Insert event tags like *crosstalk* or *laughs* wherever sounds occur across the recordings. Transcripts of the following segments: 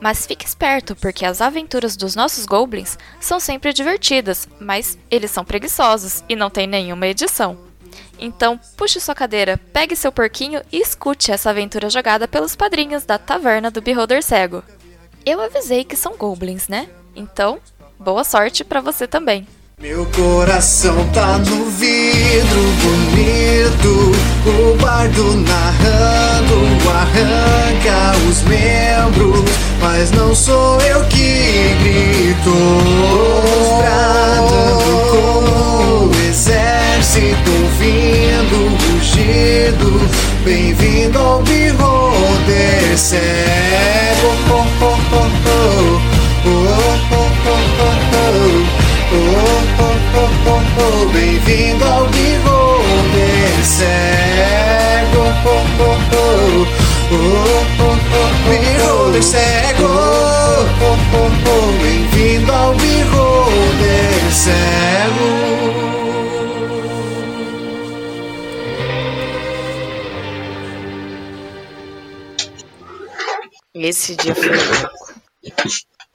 Mas fique esperto, porque as aventuras dos nossos goblins são sempre divertidas, mas eles são preguiçosos e não tem nenhuma edição. Então, puxe sua cadeira, pegue seu porquinho e escute essa aventura jogada pelos padrinhos da Taverna do Beholder Cego. Eu avisei que são goblins, né? Então, boa sorte para você também. Meu coração tá no vidro bonito, o bardo narrando arranca os membros, mas não sou eu que grito. Bradando como um exército ouvindo o rugido, bem-vindo ao. Oh, oh, oh, oh. Oh, oh, oh, oh, oh. Oh, oh, oh, bem-vindo ao Beholder cego. Oh, oh, oh, oh, oh, oh, Beholder cego. Oh, oh, oh, bem-vindo ao Beholder cego. Esse dia foi louco.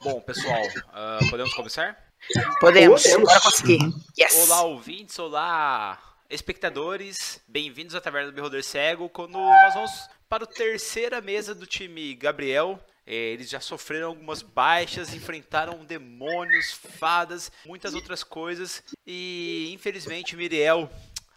Bom, pessoal, ah, podemos começar? Podemos, bora conseguir. Yes. Olá, ouvintes, olá, espectadores, bem-vindos à Taverna do Beholder Cego, quando nós vamos para a terceira mesa do time Gabriel. Eh, Eles já sofreram algumas baixas, enfrentaram demônios, fadas, muitas outras coisas. E infelizmente Miriel,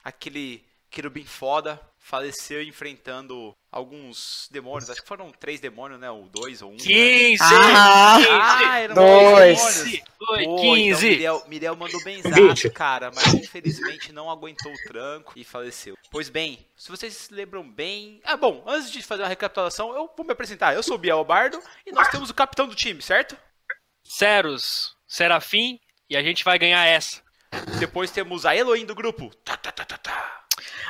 aquele querubim foda, faleceu enfrentando alguns demônios. Acho que foram três demônios, né? Ou dois ou um. né? 15! Ah, Ah, eram Dois. três demônios. Foi Pô, 15. Então Miriel, Miriel mandou benzaço, cara, mas infelizmente não aguentou o tranco e faleceu. Pois bem, se vocês se lembram bem. Ah, bom, antes de fazer uma recapitulação, eu vou me apresentar. Eu sou o Biel Bardo e nós temos o capitão do time, certo? Ceros, Serafim, e a gente vai ganhar essa. Depois temos a Elohim do grupo. Tá, tá, tá, tá, tá.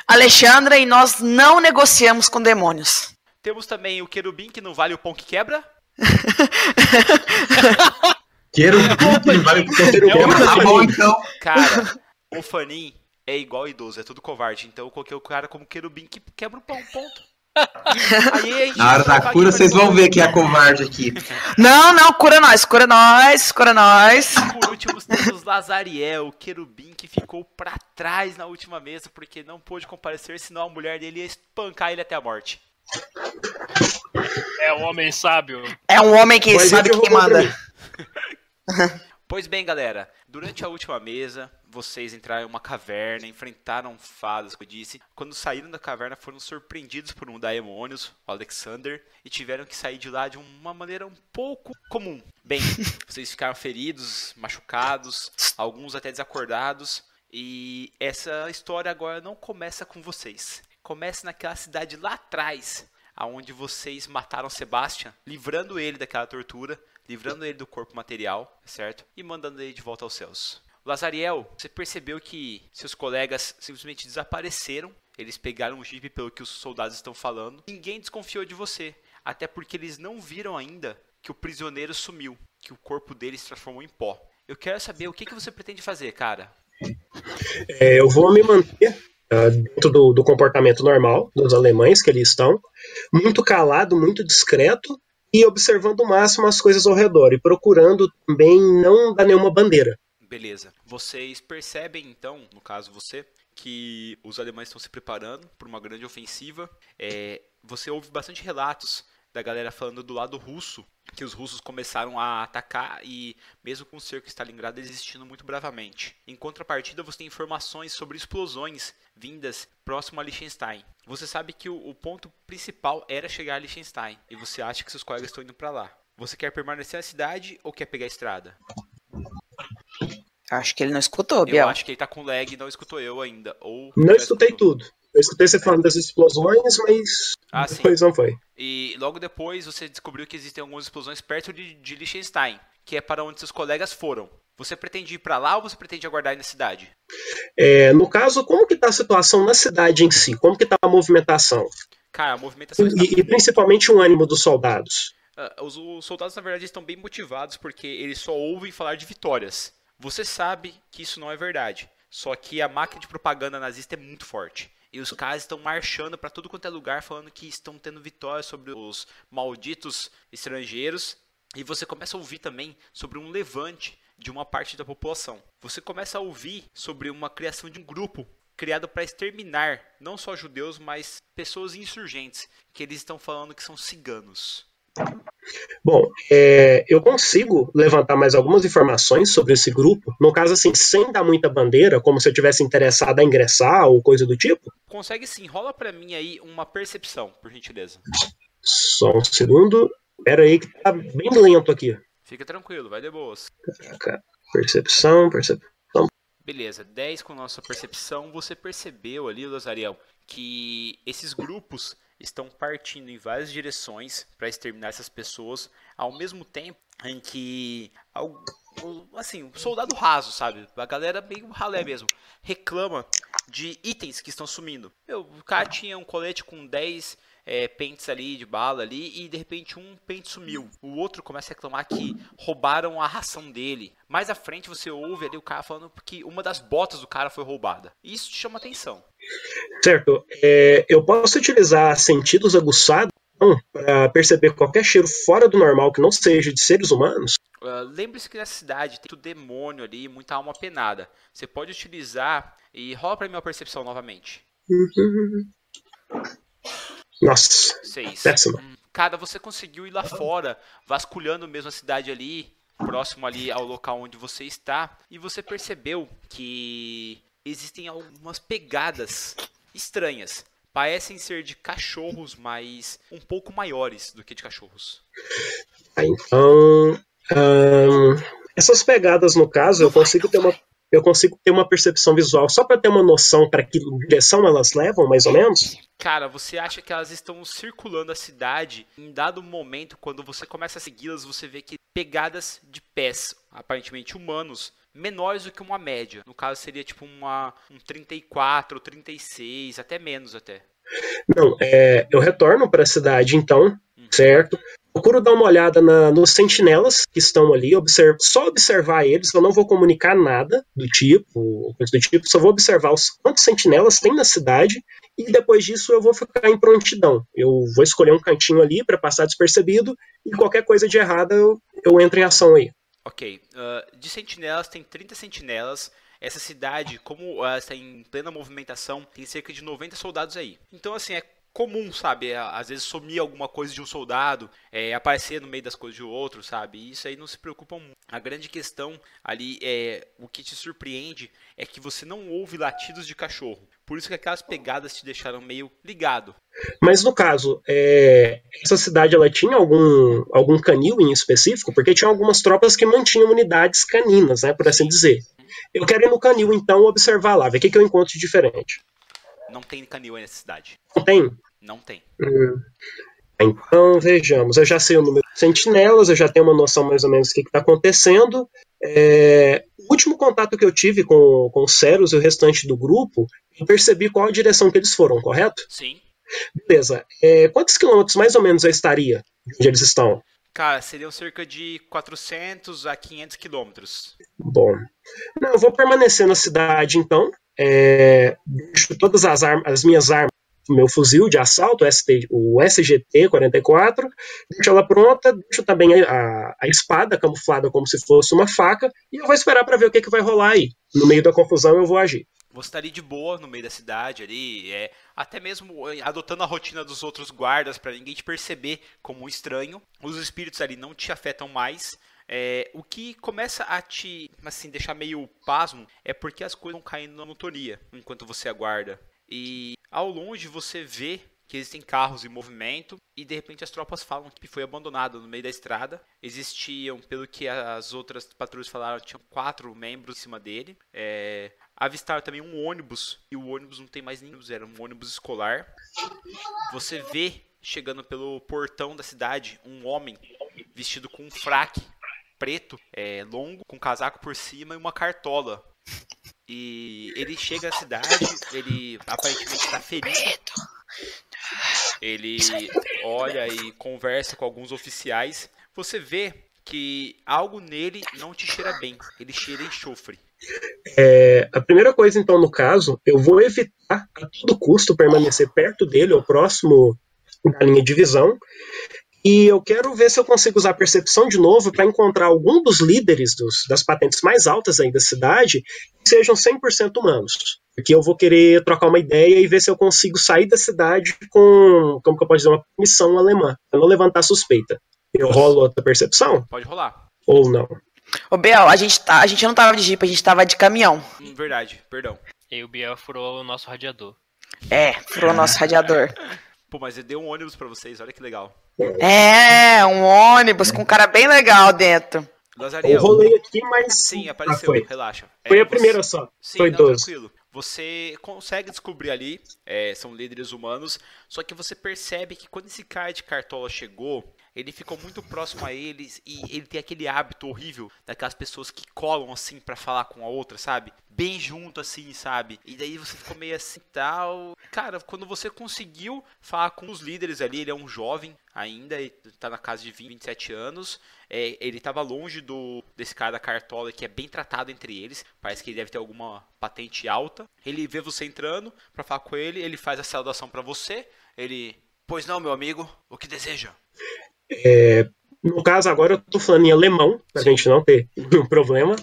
Alexandra e nós não negociamos com demônios. Temos também o querubim que não vale o pão que quebra. *laughs* Quero que vale porque eu quero É uma Tá bom, então. Cara, o Fanin é igual idoso, é tudo covarde. Então eu coloquei o cara como querubim que quebra o pão, ponto. A Na hora da cura, vocês vão ver quem é covarde aqui. Não, não, cura nós, cura nós, cura nós. Por último, temos Lazariel, o querubim que ficou pra trás na última mesa porque não pôde comparecer, senão a mulher dele ia espancar ele até a morte. É o homem sábio. É um homem que Mas sabe pra manda. Pois bem, galera, durante a última mesa, vocês entraram em uma caverna, enfrentaram fadas, como eu disse. Quando saíram da caverna, foram surpreendidos por um daemônios, o Alexander, e tiveram que sair de lá de uma maneira um pouco comum. Bem, *laughs* vocês ficaram feridos, machucados, alguns até desacordados, e essa história agora não começa com vocês. Começa naquela cidade lá atrás, aonde vocês mataram Sebastian, livrando ele daquela tortura, livrando ele do corpo material, certo? E mandando ele de volta aos céus. Lazariel, você percebeu que seus colegas simplesmente desapareceram. Eles pegaram o jeep pelo que os soldados estão falando. Ninguém desconfiou de você, até porque eles não viram ainda que o prisioneiro sumiu, que o corpo dele se transformou em pó. eu quero saber o que, que você pretende fazer, cara. É, eu vou me manter ah, dentro do, do comportamento normal dos alemães que ali estão, muito calado, muito discreto e observando o máximo as coisas ao redor e procurando também não dar nenhuma bandeira. Beleza. Vocês percebem, então, no caso você, que os alemães estão se preparando para uma grande ofensiva. É, você ouve bastante relatos da galera falando do lado russo, que os russos começaram a atacar e, mesmo com o cerco Stalingrado existindo muito bravamente. Em contrapartida, você tem informações sobre explosões vindas próximo a Liechtenstein. Você sabe que o, o ponto principal era chegar a Liechtenstein e você acha que seus colegas estão indo para lá. Você quer permanecer na cidade ou quer pegar a estrada? Acho que ele não escutou, Eu Biel. acho que ele tá com lag e não escutou eu ainda. Ou Não escutei escutou. tudo. Eu escutei você falando das explosões, mas Ah, sim. depois não foi. E logo depois você descobriu que existem algumas explosões perto de, de Liechtenstein, que é para onde seus colegas foram. Você pretende ir para lá ou você pretende aguardar aí na cidade? É, no caso, como que está a situação na cidade em si? Como que está a movimentação? Cara, a movimentação está E, e principalmente o ânimo dos soldados. Ah, os, os soldados, na verdade, estão bem motivados porque eles só ouvem falar de vitórias. Você sabe que isso não é verdade. Só que a máquina de propaganda nazista é muito forte. E os caras estão marchando para tudo quanto é lugar falando que estão tendo vitórias sobre os malditos estrangeiros. E você começa a ouvir também sobre um levante de uma parte da população. Você começa a ouvir sobre uma criação de um grupo criado para exterminar não só judeus, mas pessoas insurgentes, que eles estão falando que são ciganos. Bom, é, eu consigo levantar mais algumas informações sobre esse grupo. No caso, assim, sem dar muita bandeira, como se eu tivesse interessado a ingressar ou coisa do tipo. Consegue sim, rola pra mim aí uma percepção, por gentileza. Só um segundo. Pera aí que tá bem lento aqui. Fica tranquilo, vai de boas. Caraca. Percepção, percepção. Beleza, 10 com nossa percepção, você percebeu ali, Lozariel, que esses grupos estão partindo em várias direções para exterminar essas pessoas, ao mesmo tempo em que, assim, o soldado raso, sabe? A galera meio ralé mesmo, reclama de itens que estão sumindo. Meu, o cara tinha um colete com 10 é, pentes ali de bala ali e de repente um pente sumiu. O outro começa a reclamar que roubaram a ração dele. Mais à frente você ouve ali o cara falando que uma das botas do cara foi roubada. Isso te chama atenção. Certo. É, eu posso utilizar sentidos aguçados para perceber qualquer cheiro fora do normal que não seja de seres humanos. Ah, Lembre-se que nessa cidade tem muito demônio ali, muita alma penada. Você pode utilizar e rola pra mim uma percepção novamente. *laughs* Nossa, 6. péssimo. Cara, você conseguiu ir lá fora, vasculhando mesmo a cidade ali, próximo ali ao local onde você está, e você percebeu que existem algumas pegadas estranhas. Parecem ser de cachorros, mas um pouco maiores do que de cachorros. Então, ahn, essas pegadas no caso, eu consigo ter uma eu consigo ter uma percepção visual só para ter uma noção para que direção elas levam, mais ou menos. Cara, você acha que elas estão circulando a cidade? Em dado momento, quando você começa a segui-las, você vê que pegadas de pés, aparentemente humanos, menores do que uma média. No caso, seria tipo uma, um 34, 36, até menos até. Não, é, eu retorno para a cidade então, certo? Procuro dar uma olhada na- nos sentinelas que estão ali, observ- só observar eles, eu não vou comunicar nada do tipo, coisa do tipo, só vou observar os quantos sentinelas tem na cidade e depois disso eu vou ficar em prontidão. Eu vou escolher um cantinho ali para passar despercebido e qualquer coisa de errada eu, eu entro em ação aí. Ok, ah, de sentinelas tem 30 sentinelas. Essa cidade, como ah, está em plena movimentação, tem cerca de 90 soldados aí. Então, assim, é comum, sabe? é, Às vezes sumir alguma coisa de um soldado, é, aparecer no meio das coisas de outro, sabe? E isso aí não se preocupa muito. A grande questão ali é o que te surpreende é que você não ouve latidos de cachorro. Por isso que aquelas pegadas te deixaram meio ligado. Mas no caso, é, essa cidade ela tinha algum, algum canil em específico? Porque tinha algumas tropas que mantinham unidades caninas, né, por assim dizer. Eu quero ir no canil então observar lá, ver o que, que eu encontro de diferente. Não tem canil aí nessa cidade. Não tem? Não tem. Hum. Então, vejamos. Eu já sei o número de sentinelas, eu já tenho uma noção mais ou menos do que está acontecendo. É, o último contato que eu tive com, com o Ceros e o restante do grupo, eu percebi qual a direção que eles foram, correto? Sim. Beleza. É, quantos quilômetros mais ou menos eu estaria de onde eles estão? Cara, seriam cerca de 400 a 500 quilômetros. Bom. Não, eu vou permanecer na cidade então. É, deixo todas as, as minhas armas, meu fuzil de assalto, o, ST, o SGT-44, deixo ela pronta, deixo também a, a, espada camuflada como se fosse uma faca, e eu vou esperar para ver o que, que vai rolar aí. No meio da confusão eu vou agir. Você tá ali de boa no meio da cidade ali, é, até mesmo é, adotando a rotina dos outros guardas para ninguém te perceber como um estranho. Os espíritos ali não te afetam mais. É, o que começa a te assim, deixar meio pasmo é porque as coisas vão caindo na monotonia enquanto você aguarda. E ao longe você vê que existem carros em movimento e de repente as tropas falam que foi abandonado no meio da estrada. Existiam, pelo que as outras patrulhas falaram, tinham quatro membros em cima dele. É, avistaram também um ônibus e o ônibus não tem mais nenhum, era um ônibus escolar. Você vê chegando pelo portão da cidade um homem vestido com um fraque preto, é, longo, com um casaco por cima e uma cartola. E ele chega à cidade, ele aparentemente está ferido. Ele olha e conversa com alguns oficiais. Você vê que algo nele não te cheira bem. Ele cheira enxofre. É, a primeira coisa, então, no caso, eu vou evitar a todo custo permanecer perto dele, ou próximo da linha de visão. E eu quero ver se eu consigo usar a percepção de novo para encontrar algum dos líderes dos, das patentes mais altas aí da cidade que sejam 100% humanos. Porque eu vou querer trocar uma ideia e ver se eu consigo sair da cidade com, como que eu posso dizer, uma missão alemã, para não levantar suspeita. Eu rolo outra percepção? Pode rolar. Ou não? Ô, Biel, a gente, tá, a gente não tava de jipe, a gente tava de caminhão. Hum, verdade, perdão. E o Biel furou o nosso radiador. É, furou o nosso radiador. *laughs* Pô, mas eu dei um ônibus pra vocês, olha que legal. É, um ônibus com um cara bem legal dentro. Lazariel. Eu rolei aqui, mas. Sim, Ah, apareceu, foi. relaxa. Foi É, a você- primeira só. Sim, foi não, 12. tranquilo. Você consegue descobrir ali, é, são líderes humanos, só que você percebe que quando esse cara de cartola chegou, ele ficou muito próximo a eles e ele tem aquele hábito horrível daquelas pessoas que colam assim pra falar com a outra, sabe? Bem junto assim, sabe? E daí você ficou meio assim tal. Cara, quando você conseguiu falar com os líderes ali, ele é um jovem ainda, tá na casa de 20, 27 anos. É, ele tava longe do desse cara da cartola que é bem tratado entre eles. Parece que ele deve ter alguma patente alta. Ele vê você entrando pra falar com ele, ele faz a saudação pra você. Ele, pois não, meu amigo, o que deseja? É, no caso, agora eu tô falando em alemão, pra gente não ter nenhum *laughs* problema.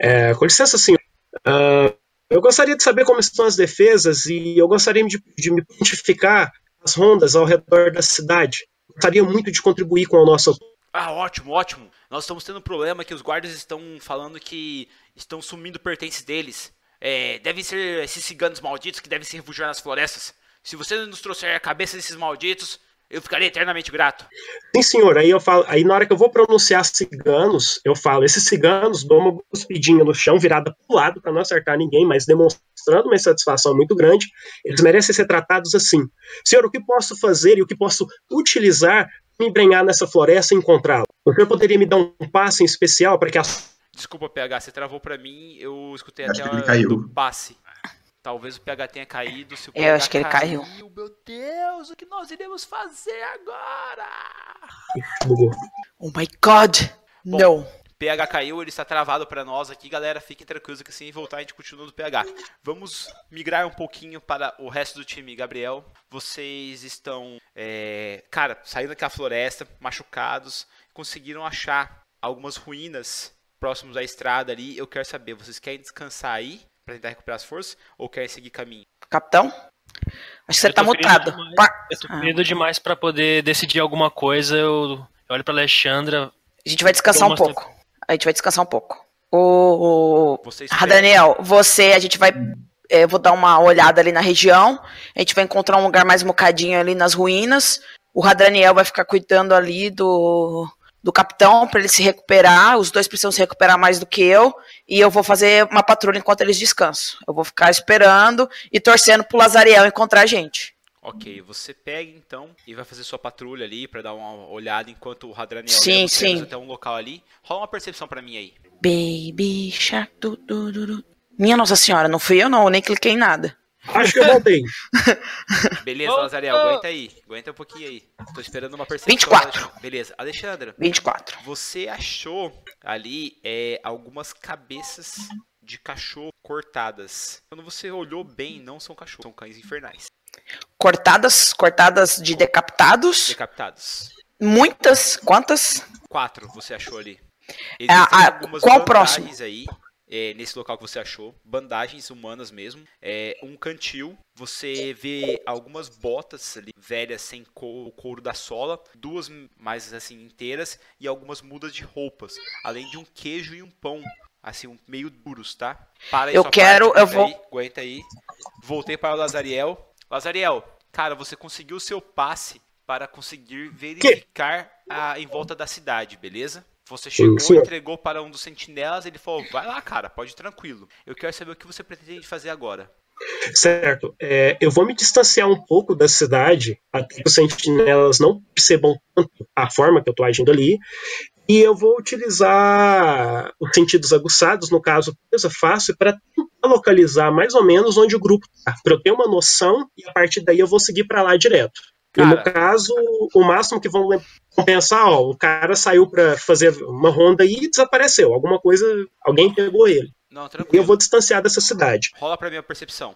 É, com licença, senhor. Ah, eu gostaria de saber como estão as defesas e eu gostaria de, de me identificar as rondas ao redor da cidade. Gostaria muito de contribuir com o nosso. Ah, ótimo, ótimo. Nós estamos tendo um problema que os guardas estão falando que estão sumindo pertences deles. É, devem ser esses ciganos malditos que devem se refugiar nas florestas. Se você nos trouxer a cabeça desses malditos, eu ficarei eternamente grato. Sim, senhor. Aí eu falo, aí na hora que eu vou pronunciar ciganos, eu falo, esses ciganos dou uma cuspidinha no chão, virada pro lado para não acertar ninguém, mas demonstrando uma insatisfação muito grande. Eles merecem ser tratados assim. Senhor, o que posso fazer e o que posso utilizar para me embrenhar nessa floresta e encontrá-lo? O senhor poderia me dar um passe em especial para que a Desculpa, PH, você travou pra mim, eu escutei Acho até que ele a caiu. do passe. Talvez o PH tenha caído. Se o Eu PH acho que ele caiu. Meu Deus, o que nós iremos fazer agora? Oh my god! Bom. Não. PH caiu, ele está travado pra nós aqui, galera. Fiquem tranquilos que assim voltar a gente continua do PH. Vamos migrar um pouquinho para o resto do time. Gabriel, vocês estão, é, cara, saindo daquela floresta, machucados, conseguiram achar algumas ruínas próximos à estrada ali. Eu quero saber, vocês querem descansar aí pra tentar recuperar as forças ou querem seguir caminho? Capitão? Acho que você tá ferido mutado. demais. Eu tô Ah. ferido demais pra poder decidir alguma coisa. Eu, eu olho pra Alexandra. A gente vai descansar um pouco. A gente vai descansar um pouco. O. Vocês Ah, Daniel, você, a gente vai. é, Eu vou dar uma olhada ali na região. A gente vai encontrar um lugar mais mocadinho ali nas ruínas. O Radaniel vai ficar cuidando ali do, do capitão para ele se recuperar. Os dois precisam se recuperar mais do que eu. E eu vou fazer uma patrulha enquanto eles descansam. Eu vou ficar esperando e torcendo pro Lazariel encontrar a gente. Ok, você pega então e vai fazer sua patrulha ali pra dar uma olhada enquanto o Hadraniel Sim, sim. até um local ali. Rola uma percepção pra mim aí. Baby Shark. Du, du, du. Minha Nossa Senhora, não fui eu não, eu nem cliquei em nada. Acho que eu voltei. *laughs* Beleza, oh. aguenta aí. Aguenta um pouquinho aí. Tô esperando uma percepção. 24. Alexandre. Beleza, Alexandra, 24. você achou ali é, algumas cabeças de cachorro cortadas. Quando você olhou bem, não são cachorros, são cães infernais. Cortadas, cortadas de decapitados. Decapitados. Muitas. Quantas? Quatro você achou ali. Existem Ah, ah, algumas qual bandagens aí, é, nesse local que você achou. Bandagens humanas mesmo. É, um cantil. Você vê algumas botas ali, velhas, sem co- o couro da sola. Duas mais assim inteiras. E algumas mudas de roupas. Além de um queijo e um pão. Assim, um meio duros, tá? Para aí Eu quero- parte, eu vou- aí, aguenta aí. Voltei para o Lazariel. Lazariel, cara, você conseguiu o seu passe para conseguir verificar a, em volta da cidade, beleza? Você chegou, sim. entregou para um dos sentinelas, ele falou: vai lá, cara, pode ir tranquilo. Eu quero saber o que você pretende fazer agora. Certo. É, eu vou me distanciar um pouco da cidade, até que os sentinelas não percebam tanto a forma que eu estou agindo ali. E eu vou utilizar os sentidos aguçados, no caso, coisa fácil, para tentar localizar mais ou menos onde o grupo está. Para eu ter uma noção, e a partir daí eu vou seguir para lá direto. E no Cara. caso, o máximo que vão lem- vão pensar, ó, o cara saiu para fazer uma ronda e desapareceu. Alguma coisa, alguém pegou ele. Não, E eu tranquilo. vou distanciar dessa cidade. Rola pra mim a percepção.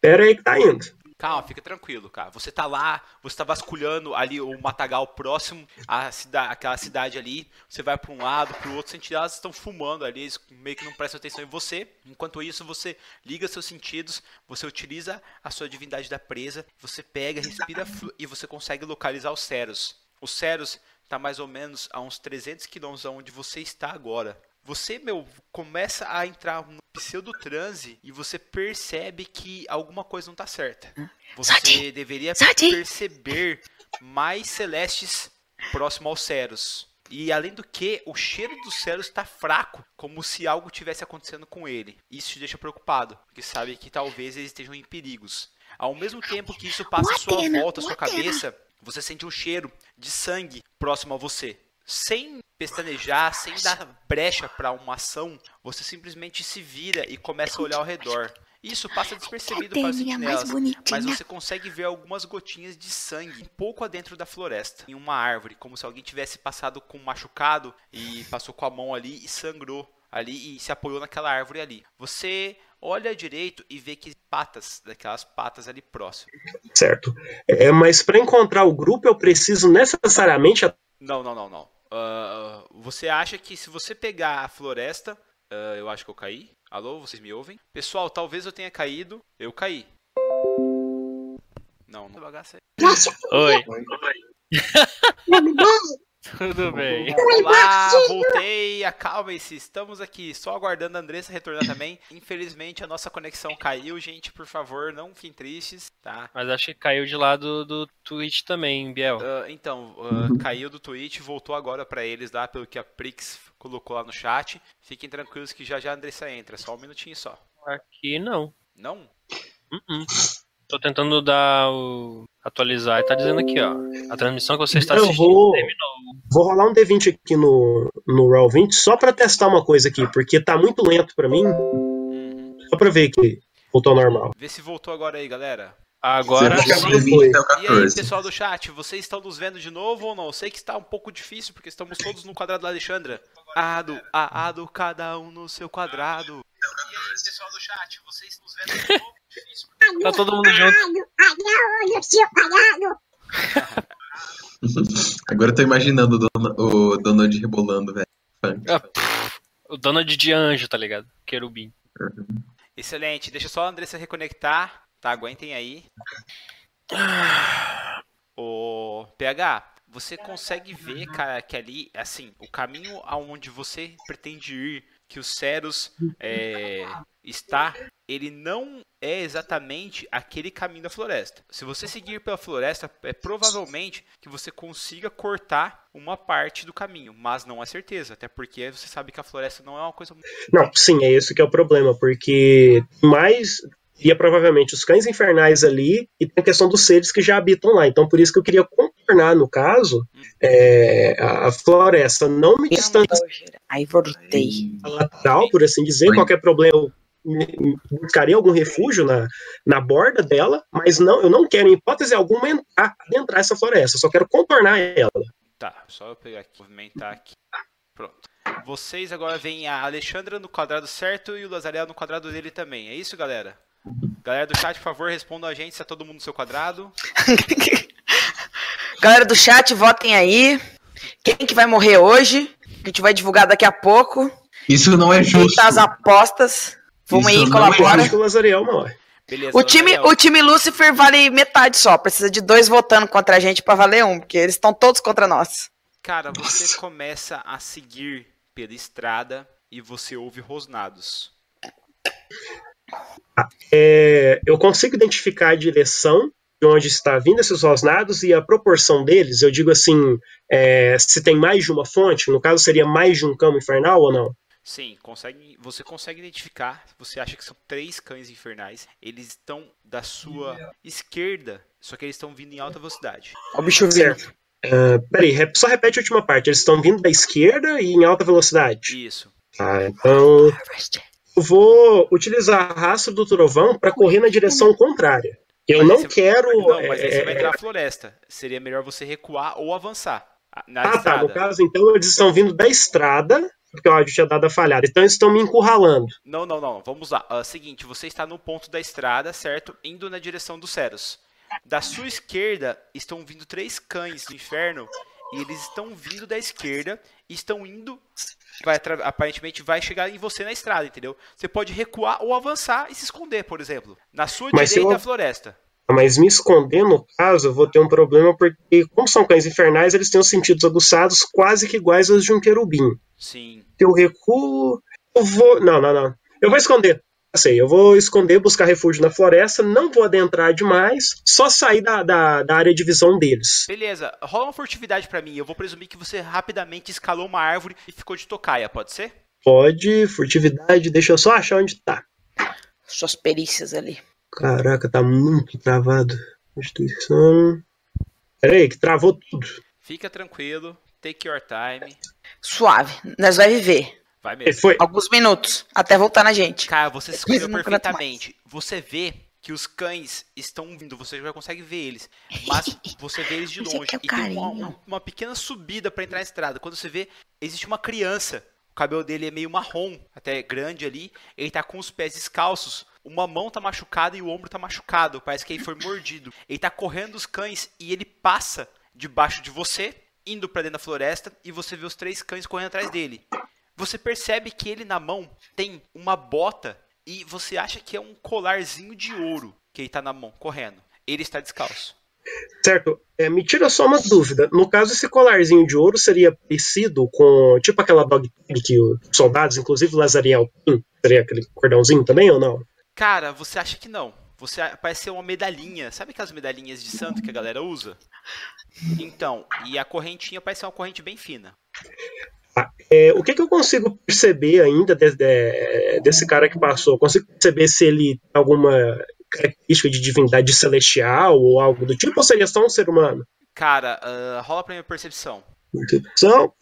Pera aí que tá indo. Calma, fica tranquilo, cara. Você tá lá, você tá vasculhando ali o matagal próximo à cida aquela cidade ali. Você vai pra um lado, pro outro, sentinelas estão fumando ali, eles meio que não prestam atenção em você. Enquanto isso, você liga seus sentidos, você utiliza a sua divindade da presa, você pega, respira e você consegue localizar os Ceros. Os Ceros tá mais ou menos a uns 300 quilômetros aonde você está agora. Você, meu, começa a entrar no pseudo-transe e você percebe que alguma coisa não tá certa. Você Sati! deveria Sati! perceber mais celestes próximo aos Ceros. E além do que, o cheiro dos Ceros está fraco, como se algo tivesse acontecendo com ele. Isso te deixa preocupado, porque sabe que talvez eles estejam em perigos. Ao mesmo tempo que isso passa à sua volta, à sua cabeça, você sente um cheiro de sangue próximo a você. Sem pestanejar, sem dar brecha para uma ação, você simplesmente se vira e começa a olhar ao redor. Isso passa despercebido para os sentinelas, mas você consegue ver algumas gotinhas de sangue um pouco adentro da floresta, em uma árvore, como se alguém tivesse passado com um machucado e passou com a mão ali e sangrou ali e se apoiou naquela árvore ali. Você olha direito e vê que patas, daquelas patas ali próximo. Certo. É, mas para encontrar o grupo eu preciso necessariamente. Não, não, não, não. Ah, você acha que se você pegar a floresta, ah, eu acho que eu caí. Alô, vocês me ouvem? Pessoal, talvez eu tenha caído. Eu caí. Não, não aí. Oi. Tudo bem. Olá, voltei. Acalmem-se, estamos aqui. Só aguardando a Andressa retornar também. Infelizmente a nossa conexão caiu, gente. Por favor, não fiquem tristes, tá? Mas acho que caiu de lá do, do Twitch também, Biel. Ah, então, ah, caiu do Twitch, voltou agora pra eles lá, pelo que a Prix colocou lá no chat. Fiquem tranquilos que já já a Andressa entra, só um minutinho só. Aqui não. Não? Uh-uh. Tô tentando dar o. atualizar e tá dizendo aqui, ó. A transmissão que você está Eu assistindo vou- terminou. Vou rolar um D20 aqui no, no Roll20 só para testar uma coisa aqui, porque tá muito lento para mim. Uhum. Só pra ver que voltou ao normal. Vê se voltou agora aí, galera. Agora sim. vai de 20 até o E aí, 14. pessoal do chat, vocês estão nos vendo de novo ou não? Eu sei que está um pouco difícil, porque estamos todos no quadrado da Alexandra. Ado, a, ado, cada um no seu quadrado. E aí, pessoal do chat, vocês nos vendo de novo? Tá todo mundo junto. *laughs* Agora eu tô imaginando o, Dona- o Donald rebolando, velho. Ah, o Donald de anjo, tá ligado? Querubim. Excelente, deixa só a Andressa reconectar, tá? Aguentem aí. O PH, você consegue ver, cara, que ali, assim, o caminho aonde você pretende ir, que o Ceros é, está, ele não é exatamente aquele caminho da floresta. Se você seguir pela floresta, é provavelmente que você consiga cortar uma parte do caminho, mas não é certeza, até porque você sabe que a floresta não é uma coisa Não, sim, é esse que é o problema, porque mais ia provavelmente os cães infernais ali e tem a questão dos seres que já habitam lá. Então, por isso que eu queria contornar, no caso, é, a floresta, não me distanciar Aí voltei. lateral, por assim dizer. Oi. Qualquer problema buscaria algum refúgio na, na borda dela, mas não, eu não quero, em hipótese alguma, entrar, adentrar essa floresta. Só quero contornar ela. Tá, só eu pegar aqui, movimentar aqui. Pronto. Vocês agora veem a Alexandra no quadrado certo e o Lazarel no quadrado dele também. É isso, galera? Galera do chat, por favor, respondam a gente se é todo mundo no seu quadrado. *laughs* Galera do chat, votem aí. Quem que vai morrer hoje? A gente vai divulgar daqui a pouco. Isso não é Quem justo. tá as apostas. Vamos Isso aí, é colabora. Morre. Beleza, O time, o time Lucifer vale metade só. Precisa de dois votando contra a gente pra valer um, porque eles estão todos contra nós. Cara, você começa a seguir pela estrada e você ouve rosnados. É, eu consigo identificar a direção de onde está vindo esses rosnados e a proporção deles. Eu digo assim, é, se tem mais de uma fonte, no caso seria mais de um cão infernal ou não? Sim, consegue, você consegue identificar. Você acha que são três cães infernais. Eles estão da sua esquerda, só que eles estão vindo em alta velocidade. Ó, o bicho. Certo. Ah, peraí, só repete a última parte. Eles estão vindo da esquerda e em alta velocidade. Isso. Tá, então eu vou utilizar a raça do trovão para correr na direção contrária. Eu não você- quero. Não, mas aí você é, vai entrar na floresta. Seria melhor você recuar ou avançar ah, na Ah, tá. estrada. No caso, então, eles estão vindo da estrada, porque o áudio tinha dado a falhada. Então, eles estão me encurralando. Não, não, não. Vamos lá. Ah, seguinte, você está no ponto da estrada, certo? Indo na direção dos Ceros. Da sua esquerda estão vindo três cães do inferno e eles estão vindo da esquerda e estão indo. Vai, aparentemente vai chegar em você na estrada, entendeu? Você pode recuar ou avançar e se esconder, por exemplo. Na sua Mas direita, eu- floresta. Mas me esconder, no caso, eu vou ter um problema, porque, como são cães infernais, eles têm os sentidos aguçados quase que iguais aos de um querubim. Sim. Se eu recuo. Eu vou. Não, não, não. Eu vou esconder. Sei, eu vou esconder, buscar refúgio na floresta, não vou adentrar demais, só sair da, da, da área de visão deles. Beleza, rola uma furtividade pra mim. Eu vou presumir que você rapidamente escalou uma árvore e ficou de tocaia, pode ser? Pode, furtividade, deixa eu só achar onde tá. Suas perícias ali. Caraca, tá muito travado. Constituição. Peraí, que travou tudo. Fica tranquilo, take your time. Suave. Nós vai viver. Vai mesmo. foi. Alguns minutos. Até voltar na gente. Cara, você se aguento perfeitamente. Você vê que os cães estão vindo, você já consegue ver eles. Mas você vê eles de *laughs* longe. é E tem uma, uma- uma pequena subida pra entrar na estrada. Quando você vê, existe uma criança. O cabelo dele é meio marrom, até grande ali. Ele tá com os pés descalços. Uma mão tá machucada e o ombro tá machucado. Parece que ele foi mordido. Ele tá correndo os cães e ele passa debaixo de você, indo pra dentro da floresta, e você vê os três cães correndo atrás dele. Você percebe que ele na mão tem uma bota e você acha que é um colarzinho de ouro que ele tá na mão, correndo. Ele está descalço. Certo, é, me tira só uma dúvida. No caso, esse colarzinho de ouro seria parecido com, tipo aquela dog tag que os soldados, inclusive o Lazariel, tem? Seria aquele cordãozinho também ou não? Cara, você acha que não. Você parece ser uma medalhinha. Sabe aquelas medalhinhas de santo que a galera usa? Então, e a correntinha parece ser uma corrente bem fina. É, o que, que eu consigo perceber ainda de- de- desse cara que passou? Eu consigo perceber se ele tem alguma característica de divindade celestial ou algo do tipo, ou seria só um ser humano? Cara, ah, rola pra minha percepção. Percepção?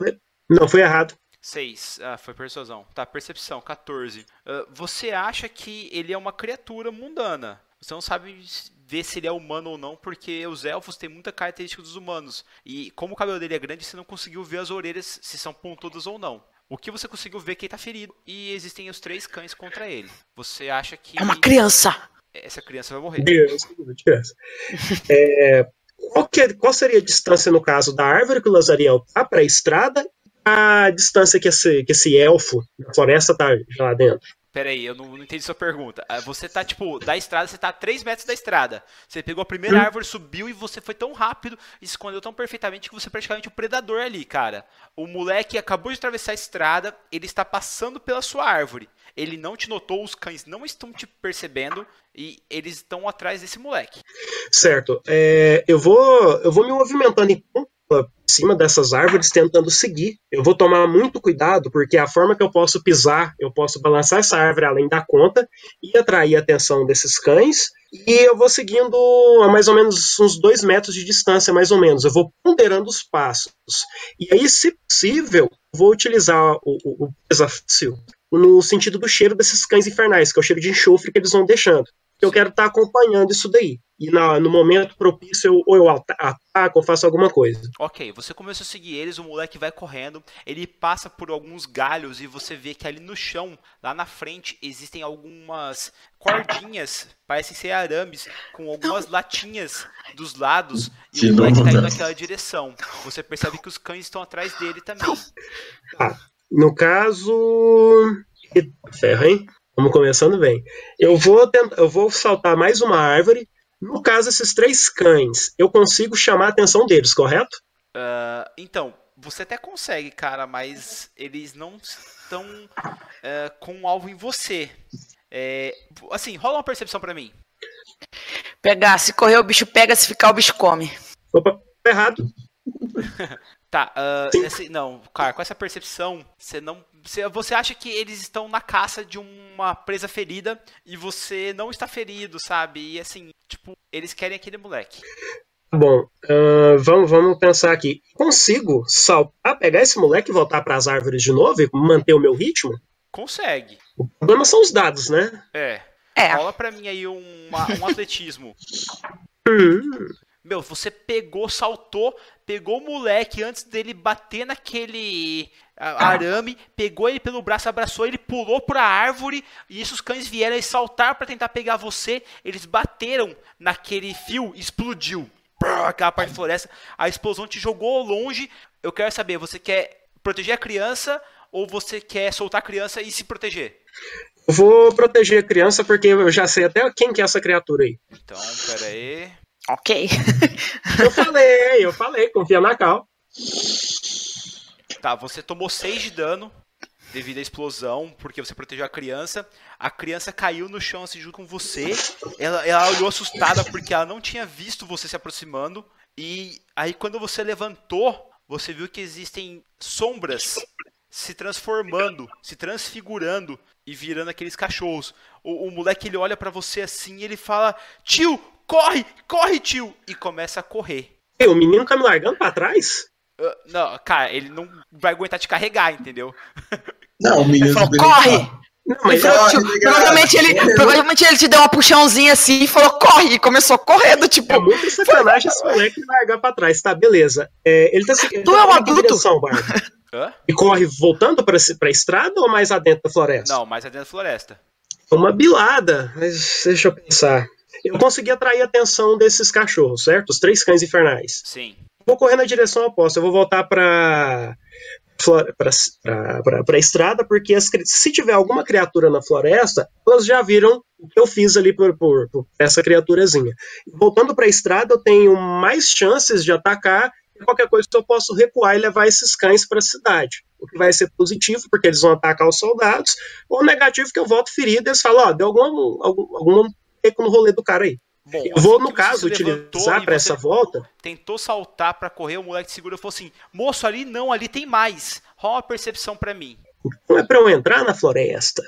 Não, foi errado. 6. Ah, foi persuasão. Tá, percepção, 14. Ah, você acha que ele é uma criatura mundana. Você não sabe ver se ele é humano ou não, porque os elfos têm muita característica dos humanos. E como o cabelo dele é grande, você não conseguiu ver as orelhas se são pontudas ou não. O que você conseguiu ver é que ele tá ferido e existem os três cães contra ele. Você acha que É uma criança. essa criança vai morrer? Deus, que criança. *laughs* É, qual, que é- qual seria a distância, no caso, da árvore que o Lazariel tá para a estrada a distância que esse, que esse elfo da floresta tá lá dentro? Pera aí, eu não, não entendi sua pergunta. Ah, Você tá, tipo, da estrada, você tá a 3 metros da estrada. Você pegou a primeira árvore, subiu e você foi tão rápido e escondeu tão perfeitamente que você é praticamente o predador ali, cara. O moleque acabou de atravessar a estrada, ele está passando pela sua árvore. Ele não te notou, os cães não estão te percebendo e eles estão atrás desse moleque. Certo. É, eu, vou, eu vou me movimentando então cima dessas árvores, tentando seguir. Eu vou tomar muito cuidado, porque a forma que eu posso pisar, eu posso balançar essa árvore além da conta e atrair a atenção desses cães. E eu vou seguindo a mais ou menos uns dois metros de distância, mais ou menos. Eu vou ponderando os passos. E aí, se possível, vou utilizar o, o, o desafio no sentido do cheiro desses cães infernais, que é o cheiro de enxofre que eles vão deixando. Eu quero estar acompanhando isso daí. E na- no momento propício, eu, ou eu ata- ataco ou faço alguma coisa. Ok, você começa a seguir eles, o moleque vai correndo, ele passa por alguns galhos e você vê que ali no chão, lá na frente, existem algumas cordinhas, parecem ser arames, com algumas latinhas dos lados, e De o moleque novo, tá indo naquela direção. Você percebe que os cães estão atrás dele também. No caso. Ferro, hein? Vamos começando bem. Eu vou, tentar, eu vou saltar mais uma árvore. No caso, esses três cães, eu consigo chamar a atenção deles, correto? Ah, então, você até consegue, cara, mas eles não estão ah, com um alvo em você. É, assim, rola uma percepção pra mim. Pegar, se correr o bicho pega, se ficar o bicho come. Opa, errado. *laughs* Tá, ah, Sim. esse- não, cara, com essa percepção, você não. Você, acha que eles estão na caça de uma presa ferida e você não está ferido, sabe? E assim, tipo, eles querem aquele moleque. Bom, ah, vamos, vamos pensar aqui. Consigo saltar, pegar esse moleque e voltar para as árvores de novo e manter o meu ritmo? Consegue. O problema são os dados, né? É. É, Rola pra mim aí uma- um atletismo. *laughs* Meu, você pegou, saltou, pegou o moleque antes dele bater naquele ah, arame, pegou ele pelo braço, abraçou ele, pulou pra árvore, e isso os cães vieram e saltar pra tentar pegar você. Eles bateram naquele fio e explodiu. Aquela parte da floresta. A explosão te jogou longe. Eu quero saber, você quer proteger a criança ou você quer soltar a criança e se proteger? eu vou proteger a criança porque eu já sei até quem que é essa criatura aí. Então, pera aí. Ok. Eu falei, eu falei, confia na Cal. Tá, você tomou 6 de dano devido à explosão, porque você protegeu a criança. A criança caiu no chão assim junto com você. Ela, ela olhou assustada porque ela não tinha visto você se aproximando. E aí quando você levantou, você viu que existem sombras se transformando, se transfigurando e virando aqueles cachorros. O, o moleque ele olha pra você assim e ele fala: "Tio, corre, corre, tio!" e começa a correr. Ei, o menino tá me largando pra trás? Ah, não, cara, ele não vai aguentar te carregar, entendeu? *laughs* Não, o Ele menino corre! Não, Ele mas falou, ligado. provavelmente, ele, provavelmente ele te deu uma puxãozinha assim e falou, corre! E começou correndo, tipo, é muito sacanagem esse moleque me largar pra trás. Tá, beleza. É, ele tá seguindo. Tu é um adulto. direção? *laughs* E corre voltando pra, pra estrada ou mais adentro da floresta? Não, mas é dentro da floresta. Uma bilada. Mas deixa eu pensar. Eu consegui atrair a atenção desses cachorros, certo? Os três cães infernais. Sim. Vou correr na direção oposta. Eu vou voltar pra, pra, pra estrada, porque as se tiver alguma criatura na floresta, elas já viram o que eu fiz ali por, por, por essa criaturazinha. Voltando pra estrada, eu tenho mais chances de atacar e qualquer coisa que eu posso recuar e levar esses cães pra cidade. O que vai ser positivo, porque eles vão atacar os soldados, ou negativo, que eu volto ferido e eles falam: Ó, deu algum, algum, algum teco no rolê do cara aí. Bom, Eu vou, assim no caso, utilizar pra você essa volta. Tentou saltar pra correr, o moleque segura e falou assim: Moço, ali não, ali tem mais. Rola uma percepção pra mim. Não é pra eu entrar na floresta.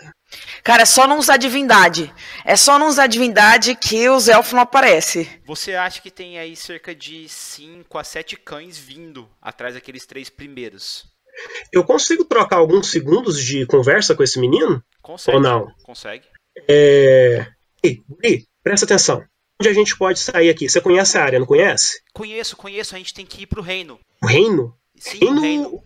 cara, é só não usar divindade. É só não usar divindade que os elfos não aparecem. Você acha que tem aí cerca de 5 a 7 cães vindo atrás daqueles três primeiros? Eu consigo trocar alguns segundos de conversa com esse menino? Consegue? Ou não? Consegue? É. Ei, Guri, presta atenção. Onde a gente pode sair aqui? Você conhece a área, não conhece? Conheço, conheço, a gente tem que ir pro reino. O reino? Sim, o reino. Reino.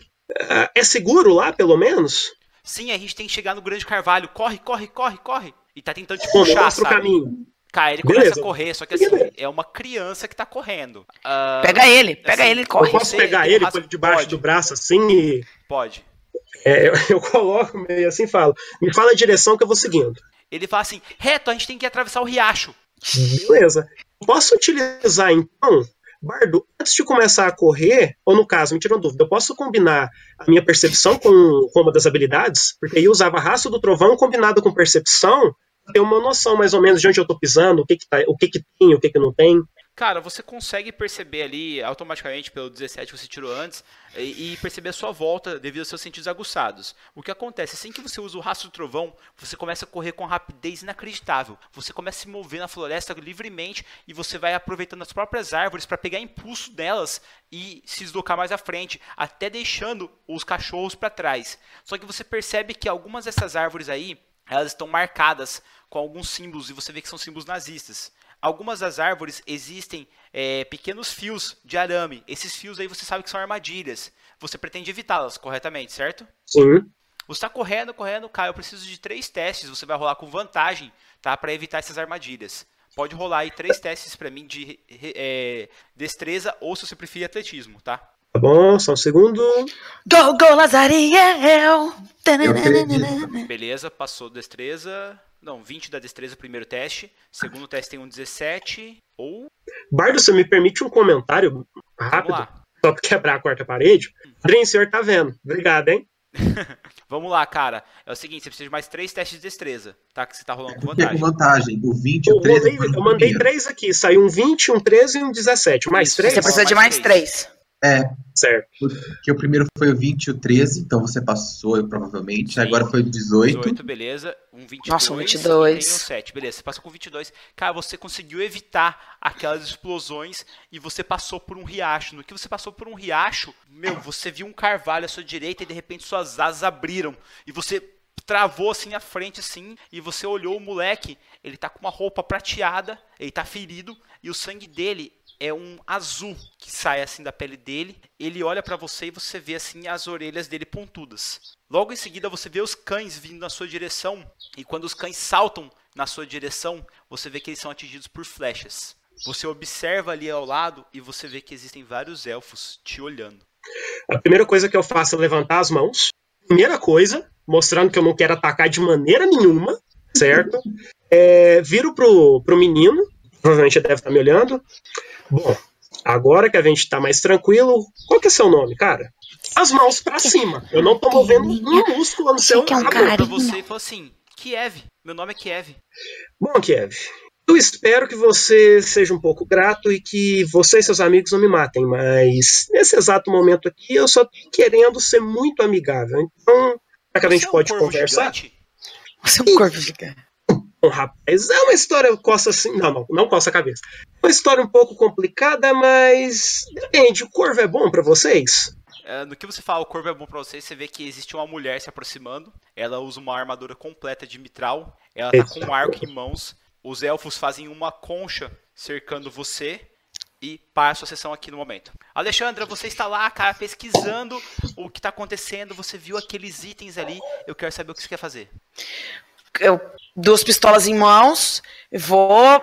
ah, É seguro lá, pelo menos? Sim, a gente tem que chegar no Grande Carvalho. Corre, corre, corre, corre. E tá tentando te Bom, me puxar, sabe? caminho. Cara, ele Beleza. começa a correr, só que assim, é uma criança que tá correndo. Ah, Pega ele, pega assim, ele e Eu corre. posso Você pegar um ele, pôr ele debaixo pode. do braço assim e. Pode. é, eu, *laughs* eu coloco meio assim e falo. Me fala a direção que eu vou seguindo. Ele fala assim, reto, a gente tem que atravessar o riacho. Beleza. Posso utilizar então, Bardo, antes de começar a correr, ou no caso, me tira uma dúvida, eu posso combinar a minha percepção com, com uma das habilidades? Porque aí eu usava raça do trovão combinado com percepção, ter uma noção mais ou menos de onde eu tô pisando, o que que, tá, o que, que tem, o que, que não tem. Cara, você consegue perceber ali automaticamente pelo 17 que você tirou antes e, e, perceber a sua volta devido aos seus sentidos aguçados. O que acontece? Assim que você usa o rastro do trovão, você começa a correr com rapidez inacreditável. Você começa a se mover na floresta livremente e você vai aproveitando as próprias árvores para pegar impulso delas e se deslocar mais à frente, até deixando os cachorros para trás. Só que você percebe que algumas dessas árvores aí, elas estão marcadas com alguns símbolos e você vê que são símbolos nazistas. Algumas das árvores existem é, pequenos fios de arame. Esses fios aí você sabe que são armadilhas. Você pretende evitá-las corretamente, certo? Sim. Você está correndo, correndo, cara. Eu preciso de três testes. Você vai rolar com vantagem, tá? Para evitar essas armadilhas. Pode rolar aí três testes para mim de é, destreza ou, se você preferir, atletismo, tá? Tá bom, só um segundo. Go, go, Lazariel! Beleza, passou destreza. Não, 20 da destreza, primeiro teste. Segundo teste tem um 17. Ou. Bardo, você me permite um comentário rápido? Só pra quebrar a quarta parede? Adrien, o senhor tá vendo. Obrigado, hein? *laughs* Vamos lá, cara. É o seguinte, você precisa de mais três testes de destreza, tá? Que você tá rolando com vantagem. com vantagem. O 20 e o 13. Eu, eu mandei três aqui. Saiu um 20, um 13 e um 17. Mais Isso, três? Você precisa de mais três. É. Certo. Porque o primeiro foi o 20 e o 13, então você passou, eu, provavelmente. Sim. Agora foi o 18. 18, beleza. Um 22. Nossa, um 22. E um 7, beleza. Você passou com 22. Cara, você conseguiu evitar aquelas explosões e você passou por um riacho. No que você passou por um riacho, meu, você viu um carvalho à sua direita e de repente suas asas abriram. E você travou assim à frente assim e você olhou o moleque, ele tá com uma roupa prateada, ele tá ferido e o sangue dele é um azul que sai assim da pele dele. Ele olha para você e você vê assim as orelhas dele pontudas. Logo em seguida você vê os cães vindo na sua direção e quando os cães saltam na sua direção, você vê que eles são atingidos por flechas. Você observa ali ao lado e você vê que existem vários elfos te olhando. A primeira coisa que eu faço é levantar as mãos. Primeira coisa, mostrando que eu não quero atacar de maneira nenhuma, certo? É, viro pro, pro menino, provavelmente deve estar me olhando. Bom, agora que a gente tá mais tranquilo, qual que é seu nome, cara? As mãos para cima. Eu não tô movendo um músculo no seu que é um cara pra você e falou assim: Kiev, meu nome é Kiev. Bom, Kiev, eu espero que você seja um pouco grato e que você e seus amigos não me matem, mas nesse exato momento aqui eu só tô querendo ser muito amigável. Então, será que a gente Você é um pode corvo conversar? gigante? Você é um corvo gigante. Rapaz, é uma história coça assim. Não, não, não coça a cabeça. Uma história um pouco complicada, mas. Depende, o corvo é bom pra vocês? É, no que você fala, o corvo é bom pra você, você vê que existe uma mulher se aproximando. Ela usa uma armadura completa de mitral. Ela tá com um arco em mãos. Os elfos fazem uma concha cercando você. E para a sua sessão aqui no momento. Alexandra, você está lá, cara, pesquisando o que está acontecendo. Você viu aqueles itens ali. Eu quero saber o que você quer fazer. Eu duas pistolas em mãos, vou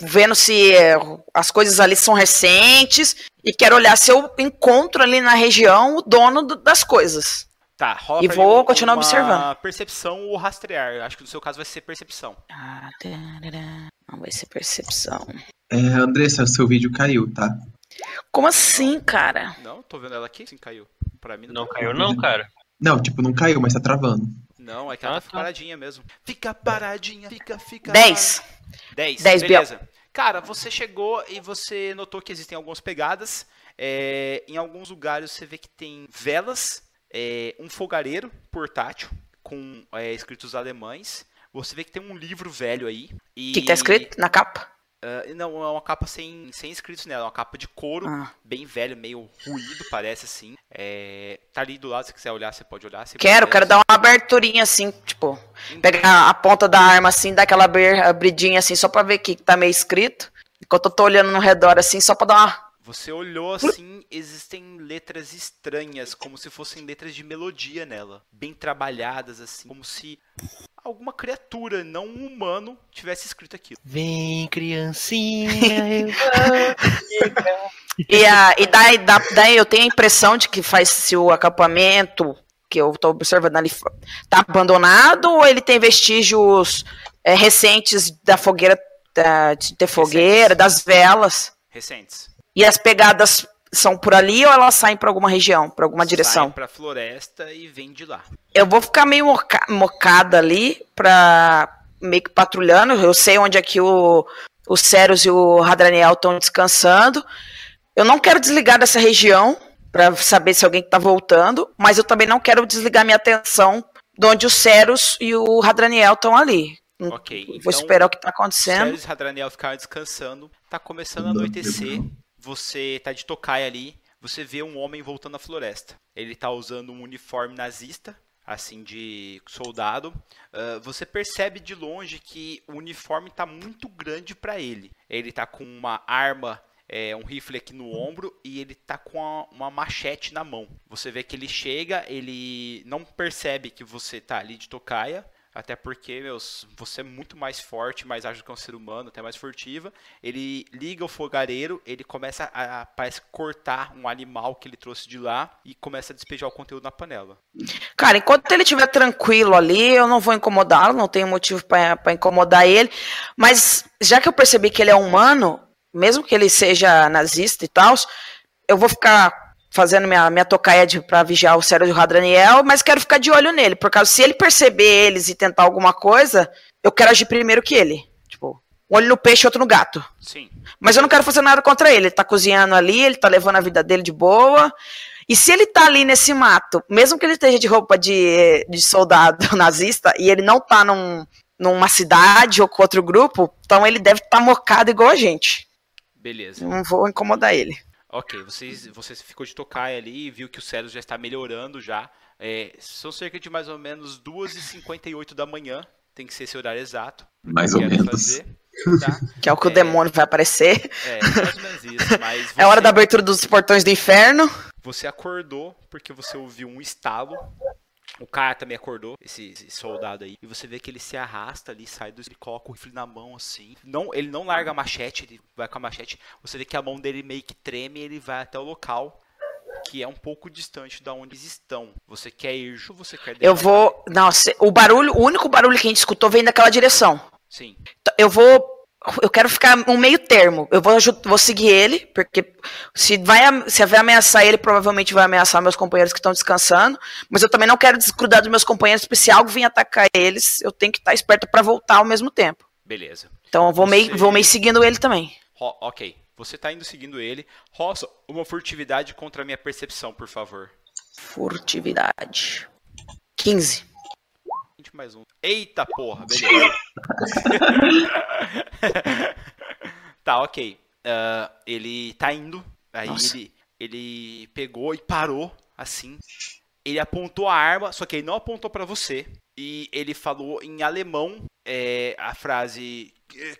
vendo se é, as coisas ali são recentes e quero olhar se eu encontro ali na região o dono do- das coisas. Tá, rola E pra vou continuar uma observando. Percepção ou rastrear. Acho que no seu caso vai ser percepção. Ah. Não vai ser percepção. É, Andressa, seu vídeo caiu, tá? Como assim, cara? Não, tô vendo ela aqui. Sim, caiu. Pra mim Não tá. caiu não, cara. Não, tipo, não caiu, mas tá travando. Não, é que ela Ah, tá tá. paradinha mesmo. Fica paradinha, fica, fica. 10. 10, 10, beleza. Cara, você chegou e você notou que existem algumas pegadas. É, em alguns lugares você vê que tem velas, é, um fogareiro portátil com é, escritos alemães. Você vê que tem um livro velho aí. E, O que, que tá escrito na capa? Ah, não, é uma capa sem, sem escritos nela, é uma capa de couro, Ah. bem velho, meio ruído, parece assim. É, tá ali do lado, se quiser olhar, você pode olhar. sem Quero, quero dar uma aberturinha assim, tipo, pegar a ponta da arma assim, dar aquela abridinha assim, só pra ver o que que tá meio escrito. Enquanto eu tô olhando no redor assim, só pra dar uma. Você olhou assim, existem letras estranhas, como se fossem letras de melodia nela, bem trabalhadas assim, como se alguma criatura, não um humano, tivesse escrito aquilo. Vem, criancinha, eu E, a, e daí, daí eu tenho a impressão de que faz se o acampamento que eu tô observando ali tá abandonado ou ele tem vestígios é, recentes da fogueira, da, de ter fogueira, das velas. Recentes. E as pegadas são por ali ou elas saem pra alguma região, pra alguma direção? Saem pra floresta e vem de lá. Eu vou ficar meio moca- mocada ali pra meio que patrulhando. Eu sei onde é que o, o Ceros e o Radraniel estão descansando. Eu não quero desligar dessa região para saber se alguém está voltando, mas eu também não quero desligar minha atenção de onde o Ceros e o Radraniel estão ali. Ok. Vou então, esperar o que está acontecendo. Ceres e Hadraniel ficaram descansando. Tá começando a anoitecer. Você tá de tocaia ali. Você vê um homem voltando à floresta. Ele tá usando um uniforme nazista, assim, de soldado. Ah, você percebe de longe que o uniforme tá muito grande para ele. Ele tá com uma arma, é, um rifle aqui no ombro e ele tá com a- uma machete na mão. Você vê que ele chega, ele não percebe que você tá ali de tocaia. Até porque, meus, você é muito mais forte, mais ágil que um ser humano, até mais furtiva. Ele liga o fogareiro, ele começa a, parece cortar um animal que ele trouxe de lá e começa a despejar o conteúdo na panela. Cara, enquanto ele estiver tranquilo ali, eu não vou incomodá-lo, não tenho motivo pra incomodar ele. Mas já que eu percebi que ele é humano, mesmo que ele seja nazista e tal, eu vou ficar fazendo minha, minha tocaia de, pra vigiar o Cérebro do Radraniel, mas quero ficar de olho nele, por causa se ele perceber eles e tentar alguma coisa, eu quero agir primeiro que ele. Tipo, um olho no peixe e outro no gato. Sim. Mas eu não quero fazer nada contra ele. Ele tá cozinhando ali, ele tá levando a vida dele de boa. E se ele tá ali nesse mato, mesmo que ele esteja de roupa de, de soldado *laughs* nazista, e ele não tá num, numa cidade ou com outro grupo, então ele deve estar tá mocado igual a gente. Beleza. Não vou incomodar ele. Ok, vocês, você ficou de tocaia ali e viu que o Cérebro já está melhorando já. É, são cerca de mais ou menos 2h58 da manhã. Tem que ser esse horário exato. Mais ou Quero menos. fazer, *laughs* tá? Que é o que o É. demônio vai aparecer. É, mais ou menos isso. *laughs* Mas É hora você- da abertura dos portões do inferno. Você acordou porque você ouviu um estalo. O cara também acordou, esse, esse soldado aí. E você vê que ele se arrasta ali, sai do. Ele coloca o rifle na mão assim. Não, ele não larga a machete, ele vai com a machete. Você vê que a mão dele meio que treme e ele vai até o local. Que é um pouco distante da onde eles estão. Você quer ir ou você quer Eu vou. Nossa, o barulho, o único barulho que a gente escutou vem daquela direção. Sim. Eu vou. Eu quero ficar um meio termo. Eu vou, vou seguir ele, porque se vai, se vai ameaçar ele, provavelmente vai ameaçar meus companheiros que estão descansando. Mas eu também não quero desgrudar dos meus companheiros, porque se algo vir atacar eles, eu tenho que estar esperto pra voltar ao mesmo tempo. Beleza. Então eu vou meio, Você- vou meio seguindo ele também. Ro- ok. Você tá indo seguindo ele. Roça, uma furtividade contra a minha percepção, por favor. Furtividade. 15. 20 mais um. Eita porra, beleza. *laughs* tá, ok. Ah, ele tá indo. Aí Nossa. ele, ele pegou e parou, assim. Ele apontou a arma, só que ele não apontou pra você. E ele falou em alemão é, a frase: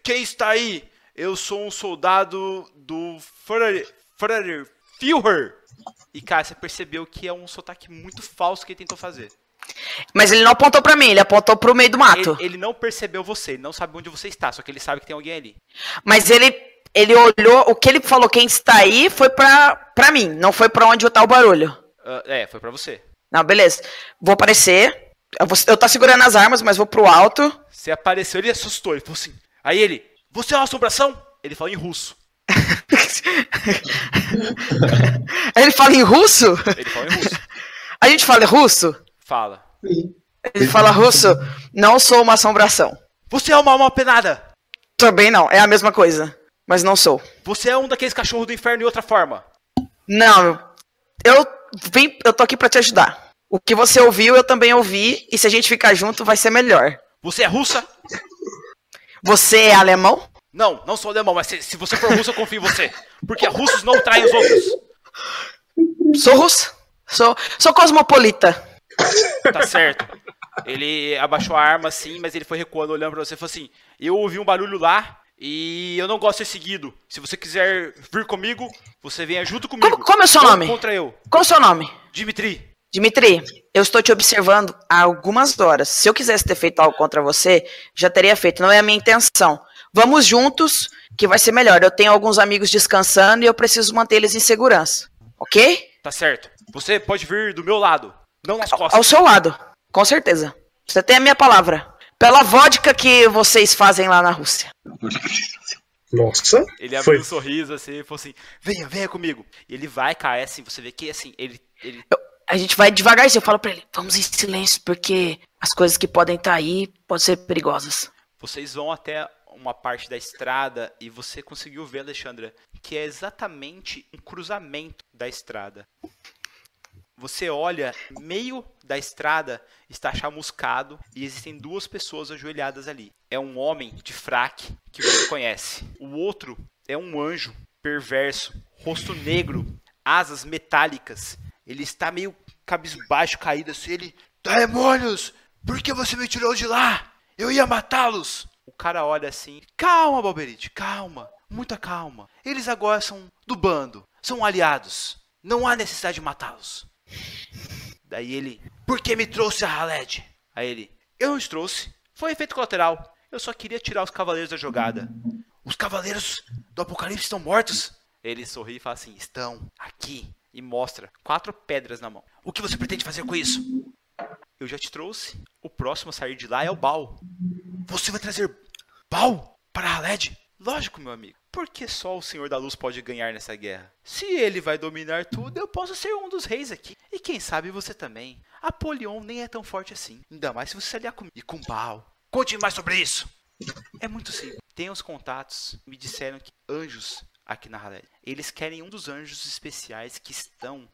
Quem está aí? Eu sou um soldado do Führer. E cara, você percebeu que é um sotaque muito falso que ele tentou fazer. Mas ele não apontou pra mim, ele apontou pro meio do mato. Ele, ele não percebeu você, ele não sabe onde você está, só que ele sabe que tem alguém ali. Mas ele, ele olhou, o que ele falou, quem está aí, foi pra, pra mim, não foi pra onde tá o barulho. Ah, é, foi pra você. Não, beleza. Vou aparecer. Eu, vou, eu tô segurando as armas, mas vou pro alto. Você apareceu, ele assustou, ele falou assim. Aí ele, você é uma assombração? Ele falou *laughs* em russo. Ele fala em russo? Ele falou em russo. A gente fala russo? Fala. Ele fala russo. Não sou uma assombração. Você é uma alma penada! Também não, é a mesma coisa. Mas não sou. Você é um daqueles cachorros do inferno em outra forma. Não, eu vim, eu tô aqui pra te ajudar. O que você ouviu, eu também ouvi. E se a gente ficar junto, vai ser melhor. Você é russa? Você é alemão? Não, não sou alemão, mas se, se você for russo, eu confio em você. Porque russos não traem os outros. Sou russo. Sou, sou cosmopolita. *laughs* Tá certo. Ele abaixou a arma assim, mas ele foi recuando, olhando pra você e falou assim: Eu ouvi um barulho lá e eu não gosto de ser seguido. Se você quiser vir comigo, você venha junto comigo. Como- como é o seu nome? Contra eu. Qual é o seu nome? Dimitri. Dimitri, eu estou te observando há algumas horas. Se eu quisesse ter feito algo contra você, já teria feito. Não é a minha intenção. Vamos juntos, que vai ser melhor. Eu tenho alguns amigos descansando e eu preciso manter eles em segurança. Ok? Tá certo. Você pode vir do meu lado, não nas Ao costas. seu lado, com certeza. Você tem a minha palavra. Pela vodka que vocês fazem lá na Rússia. Nossa. Ele abriu Foi. um sorriso assim e falou assim: Venha, venha comigo. E ele vai cair assim, você vê que assim, ele. ele A gente vai devagarzinho. Eu falo pra ele: vamos em silêncio, porque as coisas que podem estar aí podem ser perigosas. vocês vão até uma parte da estrada e você conseguiu ver, Alexandra, que é exatamente um cruzamento da estrada. Você olha, meio da estrada está chamuscado e existem duas pessoas ajoelhadas ali. É um homem de fraque que você conhece. O outro é um anjo perverso, rosto negro, asas metálicas. Ele está meio cabisbaixo, caído assim. Ele, demônios, por que você me tirou de lá? Eu ia matá-los. O cara olha assim, calma, Balberite, calma, muita calma. Eles agora são do bando, são aliados. Não há necessidade de matá-los. Daí ele, por que me trouxe a Haled? Aí ele, eu não te trouxe, foi efeito colateral. Eu só queria tirar os cavaleiros da jogada. Os cavaleiros do Apocalipse estão mortos? Ele sorri e fala assim: estão aqui. E mostra quatro pedras na mão. O que você pretende fazer com isso? Eu já te trouxe. O próximo a sair de lá é o Baal. Você vai trazer Baal para a LED? Lógico, meu amigo. Porque só o Senhor da Luz pode ganhar nessa guerra. Se ele vai dominar tudo, eu posso ser um dos reis aqui. E quem sabe você também. Apolion nem é tão forte assim. Ainda mais se você se aliar comigo. E com Baal. Conte mais sobre isso. É muito simples. Tem os contatos. Me disseram que anjos aqui na Haled. Eles querem um dos anjos especiais que estão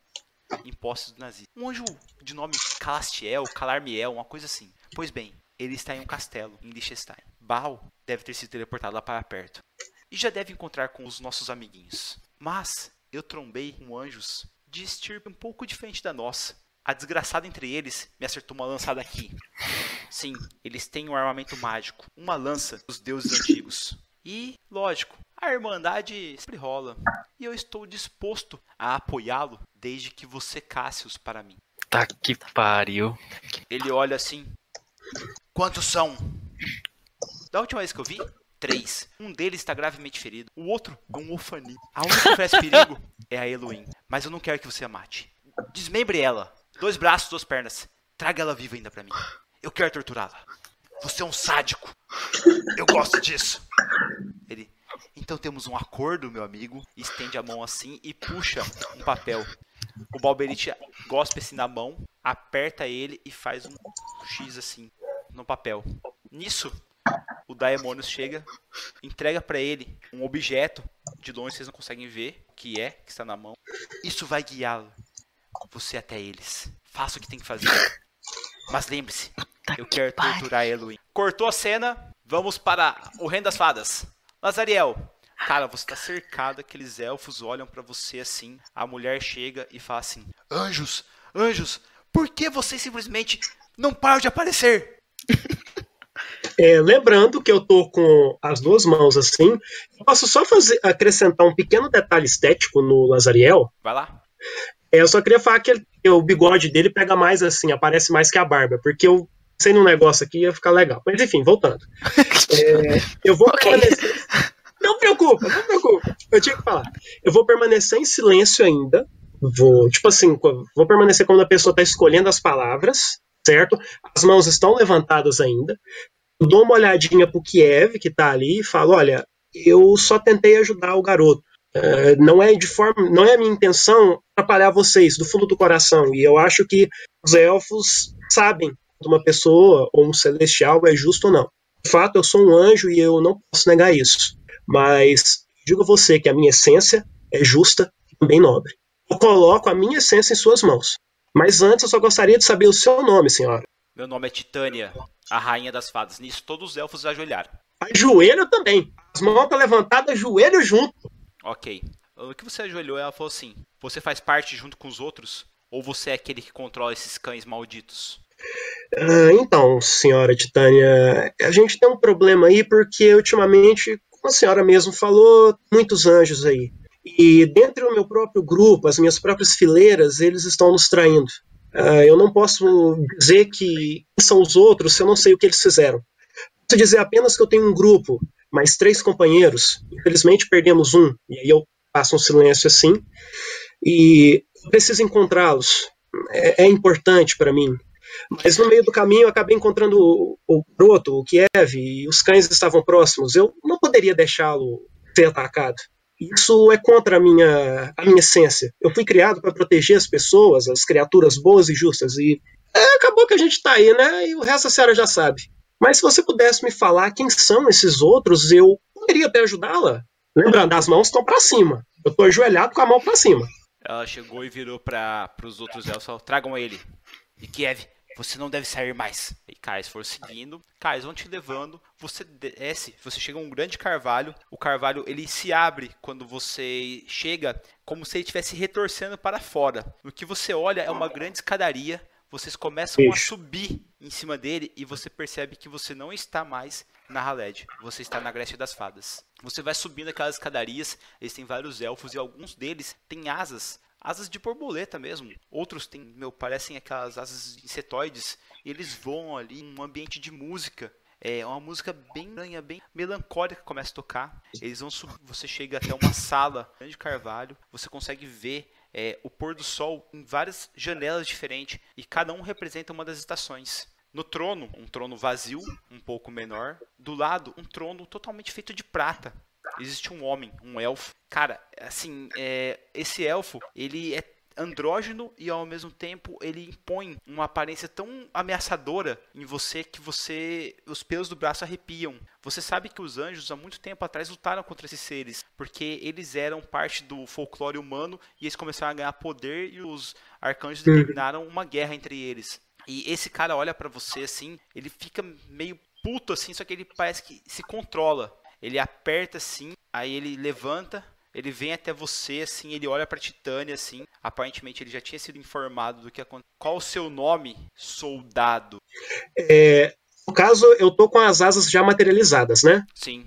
em posse do nazismo. Um anjo de nome Calastiel, Calarmiel, uma coisa assim. Pois bem, ele está em um castelo em Liechtenstein. Baal deve ter sido teleportado lá para perto. E já deve encontrar com os nossos amiguinhos. Mas eu trombei com anjos de estirpe um pouco diferente da nossa. A desgraçada entre eles me acertou uma lançada aqui. Sim, eles têm um armamento mágico, uma lança dos deuses antigos. E, lógico, a Irmandade sempre rola. E eu estou disposto a apoiá-lo desde que você casse-os para mim. Tá que pariu. Ele olha assim. Quantos são? Da última vez que eu vi, três. Um deles está gravemente ferido. O outro é um Ofani. A única que oferece perigo *laughs* é a Elohim. Mas eu não quero que você a mate. Desmembre ela. Dois braços, duas pernas. Traga ela viva ainda para mim. Eu quero torturá-la. Você é um sádico. Eu gosto disso. Ele. Então temos um acordo, meu amigo. Estende a mão assim e puxa um papel. O Balberite gospe assim na mão, aperta ele e faz um X assim no papel. Nisso, o Daemonius chega, entrega para ele um objeto de longe vocês não conseguem ver o que é que está na mão. Isso vai guiá-lo você até eles. Faça o que tem que fazer. Mas lembre-se, eu quero torturar Elohim. Cortou a cena, vamos para o Reino das Fadas. Lazariel, cara, você tá cercado, aqueles elfos olham para você assim. A mulher chega e fala assim: Anjos, anjos, por que vocês simplesmente não param de aparecer? É, lembrando que eu tô com as duas mãos assim, eu posso só fazer, acrescentar um pequeno detalhe estético no Lazariel. Vai lá. É, eu só queria falar que, ele- que o bigode dele pega mais assim, aparece mais que a barba, porque eu sei num negócio aqui ia ficar legal. Mas enfim, voltando. *laughs* É, eu vou Ok. permanecer. Não preocupa, não preocupa. Eu tinha que falar. Eu vou permanecer em silêncio ainda. Vou, tipo assim, vou permanecer quando a pessoa está escolhendo as palavras, certo? As mãos estão levantadas ainda. Dou uma olhadinha pro Kiev, que tá ali, e falo: olha, eu só tentei ajudar o garoto. É, não é de forma, não é a minha intenção atrapalhar vocês do fundo do coração. E eu acho que os elfos sabem quando uma pessoa ou um celestial é justo ou não. De fato, eu sou um anjo e eu não posso negar isso. Mas digo a você que a minha essência é justa e também nobre. Eu coloco a minha essência em suas mãos. Mas antes eu só gostaria de saber o seu nome, senhora. Meu nome é Titânia, a rainha das fadas. Nisso todos os elfos ajoelharam. Ajoelho também. As mãos estão levantadas, joelho junto. Ok. O que você ajoelhou, ela falou assim: Você faz parte junto com os outros? Ou você é aquele que controla esses cães malditos? Ah, então, senhora Titânia, a gente tem um problema aí porque ultimamente, como a senhora mesmo falou, muitos anjos aí. E dentro do meu próprio grupo, as minhas próprias fileiras, eles estão nos traindo. Ah, eu não posso dizer que são os outros se eu não sei o que eles fizeram. Posso dizer apenas que eu tenho um grupo, mais três companheiros. Infelizmente perdemos um, e aí eu passo um silêncio assim. E preciso encontrá-los. É, é importante para mim. Mas no meio do caminho eu acabei encontrando o, o Proto, o Kiev, e os cães estavam próximos. Eu não poderia deixá-lo ser atacado. Isso é contra a minha, a minha essência. Eu fui criado para proteger as pessoas, as criaturas boas e justas, e é, acabou que a gente tá aí, né? E o resto a senhora já sabe. Mas se você pudesse me falar quem são esses outros, eu poderia até ajudá-la. Lembrando, as mãos estão para cima. Eu tô ajoelhado com a mão para cima. Ela chegou e virou para os outros elfos tragam ele. E Kiev, você não deve sair mais. E Kais for seguindo, Kais vão te levando, você desce, você chega a um grande carvalho, o carvalho ele se abre quando você chega, como se ele estivesse retorcendo para fora. O que você olha é uma grande escadaria, vocês começam a subir em cima dele e você percebe que você não está mais na Haled, você está na Grécia das Fadas. Você vai subindo aquelas escadarias, eles têm vários elfos e alguns deles têm asas, asas de borboleta mesmo. Outros têm, meu, parecem aquelas asas insetoides e eles voam ali em um ambiente de música. É uma música bem estranha, bem melancólica que começa a tocar. Eles vão subir, você chega até uma sala, grande carvalho, você consegue ver é, o pôr do sol em várias janelas diferentes e cada um representa uma das estações. No trono, um trono vazio, um pouco menor. Do lado, um trono totalmente feito de prata. Existe um homem, um elfo. Cara, assim, é, esse elfo, ele é andrógeno e ao mesmo tempo ele impõe uma aparência tão ameaçadora em você que você os pelos do braço arrepiam. Você sabe que os anjos há muito tempo atrás lutaram contra esses seres, porque eles eram parte do folclore humano e eles começaram a ganhar poder e os arcanjos determinaram uma guerra entre eles. E esse cara olha pra você assim, ele fica meio puto assim, só que ele parece que se controla. Ele aperta assim, aí ele levanta, ele vem até você assim, ele olha pra Titânia assim. Aparentemente ele já tinha sido informado do que aconteceu. Qual o seu nome, soldado? É, no caso, eu tô com as asas já materializadas, né? Sim.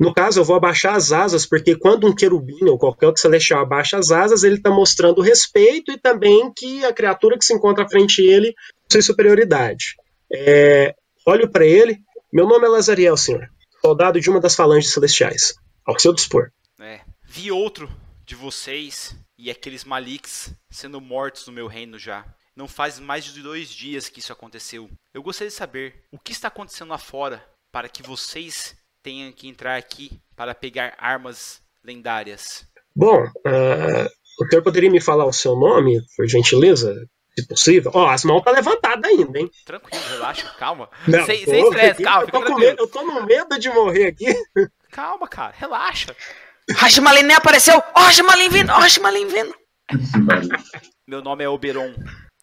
No caso, eu vou abaixar as asas, porque quando um querubim ou qualquer outro celestial abaixa as asas, ele está mostrando respeito e também que a criatura que se encontra à frente dele possui superioridade. É, olho para ele. Meu nome é Lazariel, senhor. Soldado de uma das falanges celestiais. Ao seu dispor. É. Vi outro de vocês e aqueles Maliks sendo mortos no meu reino já. Não faz mais de dois dias que isso aconteceu. Eu gostaria de saber o que está acontecendo lá fora para que vocês tenham que entrar aqui para pegar armas lendárias. Bom, ah, o senhor poderia me falar o seu nome, por gentileza? Se possível. Ó, as mãos tá levantadas ainda, hein? Tranquilo, relaxa, calma. Não, sem, sem estresse, calma, eu tô, com medo, eu tô no medo de morrer aqui. Calma, cara, relaxa. Rashimalin nem apareceu. Ó, Rashimalin vindo, ó, Rashimalin vindo. Meu nome é Oberon.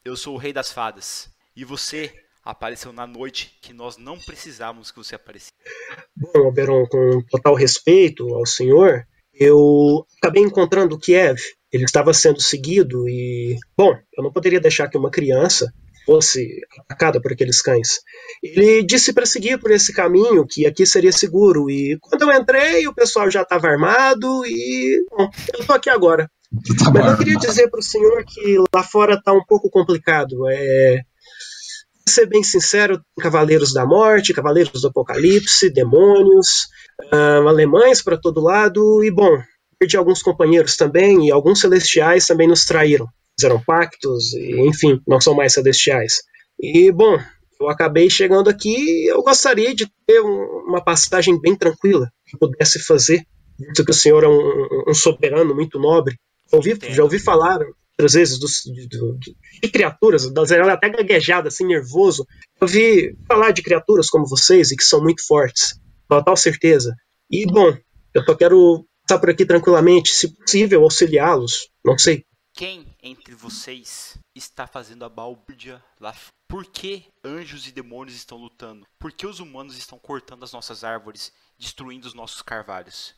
Eu sou o rei das fadas. E você apareceu na noite que nós não precisávamos que você aparecesse. Bom, Oberon, com total respeito ao senhor, eu acabei encontrando o Kiev. Ele estava sendo seguido e, bom, eu não poderia deixar que uma criança fosse atacada por aqueles cães. Ele disse para seguir por esse caminho, que aqui seria seguro. E quando eu entrei, o pessoal já estava armado e, bom, eu tô aqui agora. Mas eu queria dizer para o senhor que lá fora está um pouco complicado. É, ser bem sincero, Cavaleiros da Morte, Cavaleiros do Apocalipse, demônios, ah, alemães para todo lado, e bom, perdi alguns companheiros também, e alguns celestiais também nos traíram. Fizeram pactos, e, enfim, não são mais celestiais. E bom, eu acabei chegando aqui e eu gostaria de ter um- uma passagem bem tranquila que pudesse fazer, visto que o senhor é um, um soberano muito nobre. Já ouvi, já ouvi falar outras vezes dos- de, de- de criaturas, das- até gaguejada, assim, nervoso. Eu ouvi falar de criaturas como vocês e que são muito fortes, com total certeza. E, bom, eu só quero passar por aqui tranquilamente, se possível, auxiliá-los. Não sei. Quem entre vocês está fazendo a balbúrdia lá fora? Por que anjos e demônios estão lutando? Por que os humanos estão cortando as nossas árvores, destruindo os nossos carvalhos?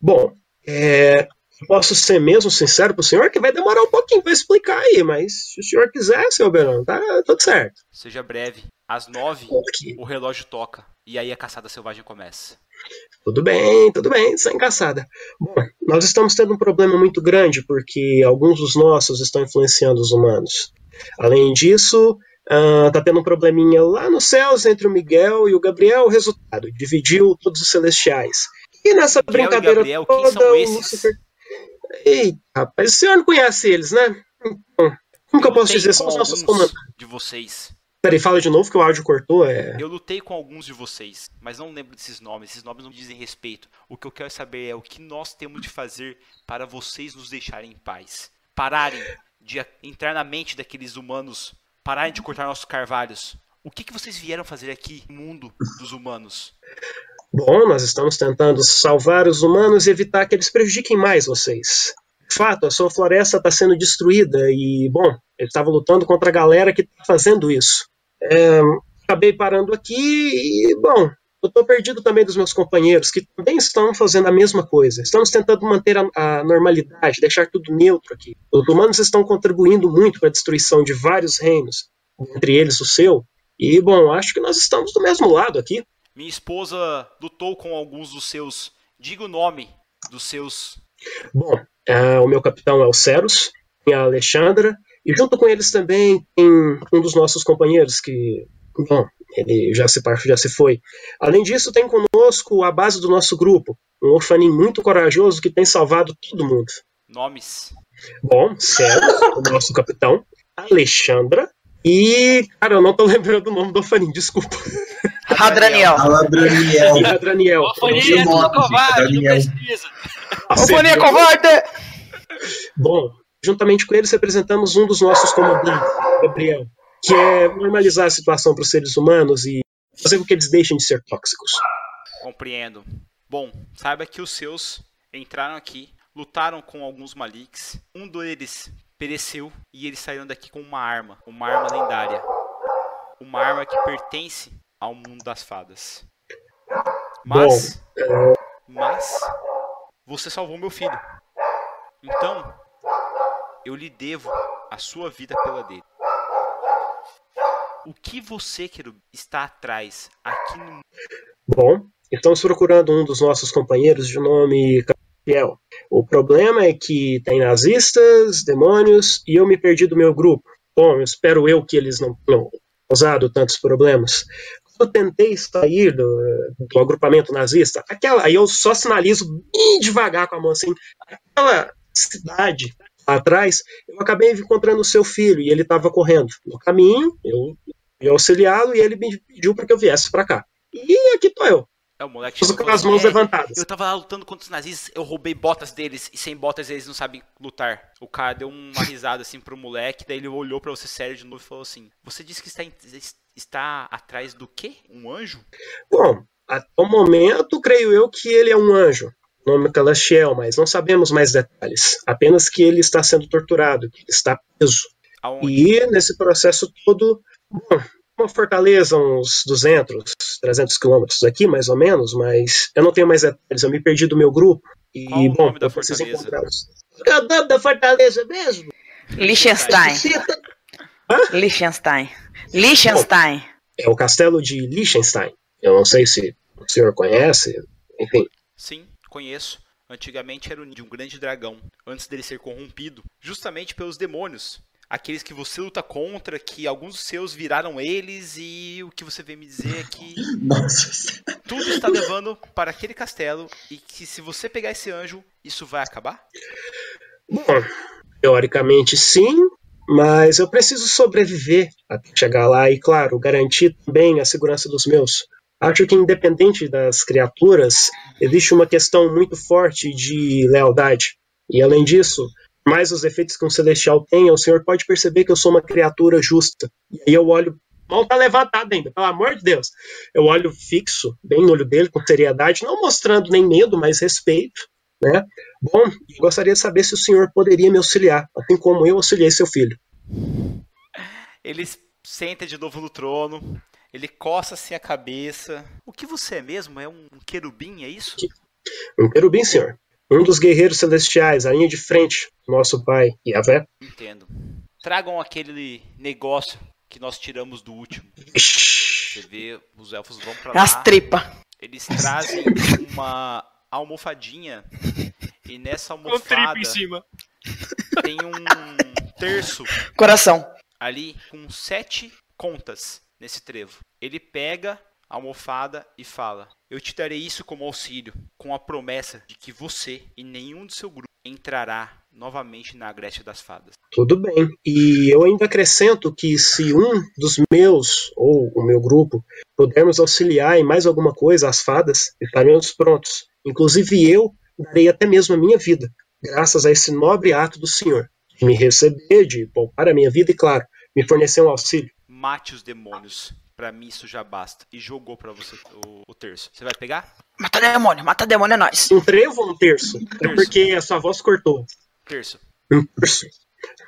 Bom, é, posso ser mesmo sincero pro senhor que vai demorar um pouquinho para explicar aí, mas se o senhor quiser, seu Berão, tá tudo certo. Seja breve. Às nove, o relógio toca. E aí a caçada selvagem começa. Tudo bem, tudo bem, sem caçada. Bom, nós estamos tendo um problema muito grande porque alguns dos nossos estão influenciando os humanos. Além disso, ah, tá tendo um probleminha lá nos céus entre o Miguel e o Gabriel. O resultado, dividiu todos os celestiais. E nessa Miguel e brincadeira Gabriel, quem toda, são o esses? Lucifer... Eita, rapaz, o senhor não conhece eles, né? Então, como que eu posso dizer? São os nossos comandantes. de vocês. Peraí, fala de novo que o áudio cortou. É... Eu lutei com alguns de vocês, mas não lembro desses nomes. Esses nomes não dizem respeito. O que eu quero saber é o que nós temos de fazer para vocês nos deixarem em paz. Pararem de entrar na mente daqueles humanos. Pararem de cortar nossos carvalhos. O que, que vocês vieram fazer aqui no mundo dos humanos? Bom, nós estamos tentando salvar os humanos e evitar que eles prejudiquem mais vocês. Fato, a sua floresta está sendo destruída e, bom, ele estava lutando contra a galera que está fazendo isso. É, acabei parando aqui e, bom, eu estou perdido também dos meus companheiros, que também estão fazendo a mesma coisa. Estamos tentando manter a, a normalidade, deixar tudo neutro aqui. Os humanos estão contribuindo muito para a destruição de vários reinos, entre eles o seu. E, bom, acho que nós estamos do mesmo lado aqui. Minha esposa lutou com alguns dos seus. Diga o nome dos seus. Bom, uh, o meu capitão é o Ceros, tem a Alexandra, e junto com eles também tem um dos nossos companheiros que. Bom, ele já se já se foi. Além disso, tem conosco a base do nosso grupo, um orfanim muito corajoso que tem salvado todo mundo. Nomes. Bom, Ceros, *laughs* o nosso capitão, Alexandra e, cara, eu não tô *laughs* lembrando o nome do orfanim, desculpa. *laughs* Radraniel. Aladraniel. Radraniel. *laughs* Orfaninha é covarde, não precisa. Covarde! Bom, juntamente com eles representamos um dos nossos comandantes, Gabriel, que é normalizar a situação para os seres humanos e fazer com que eles deixem de ser tóxicos. Compreendo. Bom, saiba que os seus entraram aqui, lutaram com alguns Maliks. Um deles pereceu e eles saíram daqui com uma arma, uma arma lendária. Uma arma que pertence ao mundo das fadas. Mas, Bom, mas você salvou meu filho. Então, eu lhe devo a sua vida pela dele. O que você, querido, está atrás aqui no Bom, estamos procurando um dos nossos companheiros de nome Gabriel. O problema é que tem nazistas, demônios e eu me perdi do meu grupo. Bom, espero eu que eles não tenham causado tantos problemas. Eu tentei sair do, do agrupamento nazista, aquela, aí eu só sinalizo bem devagar com a mão assim, aquela cidade lá atrás, eu acabei encontrando o seu filho e ele estava correndo. No caminho, eu ia auxiliá-lo e ele me pediu para que eu viesse para cá. E aqui tô eu, É o moleque com chegou as mãos "É, levantadas. Eu tava lá lutando contra os nazistas, eu roubei botas deles, e sem botas eles não sabem lutar. O cara deu uma risada assim pro moleque, daí ele olhou pra você sério de novo e falou assim: Você disse que está, em- está atrás do quê? Um anjo? Bom, até o momento, creio eu que ele é um anjo. O nome é Calastiel, mas não sabemos mais detalhes. Apenas que ele está sendo torturado, que ele está preso. Aonde? E nesse processo todo, bom, uma fortaleza, uns 200, 300 quilômetros daqui, mais ou menos, mas eu não tenho mais detalhes, eu me perdi do meu grupo. E, Qual o bom, nome da fortaleza? é o nome da fortaleza mesmo? Liechtenstein. Liechtenstein. Liechtenstein. É o castelo de Liechtenstein. Eu não sei se o senhor conhece, enfim. Sim, conheço. Antigamente era o de um grande dragão, antes dele ser corrompido, justamente pelos demônios. Aqueles que você luta contra, que alguns dos seus viraram eles, e o que você vem me dizer é que *laughs* Nossa. tudo está levando para aquele castelo, e que se você pegar esse anjo, isso vai acabar? Bom, teoricamente sim, mas eu preciso sobreviver até chegar lá e, claro, garantir também a segurança dos meus. Acho que, independente das criaturas, existe uma questão muito forte de lealdade. E, além disso, mais os efeitos que um celestial tem, o senhor pode perceber que eu sou uma criatura justa. E aí eu olho. Mal tá levantado ainda, pelo amor de Deus. Eu olho fixo, bem no olho dele, com seriedade, não mostrando nem medo, mas respeito, né? Bom, eu gostaria de saber se o senhor poderia me auxiliar, assim como eu auxiliei seu filho. Ele senta de novo no trono, ele coça assim a cabeça. O que você é mesmo? É um querubim, é isso? Um querubim, senhor. Um dos guerreiros celestiais, a linha de frente, nosso pai, Yahvé. Entendo. Tragam aquele negócio que nós tiramos do último. Você vê, os elfos vão pra lá. As tripas. Eles trazem uma almofadinha e nessa almofada tripa em cima. tem um terço Coração. ali com sete contas nesse trevo. Ele pega a almofada e fala: Eu te darei isso como auxílio, com a promessa de que você e nenhum do seu grupo entrará novamente na Grécia das Fadas. Tudo bem. E eu ainda acrescento que se um dos meus, ou o meu grupo, pudermos auxiliar em mais alguma coisa as fadas, estaremos prontos. Inclusive eu darei até mesmo a minha vida, graças a esse nobre ato do senhor. De me receber, de poupar a minha vida e, claro, me fornecer um auxílio. Mate os demônios pra mim isso já basta. E jogou pra você o, o terço. Você vai pegar? Mata demônio, mata demônio é nóis. Um trevo ou um terço? É Terço. porque a sua voz cortou. Terço. Um terço.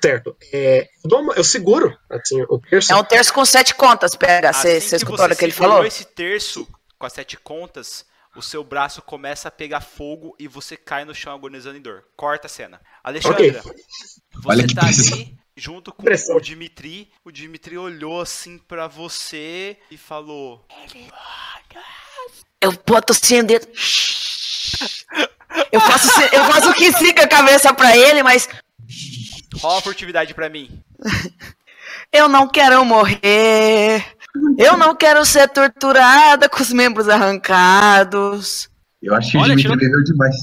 Certo. É, eu, dou uma- eu seguro, assim, o terço. É um terço com sete contas, pega. Você Assim escutou o que ele falou? esse terço com as sete contas, o seu braço começa a pegar fogo e você cai no chão agonizando em dor. Corta a cena. Alexandra, Olha você tá pressão. ali junto com Pressão. o Dimitri. O Dimitri olhou assim pra você e falou: Eu boto assim o dedo. Eu faço, assim- eu faço o que fica a cabeça pra ele, mas Rola a furtividade pra mim. eu não quero morrer. Eu não quero ser torturada com os membros arrancados. Eu acho que o Dimitri tirou- bebeu demais.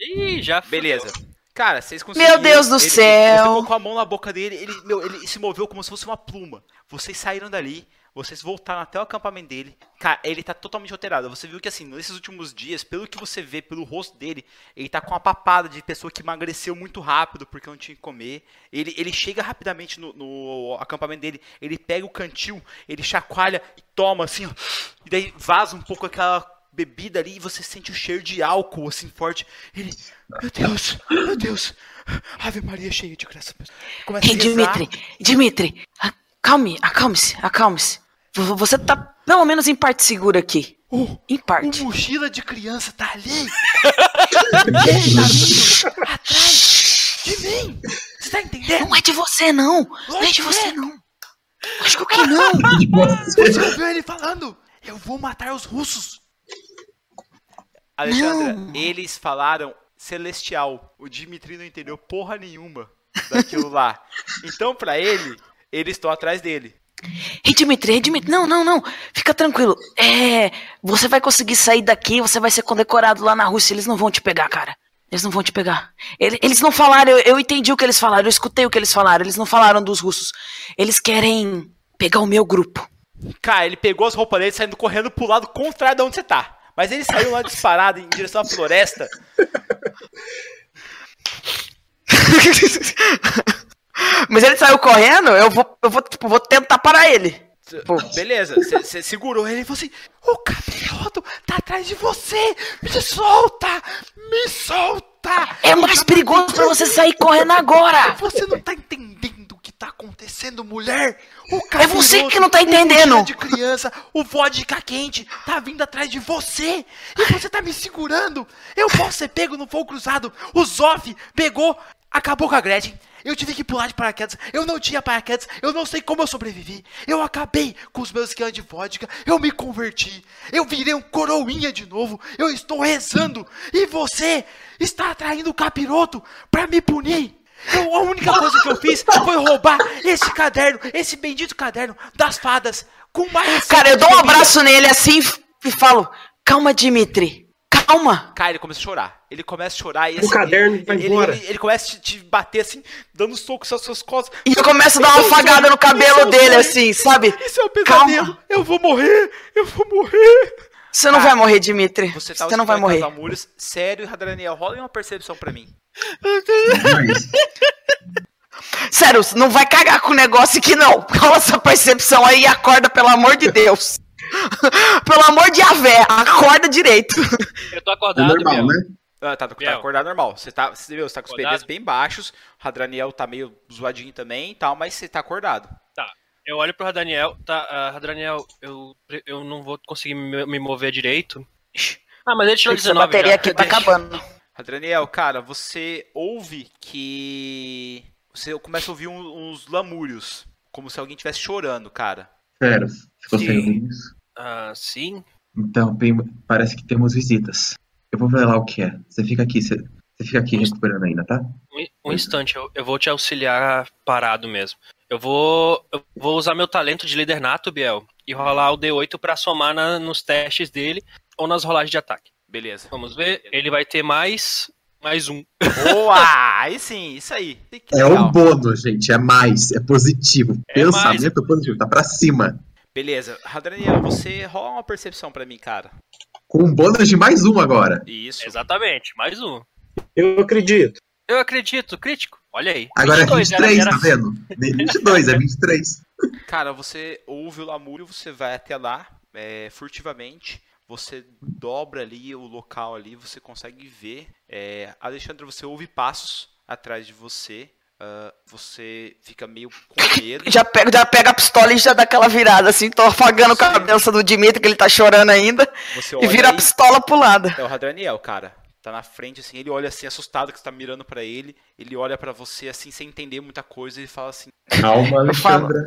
Ih, já foi. Beleza. Cara, vocês conseguiram. Meu Deus do ele- céu. Você colocou a mão na boca dele, ele, meu, ele se moveu como se fosse uma pluma. Vocês saíram dali, vocês voltaram até o acampamento dele. Cara, ele tá totalmente alterado. Você viu que assim, nesses últimos dias, pelo que você vê pelo rosto dele, ele tá com uma papada de pessoa que emagreceu muito rápido porque não tinha que comer. Ele, ele chega rapidamente no, no acampamento dele, ele pega o cantil, ele chacoalha e toma assim, ó. E daí vaza um pouco aquela bebida ali e você sente o cheiro de álcool assim forte. Ele, meu Deus, meu Deus. Ave Maria cheia de graça. Começa rezar. Dimitri, Dimitri, acalme, acalme-se, acalme-se. Você tá pelo menos em parte segura aqui. O, Em parte. mochila de criança tá ali. Ele tá vindo atrás de mim. Você tá entendendo? Não é de você, não. Não é de você, não. Lógico que não. *laughs* Você ouviu ele falando? Eu vou matar os russos. Alexandra, Não. eles falaram celestial. O Dimitri não entendeu porra nenhuma daquilo lá. Então, pra ele, eles estão atrás dele. Dimitri, ei, Dimitri, não, não, não. Fica tranquilo. É, você vai conseguir sair daqui, você vai ser condecorado lá na Rússia. Eles não vão te pegar, cara. Eles não vão te pegar. Ele- Eles não falaram, eu, eu entendi o que eles falaram, eu escutei o que eles falaram. Eles não falaram dos russos. Eles querem pegar o meu grupo. Cara, ele pegou as roupas dele saindo correndo pro lado contrário de onde você tá. Mas ele saiu lá disparado em direção à floresta. *laughs* Mas ele saiu correndo, eu vou, eu vou, tipo, vou tentar parar ele. Pô. Beleza, você segurou ele e falou assim: O capiroto tá atrás de você! Me solta! Me solta! É mais perigoso pra você sair correndo agora. Você não tá entendendo o que tá acontecendo, mulher? O É você capiroto, que não tá o entendendo. mochila de criança, o vodka quente, tá vindo atrás de você. E você tá me segurando. Eu posso ser pego no fogo cruzado. O Zoff pegou, acabou com a Gretchen. Eu tive que pular de paraquedas. Eu não tinha paraquedas. Eu não sei como eu sobrevivi. Eu acabei com os meus esquemas de vodka. Eu me converti. Eu virei um coroinha de novo. Eu estou rezando. E você está atraindo o capiroto pra me punir. Eu, a única coisa que eu fiz foi roubar esse caderno, esse bendito caderno das fadas, com mais. Cara, eu dou um abraço nele assim e falo: Calma, Dimitri. Calma. Cara, ele começa a chorar. Ele começa a chorar e O caderno vai ele, embora. Ele, ele começa a te, te bater assim, dando socos nas suas costas. E eu começo a dar uma afagada no cabelo é o dele, sonho, assim, sabe? Isso é um pesadelo. Calma. Eu vou morrer. Eu vou morrer. Você não Cara, vai morrer, Dimitri. Você Você, tá não vai morrer. Muros. Sério, Radaniel, rola uma percepção pra mim. Sério, você não vai cagar com o negócio aqui, não. Rola essa percepção aí e acorda, pelo amor de Deus. Pelo amor de Avé, acorda direito. Eu tô é acordado, normal, Biel. né? Ah, tá, tá acordado normal. Você tá, você, viu, você tá com os Acordado? PVs bem baixos. O Radaniel tá meio zoadinho também e tal, mas você tá acordado. Tá. Eu olho pro Radaniel, tá, ah, Radaniel, eu, eu não vou conseguir me, me mover direito. Ah, mas ele tirou Essa 19 bateria já. aqui tá Deixa. acabando. Radaniel, cara, você ouve que. Você começa a ouvir um- uns lamúrios. Como se alguém estivesse chorando, cara. Sério, ficou sem ouvir isso? Ah, sim. Então, bem, parece que temos visitas. Eu vou ver lá o que é. Você fica aqui, você, você fica aqui recuperando ainda, tá? Um, um instante, eu, eu vou te auxiliar parado mesmo. Eu vou, eu vou usar meu talento de líder nato, Biel, e rolar o D8 pra somar na- nos testes dele ou nas rolagens de ataque. Beleza. Vamos ver. Ele vai ter mais mais um. Boa! Aí sim, isso aí. Que É um bônus, gente. É mais. É positivo. É Pensamento positivo. Tá pra cima. Beleza. Radaniel, você rola uma percepção pra mim, cara. Com um bônus de mais um agora. Isso. Exatamente, mais um. Eu acredito. Eu acredito, crítico. Olha aí. Agora é 22, 23, era- tá vendo? Nem 22, é 23. Cara, você ouve o lamúrio, você vai até lá, é, furtivamente. Você dobra ali o local ali, você consegue ver. É, Alexandre, você ouve passos atrás de você. Ah, você fica meio com *laughs* medo. Já pega, já pega a pistola e já dá aquela virada, assim, tô afagando a cabeça do Dimitri, que ele tá chorando ainda, Você e vira a aí, pistola pro lado. É o Radaniel, cara. Tá na frente, assim, ele olha assim, assustado que você tá mirando pra ele. Ele olha pra você, assim, sem entender muita coisa e fala assim: Calma. *laughs* Alexandra.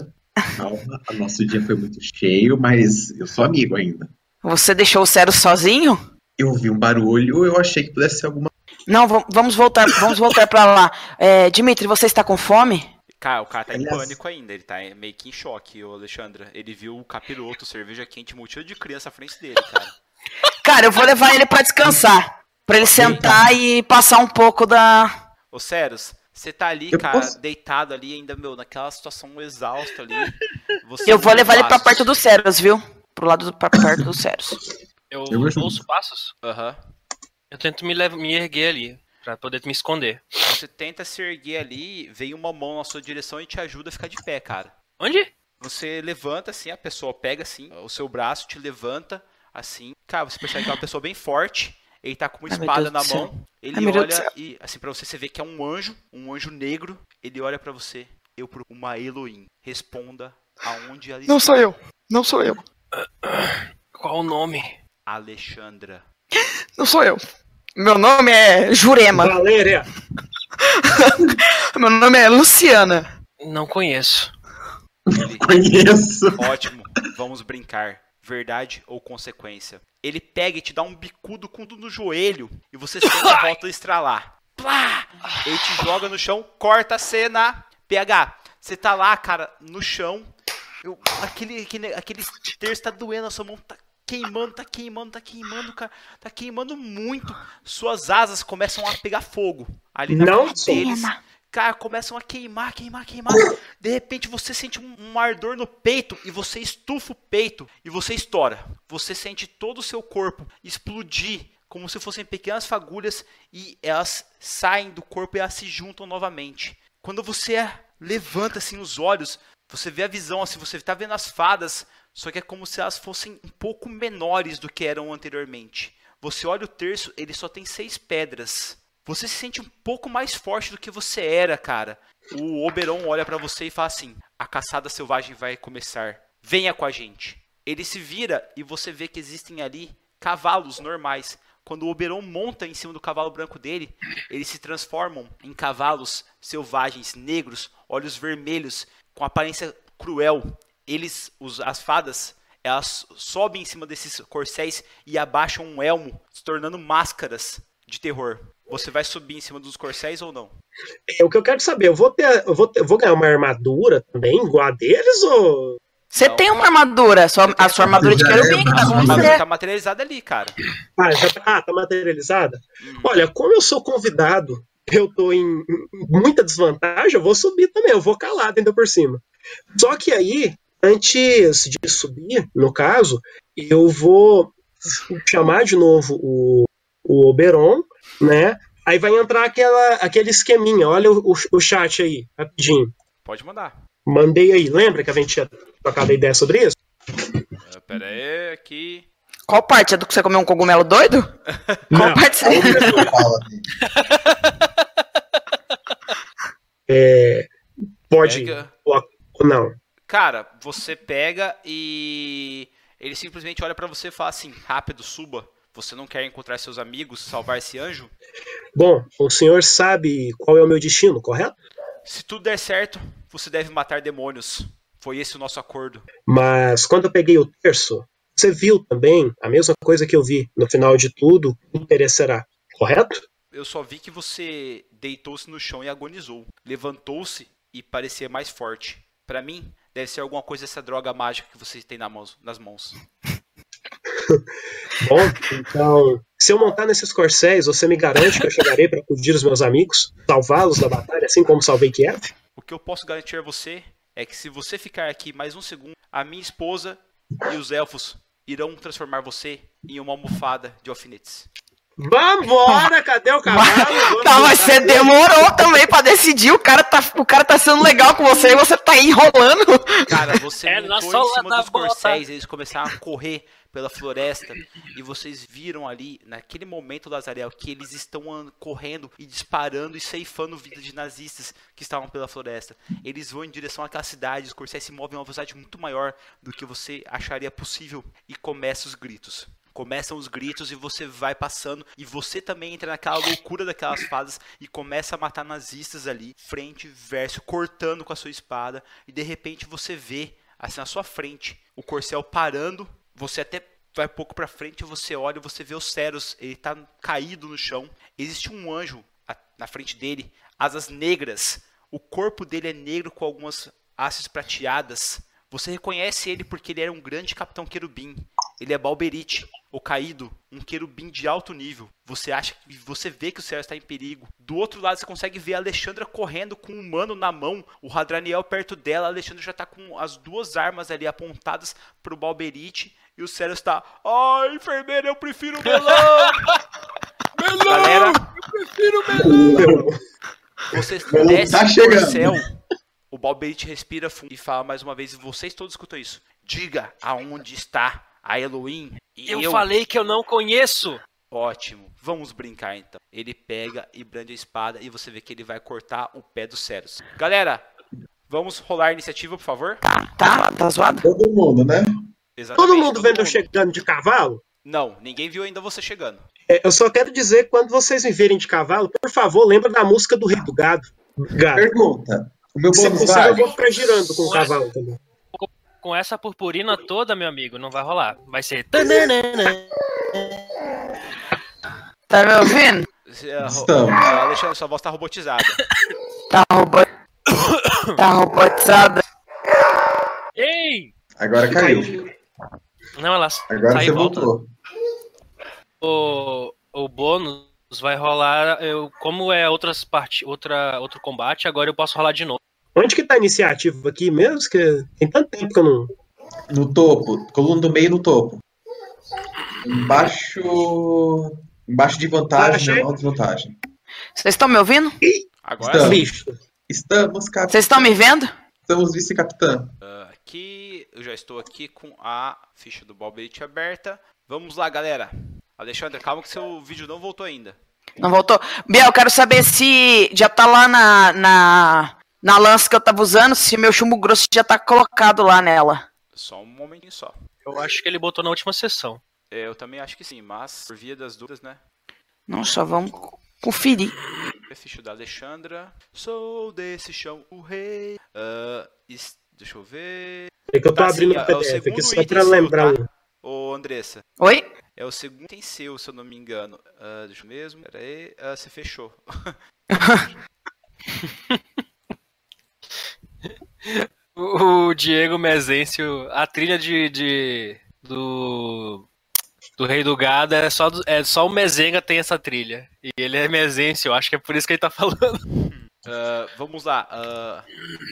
Calma, o nosso dia foi muito cheio, mas eu sou amigo ainda. Você deixou o Cero sozinho? Eu vi um barulho, eu achei que pudesse ser alguma. Não, va- vamos voltar, vamos voltar pra lá. É, Dimitri, você está com fome? Cara, o cara tá em pânico ainda, ele tá meio que em choque, o Alexandra. Ele viu o capiroto, cerveja quente, multidão de criança à frente dele, cara. *laughs* Cara, eu vou levar ele pra descansar. Pra ele sentar e passar um pouco da. Ô, Ceros, você tá ali, Eu cara, posso- deitado ali, ainda, meu, naquela situação exausta ali. Você Eu vou levar ele pra perto do Ceros, viu? Pro lado do, pra perto do Ceros. Eu, Eu ouço passos. Aham. Eu tento me, lev- me erguer ali, pra poder me esconder. Você tenta se erguer ali, vem uma mão na sua direção e te ajuda a ficar de pé, cara. Onde? Você levanta assim, a pessoa pega assim, o seu braço te levanta assim. Cara, você percebe que é uma pessoa bem forte. Ele tá com uma meu espada na mão. Ele Ai, do olha e assim pra você você vê que é um anjo, um anjo negro. Ele olha pra você. Eu procuro uma Elohim. Responda aonde ela está. sou eu. Não sou eu. Qual o nome? Alexandra. Não sou eu. Meu nome é Jurema. Valéria, *laughs* Meu nome é Luciana. Não conheço. Ele, Conheço. ótimo, vamos brincar. Verdade ou consequência? Ele pega e te dá um bicudo com no joelho e você sente a volta a estralar. Plá! Ele te joga no chão, corta a cena. PH, você tá lá, cara, no chão. Eu- aquele, aquele, aquele terço tá doendo, a sua mão tá queimando, tá queimando, tá queimando, cara. Tá queimando muito. Suas asas começam a pegar fogo. Ali na Não deles. Cara, começam a queimar, queimar, queimar. De repente você sente um, um ardor no peito e você estufa o peito e você estoura. Você sente todo o seu corpo explodir como se fossem pequenas fagulhas e elas saem do corpo e elas se juntam novamente. Quando você levanta assim os olhos, você vê a visão assim, você tá vendo as fadas, só que é como se elas fossem um pouco menores do que eram anteriormente. Você olha o terço, ele só tem seis pedras. Você se sente um pouco mais forte do que você era, cara. O Oberon olha pra você e fala assim: A caçada selvagem vai começar. Venha com a gente. Ele se vira e você vê que existem ali cavalos normais. Quando o Oberon monta em cima do cavalo branco dele, eles se transformam em cavalos selvagens, negros, olhos vermelhos, com aparência cruel. Eles, os, as fadas, elas sobem em cima desses corcéis e abaixam um elmo, se tornando máscaras de terror. Você vai subir em cima dos corcéis ou não? é o que eu quero saber. Eu vou ter, eu vou, ter- eu vou ganhar uma armadura também, igual a deles, ou. Você Não. tem uma armadura, sua- a sua armadura de Já é querubim que tá uma com A armadura você. tá materializada ali, cara. Ah, já tá, ah, tá materializada? Hum. Olha, como eu sou convidado, eu tô em, em muita desvantagem, eu vou subir também, eu vou calado ainda por cima. Só que aí, antes de subir, no caso, eu vou chamar de novo o, o Oberon, né? Aí vai entrar aquela, aquele esqueminha. Olha o, o, o chat aí, rapidinho. Pode mandar. Mandei aí. Lembra que a gente tinha trocado a ideia sobre isso? Ah, pera aí, aqui. Qual parte? É do que você comeu um cogumelo doido? *laughs* Qual Não. parte você... Fala. *laughs* É, pode. Pega. Ou não. Cara, você pega e ele simplesmente olha pra você e fala assim: rápido, suba. Você não quer encontrar seus amigos, salvar esse anjo? Bom, o senhor sabe qual é o meu destino, correto? Se tudo der certo, você deve matar demônios. Foi esse o nosso acordo. Mas quando eu peguei o terço, você viu também a mesma coisa que eu vi. No final de tudo, interesserá, correto? Eu só vi que você deitou-se no chão e agonizou. Levantou-se e parecia mais forte. Pra mim, deve ser alguma coisa dessa droga mágica que você tem na nas mãos. *laughs* Bom, então, se eu montar nesses corcéis, você me garante que eu chegarei para acudir os meus amigos, salvá-los da batalha, assim como salvei Kiev? O que eu posso garantir a você é que se você ficar aqui mais um segundo, a minha esposa e os elfos irão transformar você em uma almofada de alfinetes. Vambora, cadê o cavalo? *laughs* Vamos Tá, mas você demorou também pra decidir. O cara, tá, o cara tá sendo legal com você e você tá enrolando. Cara, você É montou em cima dos bota. corcéis, eles começaram a correr pela floresta e vocês viram ali, naquele momento, Lazarel, que eles estão correndo e disparando e ceifando vida de nazistas que estavam pela floresta. Eles vão em direção àquela cidade, os corcéis se movem a uma velocidade muito maior do que você acharia possível e começam os gritos. Começam os gritos e você vai passando e você também entra naquela loucura daquelas fadas e começa a matar nazistas ali, frente, verso, cortando com a sua espada e de repente você vê assim na sua frente o corcel parando, você até vai um pouco pra frente, você olha, e você vê o Ceros, ele tá caído no chão. Existe um anjo na frente dele, asas negras. O corpo dele é negro com algumas hastes prateadas. Você reconhece ele porque ele era um grande capitão querubim. Ele é Balberite, o caído, um querubim de alto nível. Você acha que você vê que o Ceros está em perigo. Do outro lado você consegue ver a Alexandra correndo com um humano na mão, o Radraniel perto dela. A Alexandra já tá com as duas armas ali apontadas pro Balberite e o Ceros tá, ai, enfermeira, eu prefiro *laughs* melão. Galera, você *laughs* Melão desce tá do chegando. corcel, o Balberite respira fundo e fala mais uma vez, e vocês todos escutam isso. Diga aonde está a Elohim e Eu, eu falei que eu não conheço. Ótimo, vamos brincar então. Ele pega e brande a espada e você vê que ele vai cortar o pé do Ceros. Galera, vamos rolar a iniciativa, por favor? Tá, tá zoado? Todo mundo, né? Exatamente. Todo mundo vendo eu mundo. chegando de cavalo? Não, ninguém viu ainda você chegando. É, eu só quero dizer, quando vocês me verem de cavalo, por favor, lembra da música do Rei do Gado. Gado. Pergunta. O meu Se possível, eu vou ficar girando com o cavalo também. Com essa purpurina toda, meu amigo, não vai rolar. Vai ser. *laughs* Tá me ouvindo? Se, ro- Estamos. ah, Alexandre, sua voz tá robotizada. *coughs* Tá, robo... *coughs* tá robotizada. Ei! Agora caiu. Não, ela Agora sai você e volta. voltou. O, o bônus vai rolar. Eu, como é outras part... outra, outro combate, agora eu posso rolar de novo. Onde que tá a iniciativa aqui mesmo? Que tem tanto tempo que eu não. No topo. Coluna do meio no topo. Embaixo. Embaixo de vantagem, Achei. normal desvantagem. Vocês estão me ouvindo? Agora Estamos. sim. Bicho. Estamos, capitão. Vocês estão me vendo? Estamos vice-capitã. Ah, aqui, eu já estou aqui com a ficha do Balberite aberta. Vamos lá, galera. Alexandre, calma que seu vídeo não voltou ainda. Não voltou? Biel, eu quero saber se já tá lá na, na, na lança que eu tava usando, se meu chumbo grosso já tá colocado lá nela. Só um momentinho só. Eu acho que ele botou na última sessão. É, Eu também acho que sim, mas por via das dúvidas, né? Não, só vamos conferir. A ficha da Alexandra. Sou desse chão o rei. Es- deixa eu ver. É que eu tô Tá, abrindo sim, o é o PDF aqui segundo só item pra seu, lembrar tá? um. Ô, Andressa. Oi? É o segundo item seu, se eu não me engano. Ah, deixa eu mesmo. Pera aí. Ah, você fechou. *laughs* *laughs* O Diego Mezencio, a trilha de, de- do do Rei do Gado é só é só o Mezenga tem essa trilha. E ele é Mezencio, acho que é por isso que ele tá falando. *laughs* Ah, vamos lá. ah,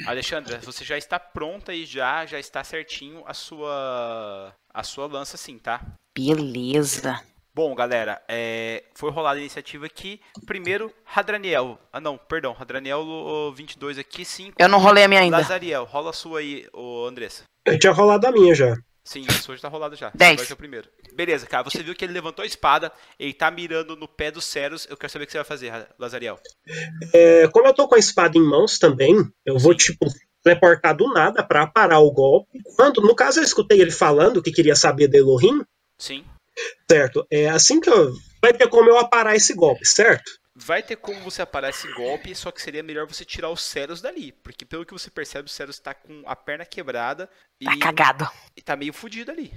Alexandra, você já está pronta e já, já está certinho a sua, a sua lança sim, tá? Beleza. Bom, galera, é, foi rolada a iniciativa aqui. Primeiro, Radraniel. Ah, não, perdão. Radraniel o 22 aqui, 5. Eu não rolei a minha ainda. Lazariel, rola a sua aí, ô Andressa. Eu tinha rolado a minha já. Sim, a sua já tá rolada já. Dez. Agora que é o primeiro. Beleza, cara. Você viu que ele levantou a espada, ele tá mirando no pé dos Ceros. Eu quero saber o que você vai fazer, Lazariel. É, como eu tô com a espada em mãos também, eu vou, tipo, teleportar do nada pra parar o golpe. Quando, no caso, eu escutei ele falando que queria saber da Elohim, Sim. Certo? É assim que eu. Vai ter como eu aparar esse golpe, certo? Vai ter como você aparar esse golpe, só que seria melhor você tirar os Ceros dali. Porque pelo que você percebe, o Ceros tá com a perna quebrada e, Tá cagado. e tá meio fudido ali.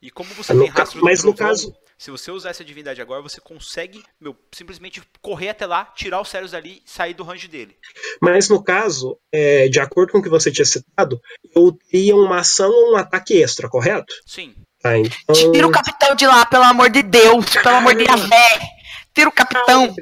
E como você No tem rastro do mas no trovão, caso- se você usar essa divindade agora, você consegue, meu, simplesmente correr até lá, tirar os Ceros dali e sair do range dele. Mas no caso, é, de acordo com o que você tinha citado, eu teria uma ação ou um ataque extra, correto? Sim. Então. Tira o capitão de lá, pelo amor de Deus. Pelo amor de Javé. Tira o capitão.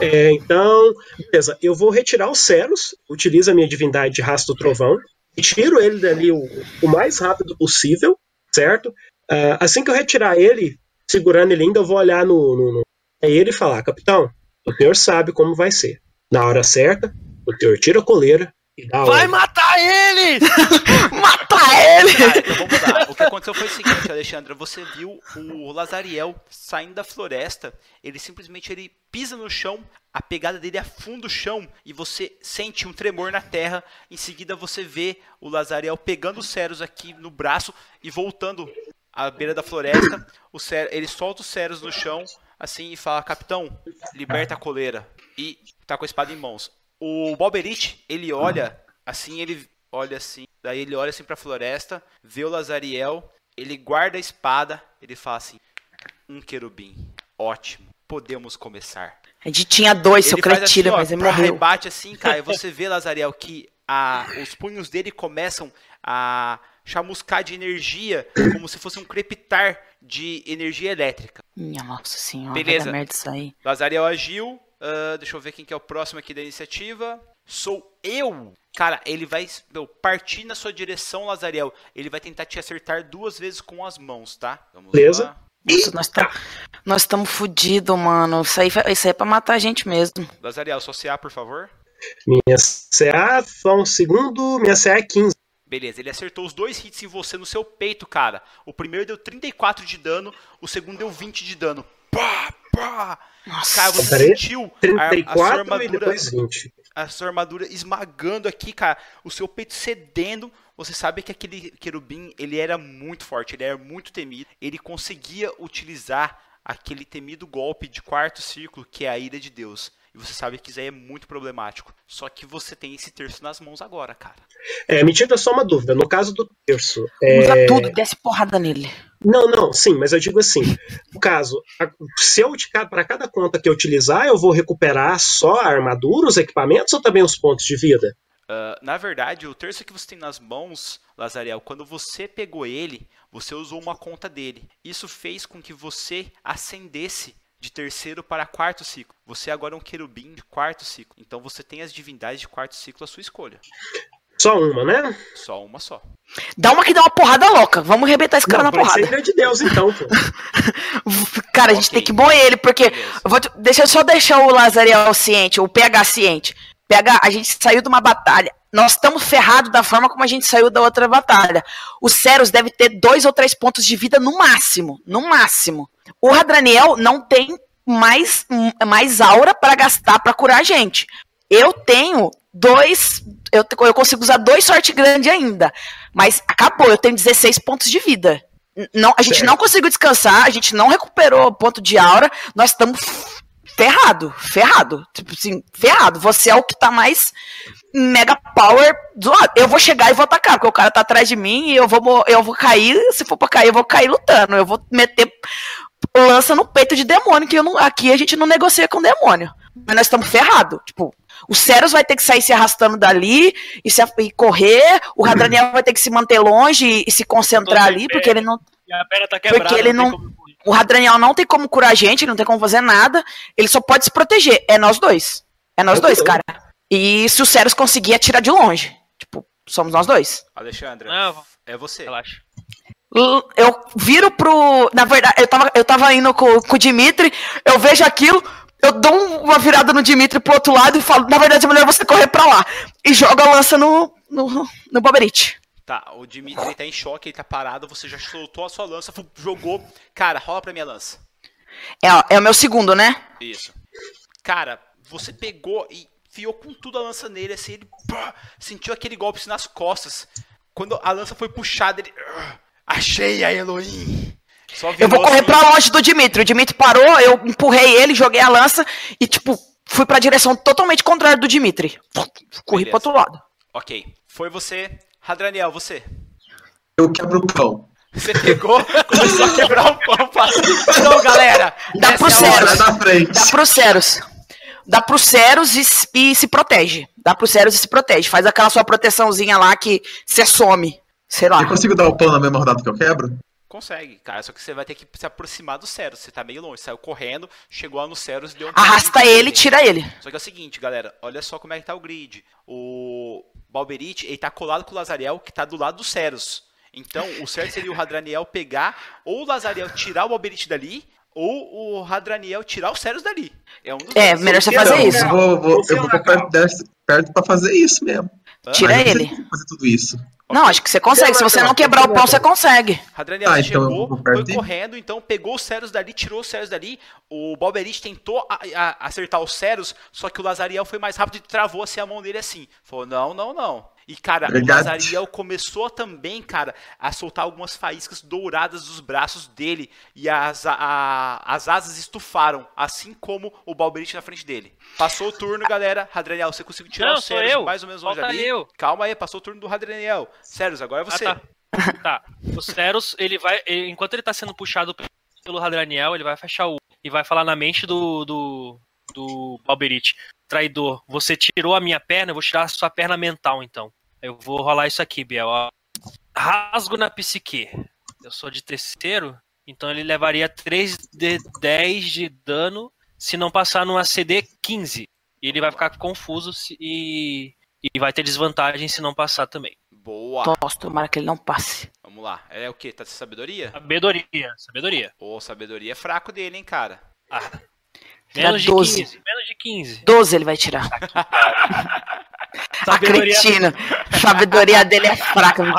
É, então, beleza. Eu vou retirar os Ceros, utilizo a minha divindade de Rastro do Trovão, e tiro ele dali o, o mais rápido possível, certo? Ah, assim que eu retirar ele, segurando ele ainda, eu vou olhar no, no, no... Ele falar, capitão, o senhor sabe como vai ser. Na hora certa, o senhor tira a coleira e Vai matar ele! *laughs* Matar ele! Então vamos. O que aconteceu foi o seguinte, Alexandra, você viu o Lazariel saindo da floresta, ele simplesmente ele pisa no chão, a pegada dele afunda o chão e você sente um tremor na terra. Em seguida você vê o Lazariel pegando os Ceros aqui no braço e voltando à beira da floresta. O Cer- ele solta os Ceros no chão assim e fala: "Capitão, liberta a coleira." E tá com a espada em mãos. O Balberite, ele olha assim, ele olha assim, daí ele olha assim pra floresta, vê o Lazariel, ele guarda a espada, ele fala assim: "Um querubim. Ótimo. Podemos começar." A gente tinha dois, seu ele faz cretino, assim, mas ele morreu. rebate assim, cara, e você *laughs* vê, Lazariel, que a, os punhos dele começam a chamuscar de energia, como se fosse um crepitar de energia elétrica. Minha nossa senhora, Beleza. merda isso aí. Lazariel agiu. Ah, deixa eu ver quem que é o próximo aqui da iniciativa. Sou eu. Cara, ele vai meu, partir na sua direção, Lazariel. Ele vai tentar te acertar duas vezes com as mãos, tá? Vamos Beleza. lá. Nossa, nós estamos nós mano. Isso aí, isso aí é pra matar a gente mesmo. Lazariel, só CA, por favor. Minha CA, só um segundo, minha CA é 15. Beleza, ele acertou os dois hits em você no seu peito, cara. O primeiro deu 34 de dano, o segundo deu 20 de dano. Pá, pá. Nossa. Cara, você Peraí, sentiu a, a sua 34 e armadura, depois 20. a sua armadura esmagando aqui, cara. O seu peito cedendo. Você sabe que aquele querubim, ele era muito forte, ele era muito temido. Ele conseguia utilizar aquele temido golpe de quarto círculo, que é a ira de Deus. E você sabe que isso aí é muito problemático. Só que você tem esse terço nas mãos agora, cara. É, me tira só uma dúvida. No caso do terço, Usa é... tudo, desce porrada nele. Não, não, sim, mas eu digo assim: no caso, se eu para cada conta que eu utilizar, eu vou recuperar só a armadura, os equipamentos ou também os pontos de vida? Ah, na verdade, o terço que você tem nas mãos, Lazariel, quando você pegou ele, você usou uma conta dele. Isso fez com que você ascendesse de terceiro para quarto ciclo. Você agora é um querubim de quarto ciclo. Então você tem as divindades de quarto ciclo à sua escolha. Só uma, né? Só uma só. Dá uma que dá uma porrada louca. Vamos arrebentar esse cara Não, na ser porrada. ira de Deus, então, pô. *laughs* Cara, a gente tem que moer ele, porque. Vou te- deixa eu só deixar o Lazariel ciente, o PH ciente. PH, a gente saiu de uma batalha. Nós estamos ferrados da forma como a gente saiu da outra batalha. O Ceros deve ter dois ou três pontos de vida no máximo. No máximo. O Radraniel não tem mais, mais aura pra gastar pra curar a gente. Eu tenho dois. Eu, eu consigo usar dois sorte grande ainda. Mas acabou, eu tenho 16 pontos de vida. Não, a gente Certo. não conseguiu descansar, a gente não recuperou ponto de aura, nós estamos ferrado, ferrado. Tipo assim, ferrado. Você é o que tá mais mega power do lado. Eu vou chegar e vou atacar, porque o cara tá atrás de mim e eu vou, eu vou cair. Se for pra cair, eu vou cair lutando. Eu vou meter lança no peito de demônio, que eu não- aqui a gente não negocia com demônio. Mas nós estamos ferrados. Tipo, o Ceros vai ter que sair se arrastando dali e, se, e correr. O Radraniel vai ter que se manter longe e, e se concentrar ali, pé. porque ele não. E a perna tá quebrada. Porque ele tem não- como correr. O Radraniel não tem como curar a gente, ele não tem como fazer nada. Ele só pode se proteger. É nós dois. É nós Eu dois, cara. E se o Ceros conseguir atirar de longe. Tipo, somos nós dois. Alexandra, Não, é você. relaxa. Eu viro pro. Na verdade, eu tava, eu tava indo com, com o Dimitri, eu vejo aquilo, eu dou um- uma virada no Dimitri pro outro lado e falo, na verdade é melhor você correr pra lá. E jogo a lança no, no, no Boberite. Tá, o Dimitri tá em choque, ele tá parado, você já soltou a sua lança, jogou. Cara, rola pra minha lança. É, é o meu segundo, né? Isso. Cara, você pegou e enfiou com tudo a lança nele, assim, ele pá, sentiu aquele golpe assim, nas costas. Quando a lança foi puxada, ele. "Ah, Achei a Elohim! Só Eu vou correr assim, pra longe do Dimitri. O Dimitri parou, eu empurrei ele, joguei a lança e, tipo, fui pra direção totalmente contrária do Dimitri. Corri Beleza. pro outro lado. Ok, foi você. Radraniel, você. Eu quebro o pão. Você pegou, *laughs* começou a quebrar o pão. Então, galera, Dá pro é Ceros. Dá pro Ceros. Dá pro Ceros e, e se protege. Dá pro Ceros e se protege. Faz aquela sua proteçãozinha lá que você some. Sei lá. Eu consigo dar o pão na mesma rodada que eu quebro? Consegue, cara, só que você vai ter que se aproximar do Ceros. Você tá meio longe, saiu correndo, chegou lá no Ceros e deu um Arrasta ele e tira ele. Só que é o seguinte, galera, olha só como é que tá o grid. O Balberite, ele tá colado com o Lazariel, que tá do lado do Ceros. Então, o certo seria o Hadraniel pegar, ou o Lazariel tirar o Alberite dali, ou o Hadraniel tirar os Ceros dali. É um dos É, dois. melhor você fazer isso. Eu vou, vou, eu vou perto, desse- perto pra fazer isso mesmo. Tira Mas eu não ele. fazer tudo isso. Não, acho que você consegue. Se você não quebrar o pão, você consegue. Hadraniel Ah, então chegou, foi correndo, então pegou os Ceros dali, tirou os Ceros dali. O Balberite tentou a- a- acertar os Ceros, só que o Lazariel foi mais rápido e travou assim a mão dele assim. Falou, não, não, não. E, cara, Verdade. o Lazariel começou também, cara, a soltar algumas faíscas douradas dos braços dele. E as, a- as asas estufaram, assim como o Balberite na frente dele. Passou o turno, galera. Hadreniel, você conseguiu tirar Não, Ceros eu. mais ou menos longe Falta ali? eu. Calma aí, passou o turno do Hadreniel. Ceros, agora é você. Ah, tá. tá. O Ceros, ele vai. ele- enquanto ele tá sendo puxado pelo Hadraniel, ele vai fechar o. E vai falar na mente do. do. Do Balberite. Traidor, você tirou a minha perna, eu vou tirar a sua perna mental, então. Eu vou rolar isso aqui, Biel. Rasgo na psique. Eu sou de terceiro, então ele levaria 3 de 10 de dano se não passar numa CD 15. E ele vai ficar confuso se- e, e vai ter desvantagem se não passar também. Boa. Nossa, tomara que ele não passe. Vamos lá. É o quê? Tá de sabedoria? Sabedoria, sabedoria. Ô, sabedoria é fraco dele, hein, cara. Ah, menos de 12. 15, menos de 15. 12 ele vai tirar. *laughs* Sabedoria- Acredino. Sabedoria dele é fraca, *laughs* um,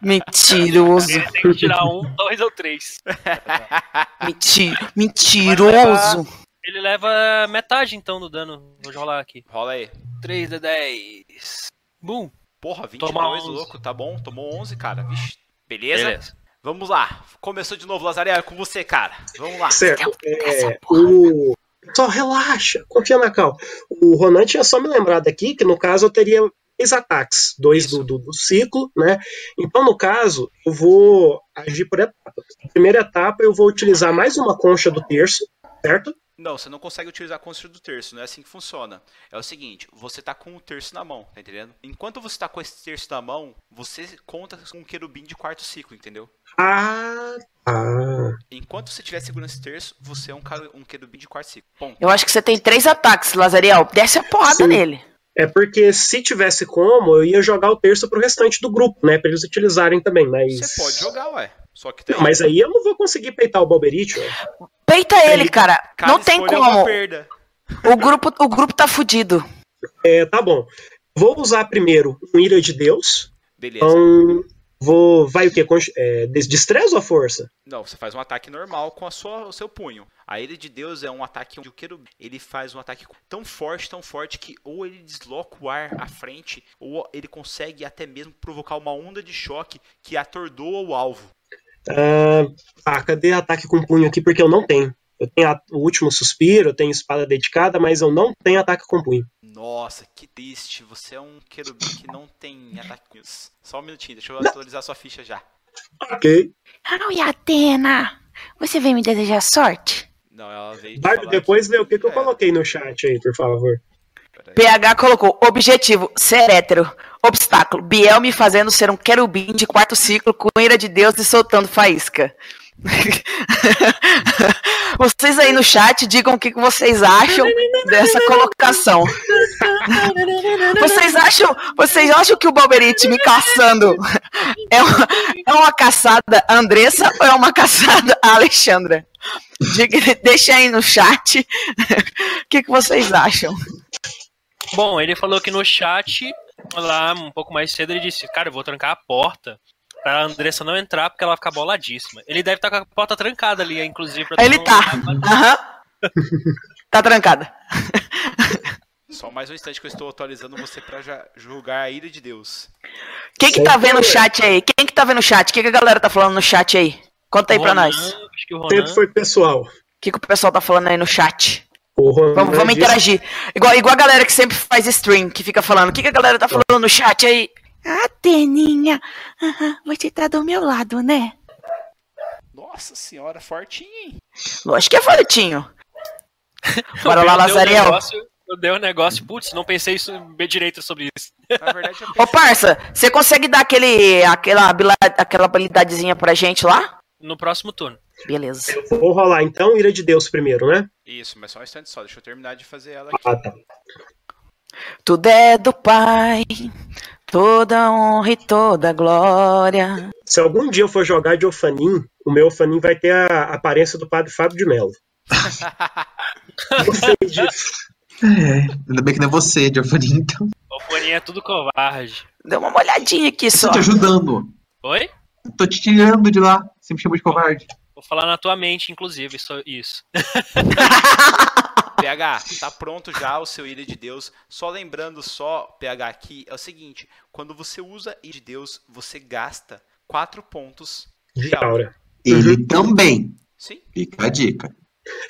mentiroso. Ele tem que tirar um, dois ou três. *laughs* Menti mentiroso. Ele leva metade então do dano. Vou rolar aqui. Rola aí. 3 de 10. Boom. Porra, 22, Toma 11. louco. Tá bom. Tomou 11, cara. Vixe. Beleza? Beleza. Vamos lá. Começou de novo, Lazaré. Com você, cara. Vamos lá. Certo. É, o... Só relaxa, confia na calma. O Ronan tinha só me lembrado aqui que no caso eu teria três ataques, dois do, do, do ciclo, né? Então, no caso, eu vou agir por etapas. Na primeira etapa, eu vou utilizar mais uma concha do terço, certo? Não, você não consegue utilizar a construção do terço, não é assim que funciona. É o seguinte, você tá com o terço na mão, tá entendendo? Enquanto você tá com esse terço na mão, você conta com um querubim de quarto ciclo, entendeu? Ah, ah. Enquanto você estiver segurando esse terço, você é um, um querubim de quarto ciclo. Ponto. Eu acho que você tem três ataques, Lazariel. Desce a porrada Sim. nele. É porque se tivesse como, eu ia jogar o terço pro restante do grupo, né? Pra eles utilizarem também, mas. Você pode jogar, ué. Só que tem. Não, mas aí eu não vou conseguir peitar o Balberite, ué. Peita ele, cara. Cada Não tem é como. O grupo, o grupo tá fudido. É, tá bom. Vou usar primeiro um Ira de Deus. Beleza. Então, vou. Vai o quê? Con- É, des- destreza ou força? Não, você faz um ataque normal com a sua, o seu punho. A Ira de Deus é um ataque onde o querubim ele faz um ataque tão forte, tão forte que ou ele desloca o ar à frente, ou ele consegue até mesmo provocar uma onda de choque que atordoa o alvo. Ah, tá, cadê ataque com punho aqui? Porque eu não tenho. Eu tenho a- o último suspiro, eu tenho espada dedicada, mas eu não tenho ataque com punho. Nossa, que triste. Você é um querubim que não tem ataques. Só um minutinho, deixa eu atualizar sua ficha já. Ok. Oi, Atena. Você veio me desejar sorte? Não, ela veio. Bardo, depois vê o que, que eu É, coloquei no chat aí, por favor. PH colocou objetivo, ser hétero. Obstáculo, Biel me fazendo ser um querubim de quarto ciclo com ira de Deus e soltando faísca. *laughs* vocês aí no chat digam o que que vocês acham dessa colocação. *laughs* Vocês acham, vocês acham que o Balberite me caçando é uma, é uma caçada Andressa ou é uma caçada Alexandra? Diga, deixa aí no chat *laughs* o que, que vocês acham. Bom, ele falou que no chat, lá um pouco mais cedo, ele disse: Cara, eu vou trancar a porta pra Andressa não entrar porque ela vai ficar boladíssima. Ele deve estar com a porta trancada ali, inclusive. Pra Ele tá. Aham. *laughs* Tá trancada. Só mais um instante que eu estou atualizando você pra já julgar a ira de Deus. Quem que tá vendo o chat aí? Quem que tá vendo o chat? O que, que a galera tá falando no chat aí? Conta aí pra Ronan, nós. O Acho que o Ronan. Sempre foi pessoal. que, que o pessoal tá falando aí no chat? O Vamos, vamos interagir. Igual, igual a galera que sempre faz stream, que fica falando. O que, que a galera tá falando no chat aí? Ah, Teninha, aham, você tá do meu lado, né? Nossa senhora, fortinho, hein? Lógico que é fortinho. *laughs* Bora Eu lá, um negócio- Eu dei um negócio, putz, não pensei isso bem direito sobre isso. Na verdade, eu Ô, parça, você consegue dar aquele, aquela, aquela habilidadezinha pra gente lá? No próximo turno. Beleza. Vou rolar então Ira de Deus primeiro, né? Isso, mas só um instante só. Deixa eu terminar de fazer ela aqui. Ah, tá. Tudo é do Pai, Toda honra e toda glória. Se algum dia eu for jogar de Ofanim, o meu Ofanim vai ter a aparência do padre Fábio de Mello. *laughs* Eu sei disso. É, ainda bem que não é você, Giovanni, então. O foninho é tudo covarde. Deu uma olhadinha aqui só. Tô te ajudando. Oi? Tô te tirando de lá. Você me chamou de covarde. Vou falar na tua mente, inclusive, isso. *laughs* PH, tá pronto já o seu Ilha de Deus. Só lembrando só, PH, que é o seguinte, quando você usa Ilha de Deus, você gasta 4 pontos De aura. Ele também. Sim? Fica a dica.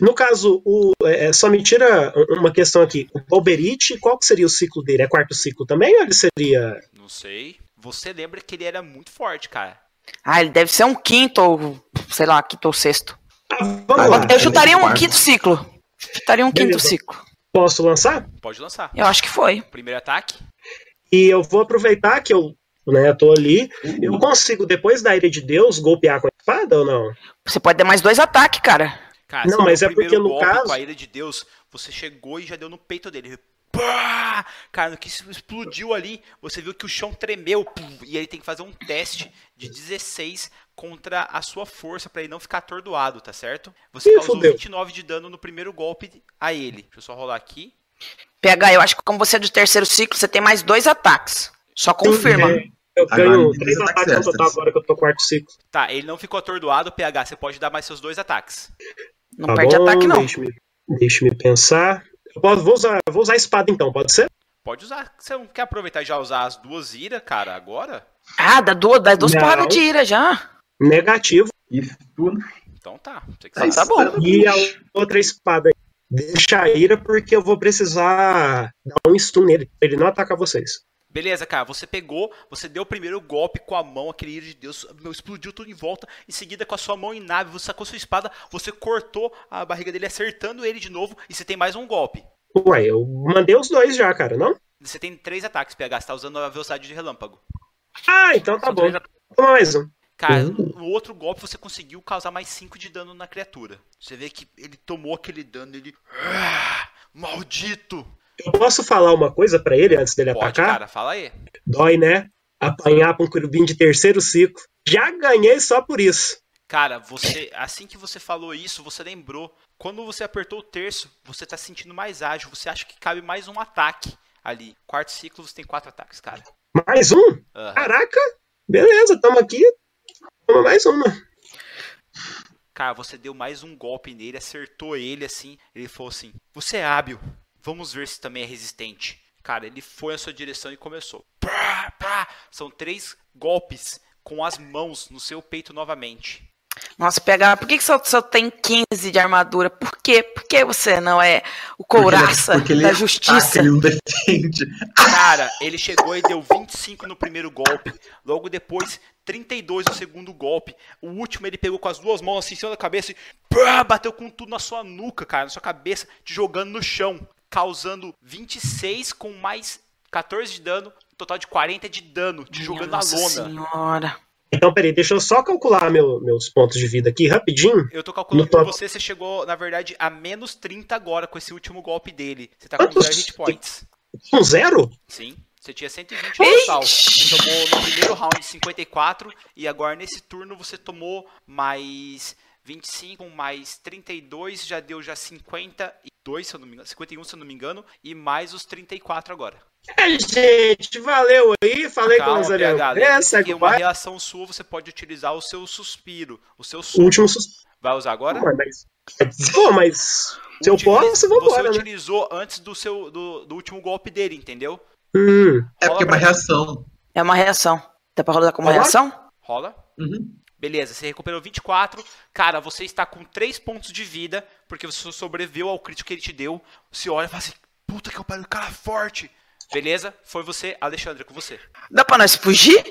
No caso, o, é, só me tira uma questão aqui. O Golberit, qual que seria o ciclo dele? É quarto ciclo também ou ele seria. Não sei. Você lembra que ele era muito forte, cara. Ah, ele deve ser um quinto ou, sei lá, quinto ou sexto. Ah, vamos lá. Eu chutaria um quarto. quinto ciclo. Chutaria um quinto ciclo. Posso lançar? Pode lançar. Eu acho que foi. Primeiro ataque. E eu vou aproveitar que eu né, tô ali. Eu consigo, depois da Ira de Deus, golpear com a espada ou não? Você pode dar mais dois ataques, cara. Cara, Não, mas é porque no golpe caso- com a Ilha de Deus, você chegou e já deu no peito dele. Pá! Cara, no que isso explodiu ali, você viu que o chão tremeu pum, e ele tem que fazer um teste de 16 contra a sua força pra ele não ficar atordoado, tá certo? Você Ih, causou fudeu. 29 de dano no primeiro golpe a ele. Deixa eu só rolar aqui. PH, eu acho que como você é do terceiro ciclo, você tem mais dois ataques. Só confirma. É, Eu Agora ganho tem três ataques no total agora que eu tô quarto ciclo. Tá, ele não ficou atordoado, PH, você pode dar mais seus dois ataques. Não Tá perde bom, ataque, não. Deixa-me deixa pensar. Eu posso, vou, usar, vou usar a espada então, pode ser? Pode usar. Você não quer aproveitar e já usar as duas ira, cara, agora? Ah, dá duas, dá duas Não. porradas de ira já. Negativo. Isso tudo. Então tá. Você que Tá, sabe. tá bom. E a outra espada deixa a ira porque eu vou precisar dar um stun nele. pra Ele não atacar vocês. Beleza, cara, você pegou, você deu o primeiro golpe com a mão, aquele ira de Deus, meu, explodiu tudo em volta, em seguida com a sua mão em nave, você sacou sua espada, você cortou a barriga dele, acertando ele de novo, e você tem mais um golpe. Ué, eu mandei os dois já, cara, não? Você tem três ataques, PH, você tá usando a velocidade de relâmpago. Ah, então tá São bom. três mais um. Cara, Uhum. no outro golpe você conseguiu causar mais 5 de dano na criatura. Você vê que ele tomou aquele dano, ele... Ah, maldito! Eu posso falar uma coisa pra ele antes dele Pode, atacar? cara, fala aí. Dói, né? Apanhar pra um querubim de terceiro ciclo. Já ganhei só por isso. Cara, você, assim que você falou isso, você lembrou. Quando você apertou o terço, você tá se sentindo mais ágil. Você acha que cabe mais um ataque ali. Quarto ciclo, você tem quatro ataques, cara. Mais um? Aham. Caraca! Beleza, tamo aqui. Toma mais uma. Cara, você deu mais um golpe nele, acertou ele assim. Ele falou assim: Você é hábil. Vamos ver se também é resistente. Cara, ele foi na sua direção e começou. São três golpes com as mãos no seu peito novamente. Nossa, PH, por que, que só, só tem 15 de armadura? Por quê? Por que você não é o Porque ele- couraça porque ele da ataca, justiça? ele não defende. Cara, ele chegou e deu 25 no primeiro golpe. Logo depois, 32 no segundo golpe. O último ele pegou com as duas mãos assim em cima da cabeça e pá, bateu com tudo na sua nuca, cara, na sua cabeça, te jogando no chão, causando 26 com mais 14 de dano, total de 40 de dano, te jogando na Nossa lona. senhora. Então, peraí, deixa eu só calcular meu- meus pontos de vida aqui rapidinho. Eu tô calculando top- você, você chegou, na verdade, a menos 30 agora com esse último golpe dele. Você tá com Quantos- 0 hit points. Um zero? Sim. Você tinha 120 no total. Você tomou no primeiro round 54 e agora nesse turno você tomou mais 25, mais 32, já deu já 52, se eu não me engano, 51 se eu não me engano, e mais os 34 agora. É, gente, valeu aí. Falei com Calma, os PH, aliados. lembre-se Essa que é uma o reação sua você pode utilizar o seu suspiro, o seu susto. último sus... Vai usar agora? Pô, mas... Pô, mas se eu Utiliza- posso, eu vou Você embora, né? utilizou antes do seu do, do último golpe dele, entendeu? Hum, É porque é uma reação. É uma reação. Dá pra rodar como reação? Rola. Uhum. Beleza, você recuperou 24. Cara, você está com 3 pontos de vida, porque você sobreviveu ao crítico que ele te deu. Você olha e fala assim, puta que eu pariu, cara forte. Beleza, foi você, Alexandre, com você. Dá pra nós fugir?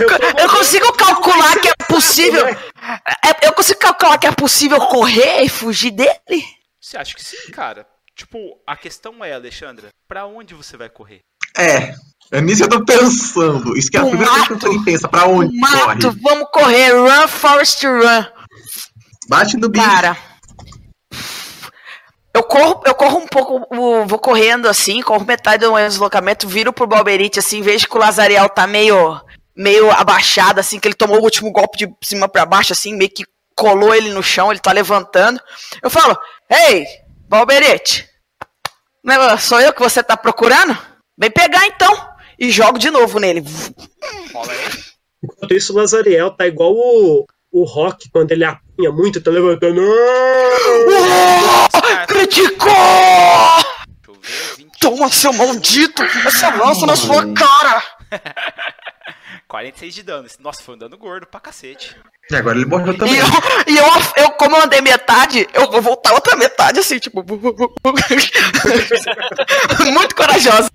eu, Eu consigo calcular que é possível. É, Eu consigo calcular que é possível correr e fugir dele? Você acha que sim, cara? Tipo, a questão é, Alexandra, pra onde você vai correr? É. É nisso que eu tô pensando. Isso que é a O primeira coisa que mato. alguém pensa. Pra onde Mato, corre? vamos correr. Run, Forest, run. Bate no bicho. Cara. Eu corro, eu corro um pouco, o- vou correndo assim, corro metade do meu deslocamento, viro pro Balberite assim, vejo que o Lazariel tá meio, meio abaixado, assim, que ele tomou o último golpe de cima pra baixo, assim, meio que colou ele no chão, ele tá levantando. Eu falo, ei, Balberite, não é- sou eu que você tá procurando? Vem pegar então. E jogo de novo nele. Enquanto isso, o Lazariel tá igual o, o Rock quando ele apanha muito, tá levantando. Criticou! Deixa eu ver. 20, Toma, seu maldito! Essa lança na sua cara! *laughs* 46 de dano. Nossa, foi um dano gordo pra cacete. E agora ele morreu E também. eu, e eu, eu, como eu andei metade, eu vou voltar outra metade, assim, tipo. *laughs* Muito corajosa.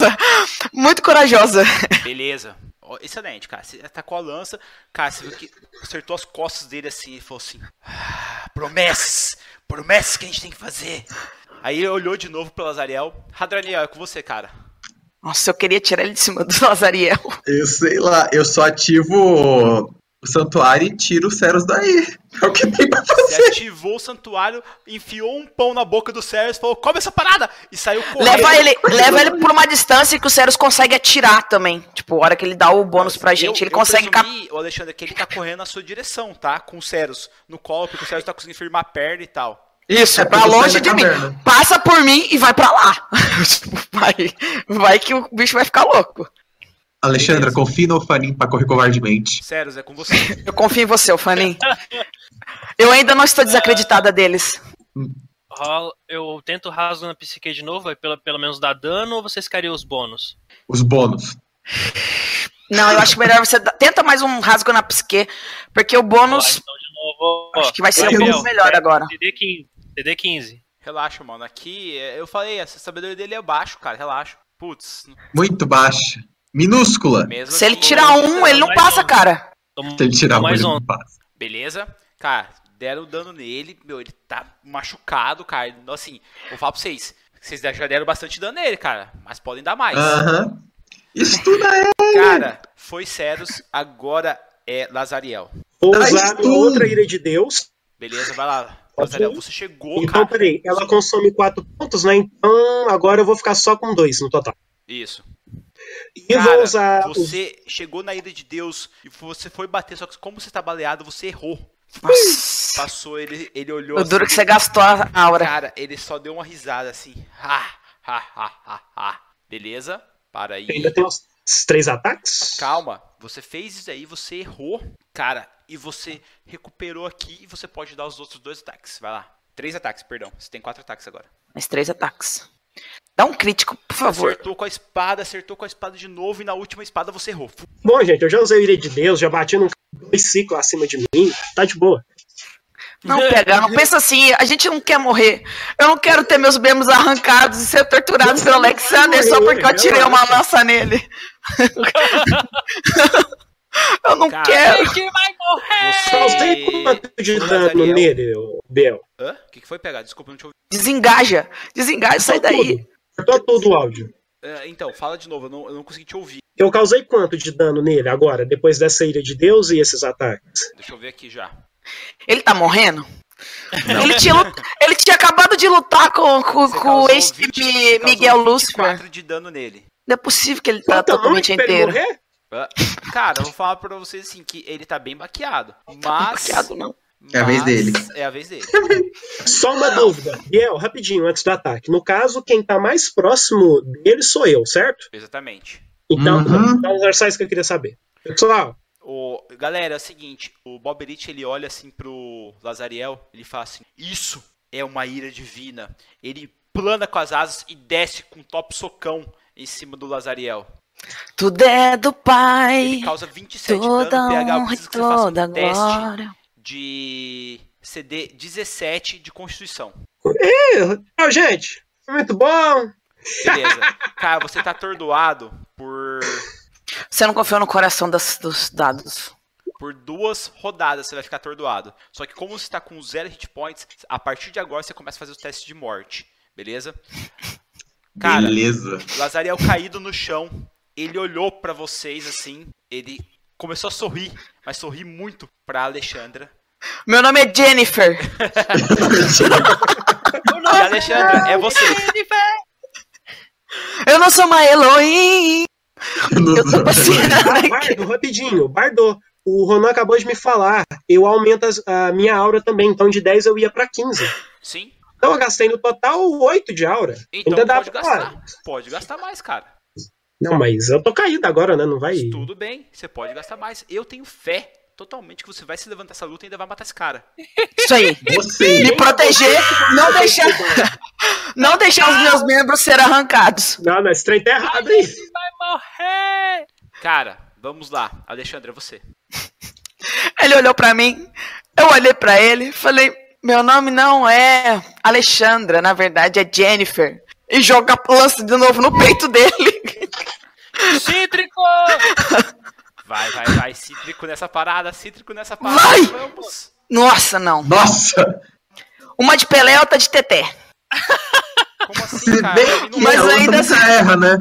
Muito corajosa. Beleza. Ó, Excelente, cara. Você atacou a lança. Cara, você viu que acertou as costas dele assim e falou assim: "Ah, Promessas! Promessas que a gente tem que fazer. Aí ele olhou de novo pro Lazariel. Hadraniel, é com você, cara. Nossa, eu queria tirar ele de cima do Lazariel. Eu sei lá, eu só ativo o santuário e tiro os Ceros daí. *laughs* É o que tem pra Você fazer. ativou o santuário, enfiou um pão na boca do Ceres, falou: Come essa parada! E saiu correndo. Leva ele, leva ele por uma distância que o Ceros consegue atirar também. Tipo, a hora que ele dá o bônus pra gente, eu, ele consegue eu cap... presumi, ô Alexandre, que ele tá correndo na sua direção, tá? Com o Ceros no colo, porque o Ceros tá conseguindo firmar a perna e tal. Isso, É pra porque longe de da mim. Passa por mim e vai pra lá. *laughs* vai, vai que o bicho vai ficar louco. Alexandra, confie no Fanin pra correr covardemente. Ceros, é com você. *laughs* Eu confio em você, ô Fanin. Eu ainda não estou desacreditada deles. Eu tento rasgo na psique de novo, vai pelo, pelo menos dar dano, ou vocês queriam os bônus? Os bônus. Não, eu acho melhor você. Tenta mais um rasgo na psique, porque o bônus então, de novo. ó. acho que vai ser um pouco melhor agora. TD 15. TD 15. Relaxa, mano. Aqui, é, eu falei, essa sabedoria dele é baixo, cara. Relaxa. Putz, Muito baixa. Minúscula. mesmo Se ele tirar um, ele não passa, um. cara. Tomo- Se ele tirar um, mais ele um. não passa. Beleza? Cara, deram dano nele. Meu, ele tá machucado, cara. Então, Assim, vou falar pra vocês. Vocês já deram bastante dano nele, cara. Mas podem dar mais. Aham. Estuda ele. Cara, foi Ceros, agora é Lazariel. Vou usar stun. outra ira de Deus. Beleza, vai lá. Lazariel, você chegou, Então, cara. peraí, ela consome quatro pontos, né? Então, agora eu vou ficar só com dois no total. Isso. E Cara, vou usar. você chegou na ira de Deus e você foi bater, só que como você tá baleado, você errou. Nossa. Passou, ele, ele olhou O duro assim, que você gastou a aura. Cara, ele só deu uma risada assim. Ha, ha, ha, ha, ha. Beleza? Para aí. Ainda tem os três ataques? Calma, você fez isso aí, você errou, cara, e você recuperou aqui e você pode dar os outros dois ataques. Vai lá. Três ataques, perdão. Você tem quatro ataques agora. Mais três ataques. Dá um crítico, por favor. Acertou com a espada, acertou com a espada de novo e na última espada você errou. Bom, gente, eu já usei o ira de Deus, já bati num dois ciclos acima de mim. Tá de boa. Não pega, não pensa assim, a gente não quer morrer. Eu não quero ter meus membros arrancados e ser torturado pelo Alexander só porque eu atirei uma lança nele. *laughs* eu não Cara, quero. que vai morrer! Quanto de dano nele, Bel? Hã? O que, que foi pegar? Desculpa, não te ouvi. Desengaja, desengaja, sai daí. Cortou todo o áudio. É, então, fala de novo, eu não, eu não consegui te ouvir. Eu causei quanto de dano nele agora, depois dessa ira de Deus e esses ataques? Deixa eu ver aqui já. Ele tá morrendo? Ele tinha, ele tinha acabado de lutar com, com, com ex 20 Mi- você causou Miguel Lucifer. 24 de dano nele. Não é possível que ele tá Quanto totalmente inteiro. morrer? Hã? Cara, eu vou falar pra vocês assim, que ele tá bem baqueado. Mas... Baqueado, não. É a vez dele. É a vez dele. *laughs* Só uma dúvida. Biel, rapidinho, antes do ataque. No caso, quem tá mais próximo dele sou eu, certo? Exatamente. Então, Uhum. então é só isso que eu queria saber. Pessoal, O, galera, é o seguinte, o Bob Elite, ele olha assim pro Lazariel, ele fala assim, isso é uma ira divina. Ele plana com as asas e desce com um top socão em cima do Lazariel. Tudo é do Pai. Ele causa 27 de Toda dano, PH, honra toda um teste glória. De CD 17 de Constituição. Ih, tchau, gente. Foi muito bom. Beleza. *laughs* Cara, você tá atordoado por, Você não confiou no coração das- dos dados. por duas rodadas, você vai ficar atordoado. Só que como você tá com zero hit points, a partir de agora você começa a fazer os testes de morte. Beleza? Cara, Beleza. Lazariel caído no chão, ele olhou pra vocês assim, ele começou a sorrir, mas sorri muito pra Alexandra. Meu nome é Jennifer. Nome *laughs* *laughs* Alexandra, é você. Eu não sou uma Elohim. Eu tô sou- passeando aqui. Bardo, rapidinho. Bardo, o Ronan acabou de me falar. Eu aumento as- a minha aura também. Então de 10 eu ia pra 15. Sim. Então eu gastei no total 8 de aura. Então Ainda dá pode pra- gastar. Pode gastar mais, cara. Não, mas eu tô caído agora, né? Não vai. Tudo bem, você pode gastar mais. Eu tenho fé totalmente que você vai se levantar essa luta e ainda vai matar esse cara. Isso aí. Você. Me proteger, não deixar, não deixar os meus membros serem arrancados. Não, não, esse trem tá errado aí. Vai morrer! Cara, vamos lá. Alexandre, é você. Ele olhou pra mim, eu olhei pra ele, falei: Meu nome não é Alexandra, na verdade é Jennifer. E joga lança de novo no peito dele. Cítrico! Vai, vai, vai. Cítrico nessa parada, cítrico nessa parada. Vai! Vamos. Nossa, não. Nossa! Uma de Pelé, outra de Teté. Como assim, Se cara? bem que Mas ainda assim- erra, né?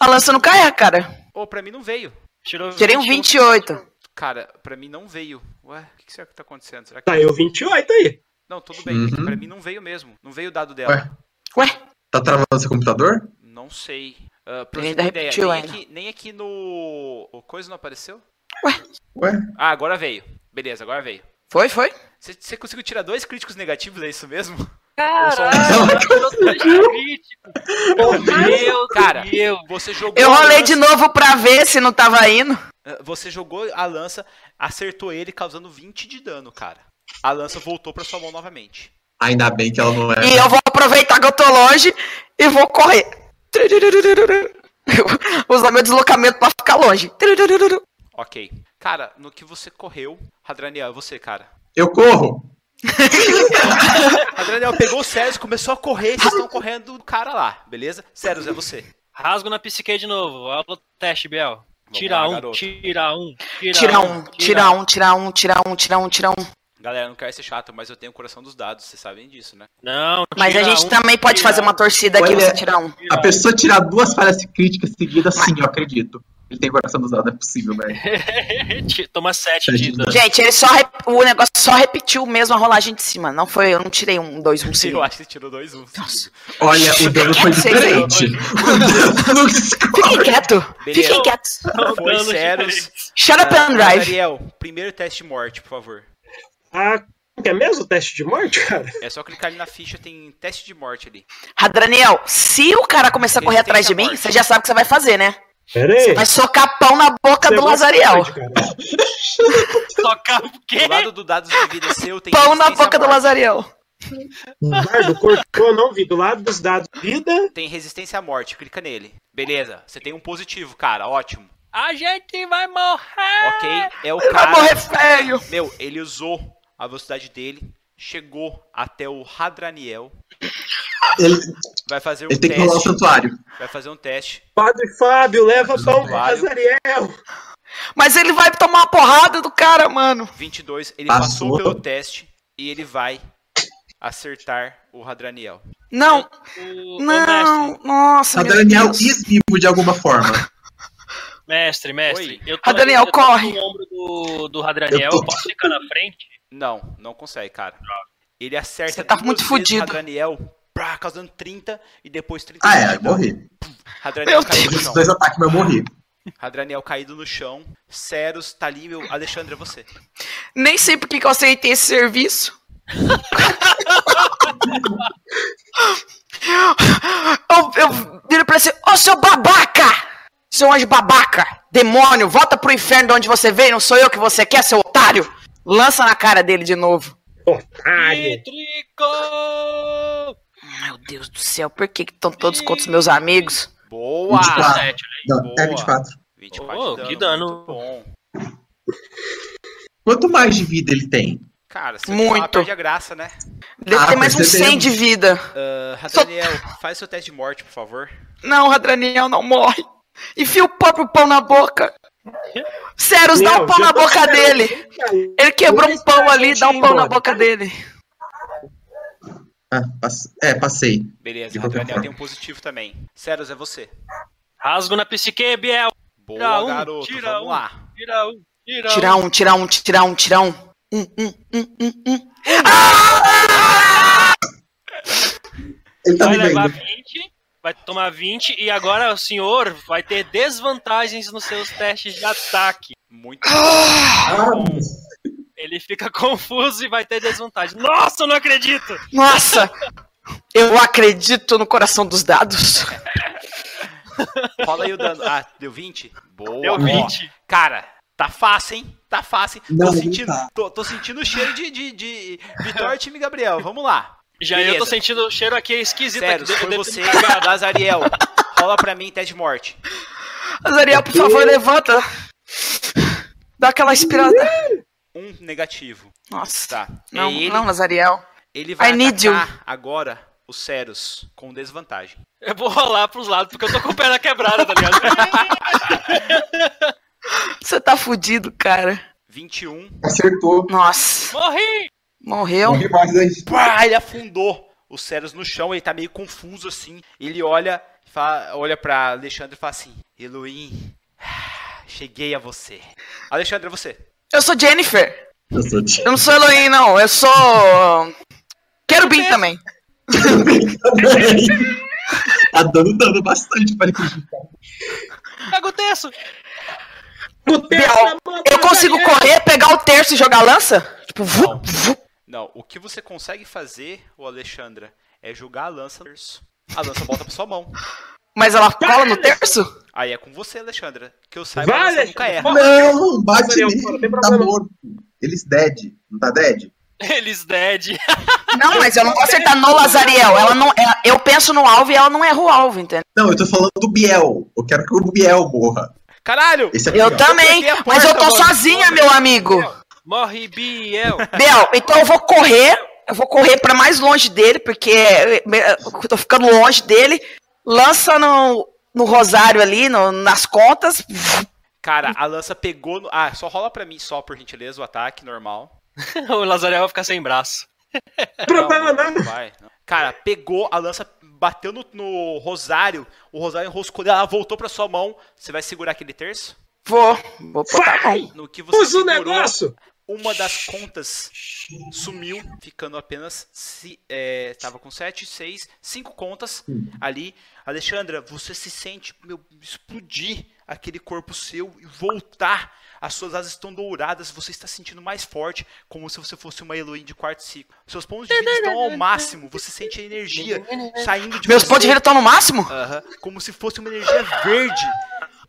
A lança não cai, cara. Ô, pra mim não veio. Tirou Tirei um 28. Cara, pra mim não veio. Ué, o que será que tá acontecendo? Será que... Tá, eu 28 aí. Não, tudo bem. que Uhum. Pra mim não veio mesmo. Não veio o dado dela. Ué, Ué, tá travando seu computador? Não sei. Uh, pra Ele você ter ainda ideia, repetiu nem ainda. aqui, nem aqui no. O coisa não apareceu? Ué? Ah, agora veio. Beleza, agora veio. foi, foi. Você, conseguiu tirar dois críticos negativos, é isso mesmo? Caralho, *laughs* crítico. Meu Cara, Deus. Você jogou. Eu rolei de novo pra ver se não tava indo. Uh, Você jogou a lança, acertou ele, causando 20 de dano, cara. A lança voltou pra sua mão novamente. Ainda bem que ela não é. E eu vou aproveitar que eu tô longe e vou correr. *laughs* Usar meu deslocamento pra ficar longe. Ok. Cara, no que você correu, Hadraniel, é você, cara. Eu corro! *laughs* Hadraniel pegou o Ceros, começou a correr, vocês estão correndo do cara lá, beleza? Ceros, é você. Rasgo na psique de novo. Aula teste, Biel. Tira lá, um, tira um, tira, Tira um, tira um, tira um, tira um, tira um, tira um. Galera, não quero ser chato, mas eu tenho o coração dos dados, vocês sabem disso, né? Não, Mas a gente um, também pode fazer uma um, torcida aqui, você tirar um. A pessoa tirar duas falhas críticas seguidas, sim, eu acredito. Ele tem coração dos dados, não é possível, velho. *laughs* Toma sete de dano. Gente, ele só rep- o negócio só repetiu mesmo a rolagem de cima. Não foi, eu não tirei um, dois, um, Eu sim. acho que você tirou dois um. seguido. Olha, o dano foi diferente. Fiquem quieto, fiquem quietos. Foi diferente. Shut up and drive. Ariel, primeiro teste de morte, por favor. Ah, é mesmo o teste de morte, cara? É só clicar ali na ficha, tem teste de morte ali. Radraniel, se o cara começar a correr atrás de mim, você já sabe o que você vai fazer, né? Pera aí. Vai socar pão na boca Você do vai Lazariel. Tocar *laughs* o quê? Do lado do dados de vida seu tem Pão na boca do. Lazariel. Bardo cortou, não vi. Do lado dos dados de vida. Tem resistência à morte, clica nele. Beleza, você tem um positivo, cara, ótimo. A gente vai morrer! Ok, é o Vai cara. morrer feio. Meu, ele usou a velocidade dele, chegou até o Hadraniel, Ele, vai fazer um ele tem que rolar o teste. santuário. Vai fazer um teste. Padre Fábio, leva pro Vário. Azariel. Mas ele vai tomar uma porrada do cara, mano. 22, ele Passou. passou pelo teste e ele vai acertar o Hadraniel. Não, O, o não, mestre, nossa, quis vivo de alguma forma. mestre, mestre. Oi. Eu tô, Radaniel, eu tô corre. no ombro do, do Radaniel, Eu tô- eu posso ficar na frente? Não, não consegue, cara. Ele acerta Você tá muito fudido. o Hadraniel, pá, causando 30 e depois 30 Ah, é, eu morri. Hadraniel Meu caído no Esses chão. dois ataques, mas eu morri. Hadraniel caído no chão. Ceros tá ali, meu. Alexandre, é você. Nem sei por que eu aceitei esse serviço. eu, eu viro pra ele, ô seu babaca! Seu anjo babaca! Demônio, volta pro inferno de onde você veio, não sou eu que você quer, seu otário! Lança na cara dele de novo. Otário. Cítrico! Meu Deus do céu, por que estão todos contra os meus amigos? Boa! 24. Sete, né? Não, é Boa. 24. 24 Oh, de que dano. Muito bom. Quanto mais de vida ele tem? Cara, você Muito. perde a graça, né? Deve Ah, ter mais uns 100 percebemos. de vida. Uh, Hadraniel, faz seu teste de morte, por favor. Não, Radraniel não morre. Enfia o próprio pão na boca. Ceros, dá Não, um pão na boca dele. Ele quebrou um pão ali, dá um pão na boca dele. Ah, é, passei. Beleza, Hadraniel forma. tem um positivo também. Ceros, é você. Rasgo na psique, Biel! Boa, Tira um, garoto. tira Vamos um. lá. Tira um, tira, Tirar um, tirar um, tirar um, tirar um. Um, um, um, um, um. Ah! Ele tá vai levar vivendo. 20, vai tomar 20 e agora o senhor vai ter desvantagens nos seus testes de ataque. Muito Ah, Ele fica *laughs* confuso e vai ter desvantagem. Nossa, eu não acredito! Nossa! Eu acredito no coração dos dados. Rola aí o dano. Ah, deu 20? Boa. Deu Ó, 20. Cara, tá fácil, hein? Tá fácil. hein? Não, tô, não sentindo, tá. tô, tô sentindo o cheiro de, de, de Vitória time Gabriel. Vamos lá. Já eu tô Beleza. sentindo o cheiro aqui esquisito. Sério, aqui. foi você. Lazariel. Rola pra mim, teste de morte. Azariel, por favor, levanta. Dá aquela inspirada. Um negativo. Nossa. Tá. Não, é ele, não, Azariel. ele vai I need you. agora os Ceros com desvantagem. Eu vou rolar pros lados porque eu tô com a perna quebrada, tá ligado? Você tá fudido, cara. 21. acertou. Nossa. Morri! Morreu. Morri mais aí. Pá, ele afundou os Ceros no chão, ele tá meio confuso assim. Ele olha, fala, olha pra Alexandre e fala assim: Elohim, *sighs* cheguei a você. Alexandre, é você. Eu sou Jennifer. Eu sou tio. Eu não sou Elohim, não. Eu sou. Querubim também. *laughs* tá dando dano bastante para o! O na mão eu consigo correr, pegar o terço e jogar lança? Tipo, vu, Não. Não, o que você consegue fazer, o Alexandra, é jogar a lança no terço. A lança volta pra sua mão. Mas ela cola no terço? Aí é com você, Alexandra. Que eu saiba, Vai, a lança nunca erra. Não, bate nele, tá morto. Eles dead. Não tá dead? Eles dead. *laughs* Não, mas eu não vou acertar no Lazariel. Ela não, ela- eu penso no alvo e ela não erra o alvo, entendeu? Não, eu tô falando do Biel. Eu quero que o Biel morra. Caralho! É Eu também, peguei a mas eu tô mano. sozinha, meu amigo. Morre, Biel! Bel, então eu vou correr, eu vou correr pra mais longe dele, porque eu tô ficando longe dele. Lança no, no rosário ali, no- nas contas. Cara, a lança pegou no. Ah, só rola pra mim, só por gentileza, o ataque normal. *laughs* o Lazarel vai ficar sem braço. Problema *laughs* não, não. não vai. não. Cara, pegou, a lança bateu no, no rosário, o rosário enroscou, ela voltou pra sua mão. Você vai segurar aquele terço? Vou, vou botar mão. No que você Usa o segurou, negócio. Uma das contas sumiu, ficando apenas. Se, é, tava com 7, 6, 5 contas ali. Alexandra, você se sente meu, explodir aquele corpo seu e voltar. As suas asas estão douradas, você está se sentindo mais forte, como se você fosse uma Elohim de quarto ciclo. Seus pontos de vida estão ao máximo, você sente a energia saindo de Meus você. pontos de vida estão no máximo? Como se fosse uma energia verde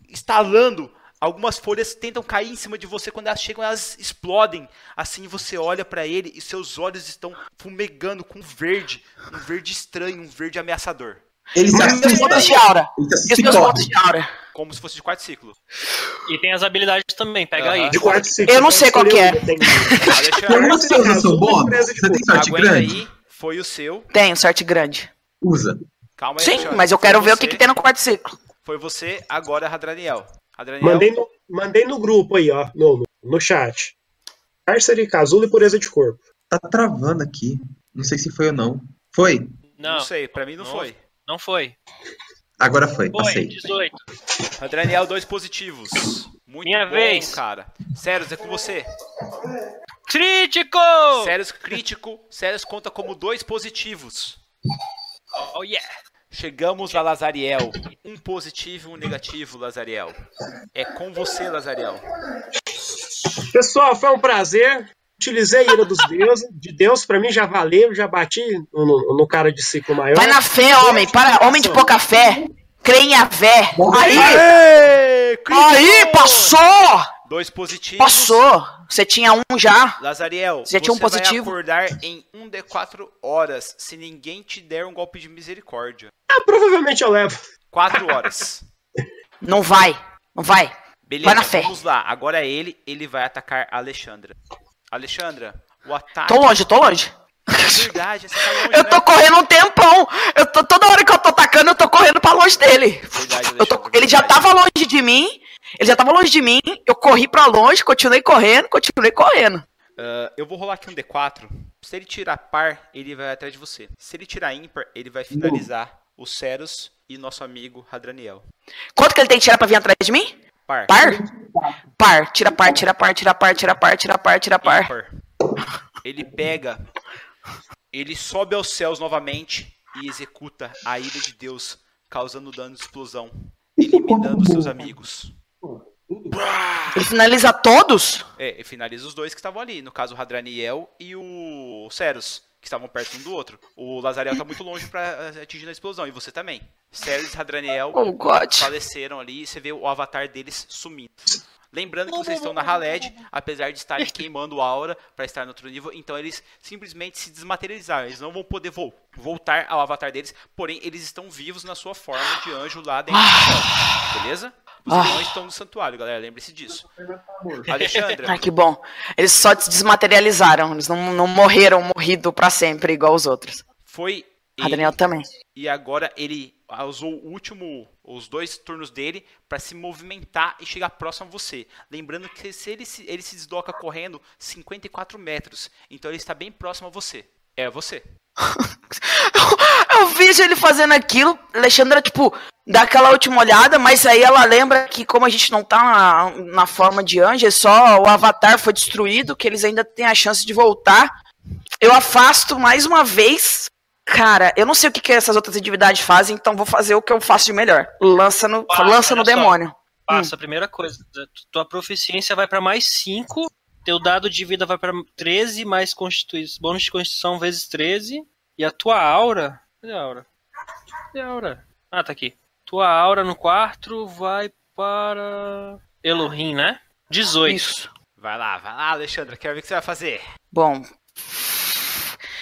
estalando. Algumas folhas tentam cair em cima de você quando elas chegam, elas explodem. Assim você olha pra ele e seus olhos estão fumegando com verde, um verde estranho, um verde ameaçador, Ele se pontos de assusta. aura. Ele se assusta de aura? como se fosse de quarto ciclo. E tem as habilidades também, pega Aham. aí. De quarto ciclo. Eu não sei qual que é. Alguma que você usa seu bônus? Surpresa de Você tem sorte aguenta grande? aí, foi o seu. Tenho, sorte grande. Usa. Calma aí, Sim, mas eu Foi quero ver o que, que tem no quarto ciclo. Foi você, agora é Radraniel. Radraniel, Mandei no, mandei no grupo aí, ó, no, no, chat. Cárcere, casulo e pureza de corpo. Tá travando aqui. Não sei se foi ou não. Foi? não, Não, sei, pra mim não, Não. foi. não foi. Agora foi, Foi, passei. 18. Radraniel, dois positivos. Muito Minha bom, vez. cara. Sérios, é com você. Crítico! Sérios crítico, Sérios conta como dois positivos. Oh yeah! Chegamos a Lazariel. Um positivo e um negativo, Lazariel. É com você, Lazariel. Pessoal, foi um prazer. Utilizei a ira dos deuses. De Deus, pra mim já valeu. Já bati no, no- no cara de ciclo maior. Vai na fé, homem. Para, homem de pouca fé. Crê em Avé. Aí, Aê, aí, passou! Dois positivos. Passou. Você tinha um já. Lazariel, Você tinha um vai positivo? acordar em um de quatro horas se ninguém te der um golpe de misericórdia. Ah, provavelmente eu levo. Quatro horas. *laughs* Não vai. Não vai. Beleza, Vai na fé. vamos lá. Agora é ele, ele vai atacar a Alexandra. Alexandra, o ataque... Tô longe, tô longe. É verdade, você tá longe, *laughs* Eu tô né? correndo um tempão. Eu tô, toda hora que eu tô atacando, eu tô correndo pra longe dele. Verdade, Eu tô- Alexandre, ele já verdade. tava longe de mim. Ele já tava longe de mim. Eu corri pra longe, continuei correndo, continuei correndo. Ah, eu vou rolar aqui um D4. Se ele tirar par, ele vai atrás de você. Se ele tirar ímpar, ele vai finalizar o Ceros e nosso amigo Radraniel. Quanto que ele tem que tirar pra vir atrás de mim? Par. Par? Par. Tira par, tira par, tira par, tira par, tira par, tira par. Ímpar. Ele pega, ele sobe aos céus novamente e executa a ira de Deus, causando dano de explosão, eliminando seus amigos. Ele finaliza todos? É, e finaliza os dois que estavam ali, no caso o Hadraniel e o Ceros, que estavam perto um do outro. O Lazariel tá muito longe pra eh, atingir a explosão, e você também. Ceros e Hadraniel Oh, God. faleceram ali e você vê o avatar deles sumindo. Lembrando que vocês estão na Haled, apesar de estarem queimando aura para estar no outro nível, então eles simplesmente se desmaterializaram. Eles não vão poder vol- voltar ao avatar deles, porém eles estão vivos na sua forma de anjo lá dentro do céu. Beleza? Vocês não estão no santuário, galera, lembre-se disso. Alexandra, Ai, que bom. Eles só se desmaterializaram. Eles não, não morreram morrido pra sempre, igual os outros. foi A ele Daniel também. e agora ele usou o último, os dois turnos dele para se movimentar e chegar próximo a você. Lembrando que se ele se, ele se desloca correndo 54 metros, então ele está bem próximo a você. É você. *laughs* Eu vejo ele fazendo aquilo. Alexandra, tipo, dá aquela última olhada, mas aí ela lembra que, como a gente não tá na, na forma de anjo, é só o avatar foi destruído, que eles ainda têm a chance de voltar. Eu afasto mais uma vez. Cara, eu não sei o que, que essas outras atividades fazem, então vou fazer o que eu faço de melhor. Lança no, lança no só. demônio. Passa, a primeira coisa. Tua proficiência vai pra mais 5. Teu dado de vida vai pra 13, mais constituição, bônus de constituição vezes 13. E a tua aura. Cadê a aura? Cadê a aura? Ah, tá aqui. Tua aura no 4 vai para. Elohim, né? 18. Isso. Vai lá, vai lá, Alexandra, quero ver o que você vai fazer. Bom.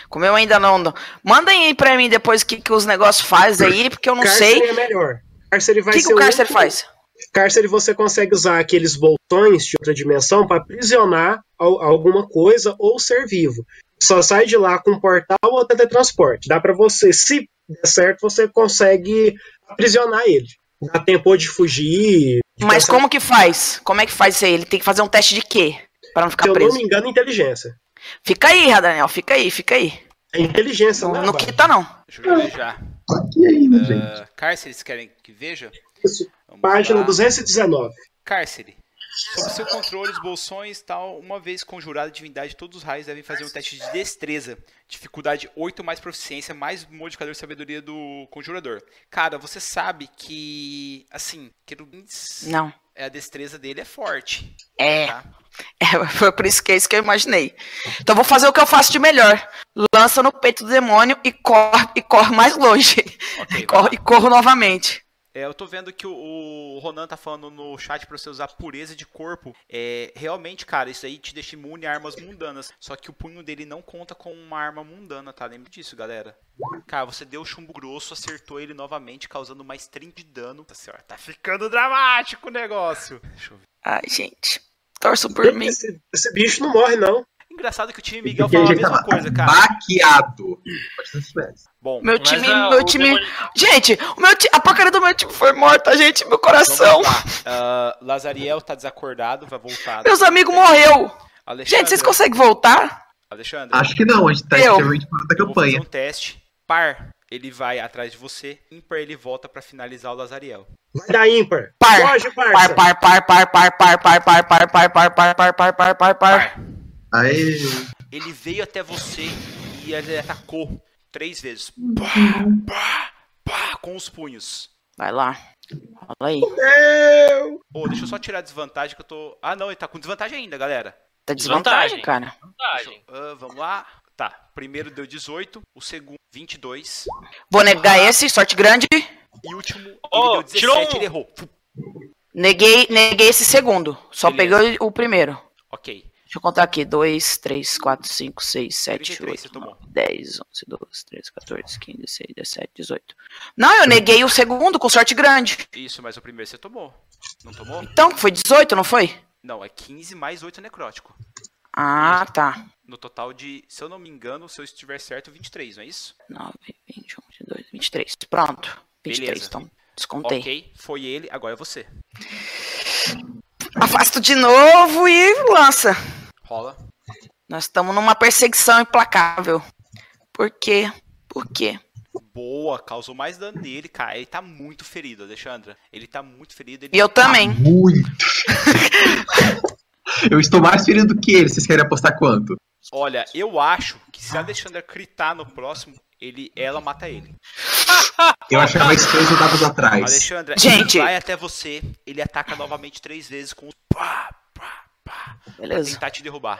Como eu ainda não. Mandem aí pra mim depois o que, que os negócios faz aí, porque eu não Cárcere sei. é melhor. Cárcere O vai que, ser que o cárcere único- faz? Cárcere você consegue usar aqueles boltões de outra dimensão para aprisionar al- alguma coisa ou ser vivo. Só sai de lá com portal ou teletransporte. Dá para você, se der certo, você consegue aprisionar ele. Dá tempo de fugir. de Mas como que faz? Como é que faz isso aí? Ele tem que fazer um teste de quê? Pra não Se ficar eu preso. não me engano, inteligência. Fica aí, Daniel, fica aí, fica aí. É inteligência, Não, né? não Vale? quita, não. Deixa eu ver já. Tô aqui ainda, gente. Uh, Cárcere, vocês querem que veja? Isso. Vamos Página lá. 219. Cárcere. Sob seu controle, os bolsões, tal, uma vez conjurada a divindade, todos os raios devem fazer um teste de destreza. Dificuldade 8 mais proficiência, mais modificador de sabedoria do conjurador. Cara, você sabe que, assim, querubins, Não. é, a destreza dele é forte. É, Tá? é, *laughs* foi por isso que é isso que eu imaginei. Então vou fazer o que eu faço de melhor. Lança no peito do demônio e corre, e corre mais longe. Ok, *laughs* E corro, e corro novamente. É, eu tô vendo que o, o Ronan tá falando no chat pra você usar pureza de corpo. É, realmente, cara, isso aí te deixa imune a armas mundanas. Só que o punho dele não conta com uma arma mundana, tá? Lembre disso, galera. Cara, você deu chumbo grosso, acertou ele novamente, causando mais 30 de dano. Nossa senhora, tá ficando dramático o negócio. Deixa eu ver. Ai, gente. Torço por mim. Esse, esse bicho não morre, não. Engraçado que o time Miguel falou a mesma tava coisa, cara. Baqueado. Pode ser sucesso. Bom, Meu time. ah, meu time. demônio- Gente, o meu ti- a porcaria do meu time foi morta, gente. Meu coração. Ah, Lazariel tá desacordado, vai voltar. Meus amigos morreu. Alexandre, Gente, vocês conseguem voltar? Alexandre, Acho que não, a gente tá extremamente fora da campanha. um teste. Par, ele vai atrás de você. Ímpar, ele volta pra finalizar o Lazariel. Vai dar ímpar. Par. Foge, parça. Par, par, par, par, par, par, par, par, par, par, par, par, par, par, par, par. Par, Aê. ele veio até você e ele atacou três vezes. Pá, pá, pá, com os punhos. Vai lá. Fala aí. Eu. Ô, deixa eu só tirar a desvantagem que eu tô. Ah, não, ele tá com desvantagem ainda, galera. Tá desvantagem, Desvantagem. cara. Vantagem. Ah, vamos lá. Tá, primeiro deu 18, o segundo 22 Vou negar esse, sorte grande. e o último ele Ô, deu 17 tirou um. ele errou. Neguei, neguei esse segundo. Só Beleza. peguei o primeiro. Ok, Deixa eu contar aqui. 2, 3, 4, 5, 6, 7, 33 você 8, tomou. 9, 10, 11, 12, 13, 14, 15, 16, 17, 18. Não, eu neguei o segundo com sorte grande. Isso, mas o primeiro você tomou. Não tomou? Então, foi 18, não foi? Não, é 15 mais 8 necrótico. Ah, tá. No total de, se eu não me engano, se eu estiver certo, 23, não é isso? 9, 21, 22, 23. Pronto. 23, Beleza. então descontei. Ok, foi ele, agora é você. Afasto de novo e lança. Rola. Nós estamos numa perseguição implacável. Por quê? Por quê? Boa, causou mais dano nele, cara. Ele tá muito ferido, Alexandra. Ele tá muito ferido. Ele E eu também. Muito. *laughs* Eu estou mais ferido do que ele. Vocês querem apostar quanto? Olha, eu acho que se a Alexandra critar no próximo, ele, ela mata ele. Eu achava isso três dados atrás. Alexandra, Gente. ele vai até você, ele ataca novamente três vezes com pá, pá, pá, pra Beleza. tentar te derrubar.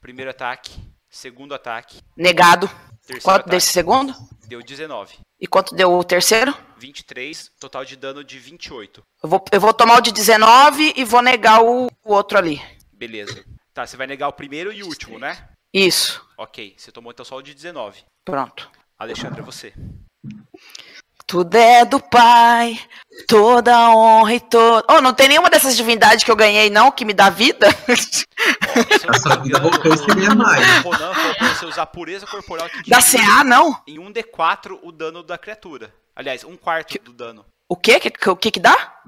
Primeiro ataque, segundo ataque, Negado. terceiro Quanto ataque. desse segundo? Deu 19. E quanto deu o terceiro? 23, total de dano de 28. Eu vou, eu vou tomar o de 19 e vou negar o, o outro ali. Beleza. Tá, você vai negar o primeiro e o último, né? Isso. Ok, você tomou então só o de 19. Pronto. Alexandra, você. Tudo é do Pai, toda honra e toda. Oh, não tem nenhuma dessas divindades que eu ganhei, não, que me dá vida? Ó, se eu A sua não me vida voltou ganha mais. O Ronan falou pra você usar pureza corporal que da CA, não? em 1d4 o dano da criatura. Aliás, um quarto do dano. O quê? Que- que- O que que dá?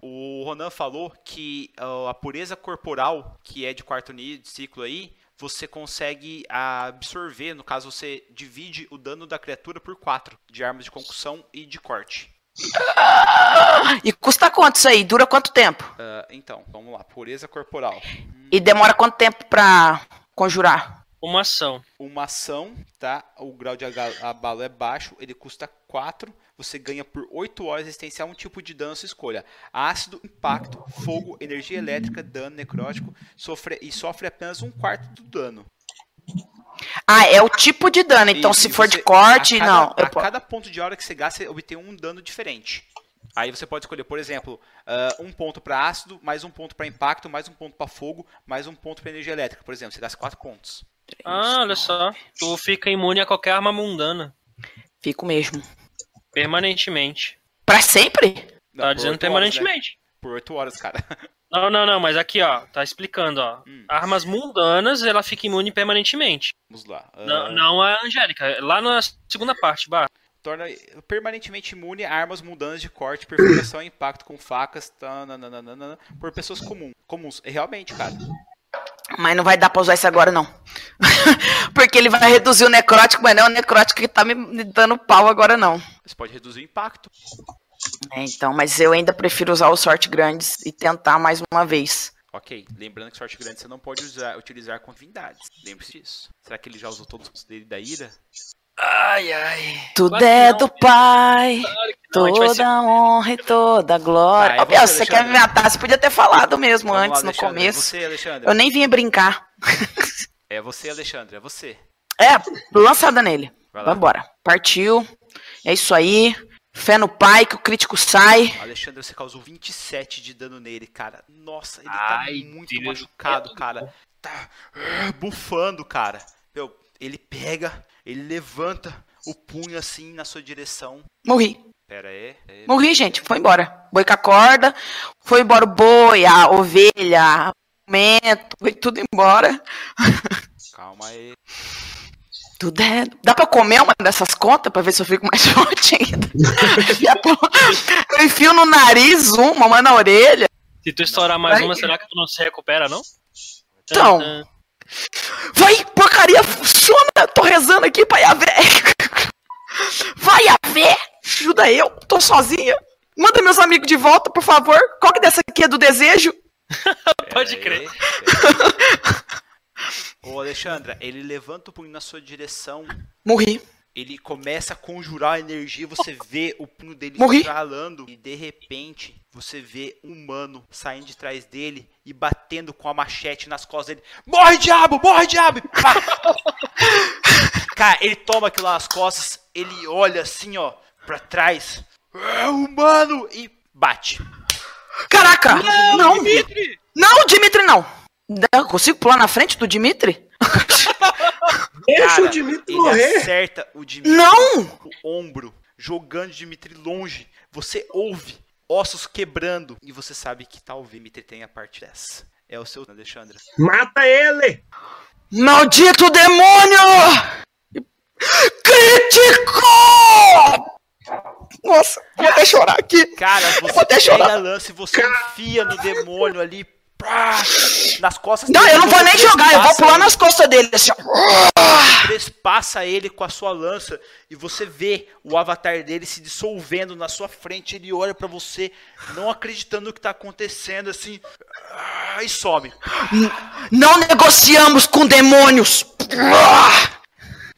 O Ronan falou que ó, a pureza corporal, que é de quarto nível, de ciclo aí, você consegue absorver, no caso você divide o dano da criatura por 4, de armas de concussão e de corte. E custa quanto isso aí? Dura quanto tempo? Ah, então, vamos lá, pureza corporal. E demora quanto tempo pra conjurar? Uma ação. Uma ação, tá? O grau de abalo é baixo, ele custa 4. Você ganha por 8 horas resistência a um tipo de dano sua escolha. Ácido, impacto, fogo, energia elétrica, dano necrótico sofre, e sofre apenas um quarto do dano. Ah, é o tipo de dano. Então, Isso, se e for você- de corte, a cada, não. A cada ponto de hora que você gasta, você obtém um dano diferente. Aí você pode escolher, por exemplo, ah, um ponto para ácido, mais um ponto para impacto, mais um ponto para fogo, mais um ponto para energia elétrica, por exemplo. Você gasta 4 pontos. Ah, olha só. Tu fica imune a qualquer arma mundana. Fico mesmo. Permanentemente. Pra sempre? Não, Tá dizendo oito horas, né? permanentemente. Por 8 horas, cara. *laughs* Não, não, não, mas aqui, ó, tá explicando, ó. Hum. Armas mundanas, ela fica imune permanentemente. Vamos lá. Ah, Não, não a Angélica. Lá na segunda parte, bah. torna permanentemente imune a armas mundanas de corte, perfuração e impacto com facas tananana, por pessoas comum, comuns. E Realmente, cara. Mas não vai dar pra usar isso agora, não. *laughs* Porque ele vai reduzir o necrótico, mas não é o necrótico que tá me- me dando pau agora, não. Você pode reduzir o impacto. É, então, mas eu ainda prefiro usar o sorte grandes e tentar mais uma vez. Ok, lembrando que sorte grande você não pode usar, utilizar com divindades. Lembre-se disso. Será que ele já usou todos os dele da ira? Ai, ai. Tudo é do Pai, Não, gente vai toda ser- honra e toda glória. Tá, Biel, você, se você quer me matar, você podia ter falado mesmo Vamos antes, lá, no Alexandre. começo. Você, Alexandre. Eu nem vinha brincar. É você, Alexandre. É você. É, lançada nele. Vambora. Partiu. É isso aí. Fé no pai, que o crítico sai. Alexandre, você causou 27 de dano nele, cara. Nossa, ele Ai, tá muito Deus. machucado, cara. Tá ah, bufando, cara. Meu, ele pega, ele levanta o punho assim na sua direção. Morri. Pera aí. aí. Morri, gente. Foi embora. Boi com a corda. Foi embora o boi, a ovelha, o mento. Foi tudo embora. Calma aí. Tudo é... Dá pra comer uma dessas contas pra ver se eu fico mais *laughs* forte ainda? eu enfio no nariz uma, uma na orelha. Se tu estourar mais Vai. uma, será que tu não se recupera, não? Então. Vai, porcaria, funciona. Tô rezando aqui pra Yavé. Vai, Yavé. Ajuda eu. Tô sozinha. Manda meus amigos de volta, por favor. Qual que dessa aqui é do desejo? *laughs* Pode crer. Ô, Alexandra, ele levanta o punho na sua direção. Morri. Ele começa a conjurar a energia, você vê o punho dele Morri. estralando e de repente você vê um humano saindo de trás dele e batendo com a machete nas costas dele. Morre, diabo! Morre, diabo! *laughs* Cara, ele toma aquilo lá nas costas, ele olha assim, ó, pra trás. É humano! E bate. Caraca! Não, Dimitri! não, Dimitri, não. Eu consigo pular na frente do Dimitri? *laughs* Deixa Cara, o Dimitri ele morrer. acerta o Dimitri Não! o ombro, jogando o Dimitri longe. Você ouve ossos quebrando e você sabe que talvez Dimitri tenha parte dessa. É o seu, Alexandre. Mata ele! Maldito demônio! Crítico! Nossa, vou até chorar aqui. Cara, vou você até pega chorar. a lança e você enfia no demônio ali, nas costas Não, eu não vou nem jogar, eu vou pular ele, nas costas dele. Assim, ó. Trespassa ele com a sua lança e você vê o avatar dele se dissolvendo na sua frente. Ele olha pra você, não acreditando no que tá acontecendo, assim, ah, e some. Não negociamos com demônios.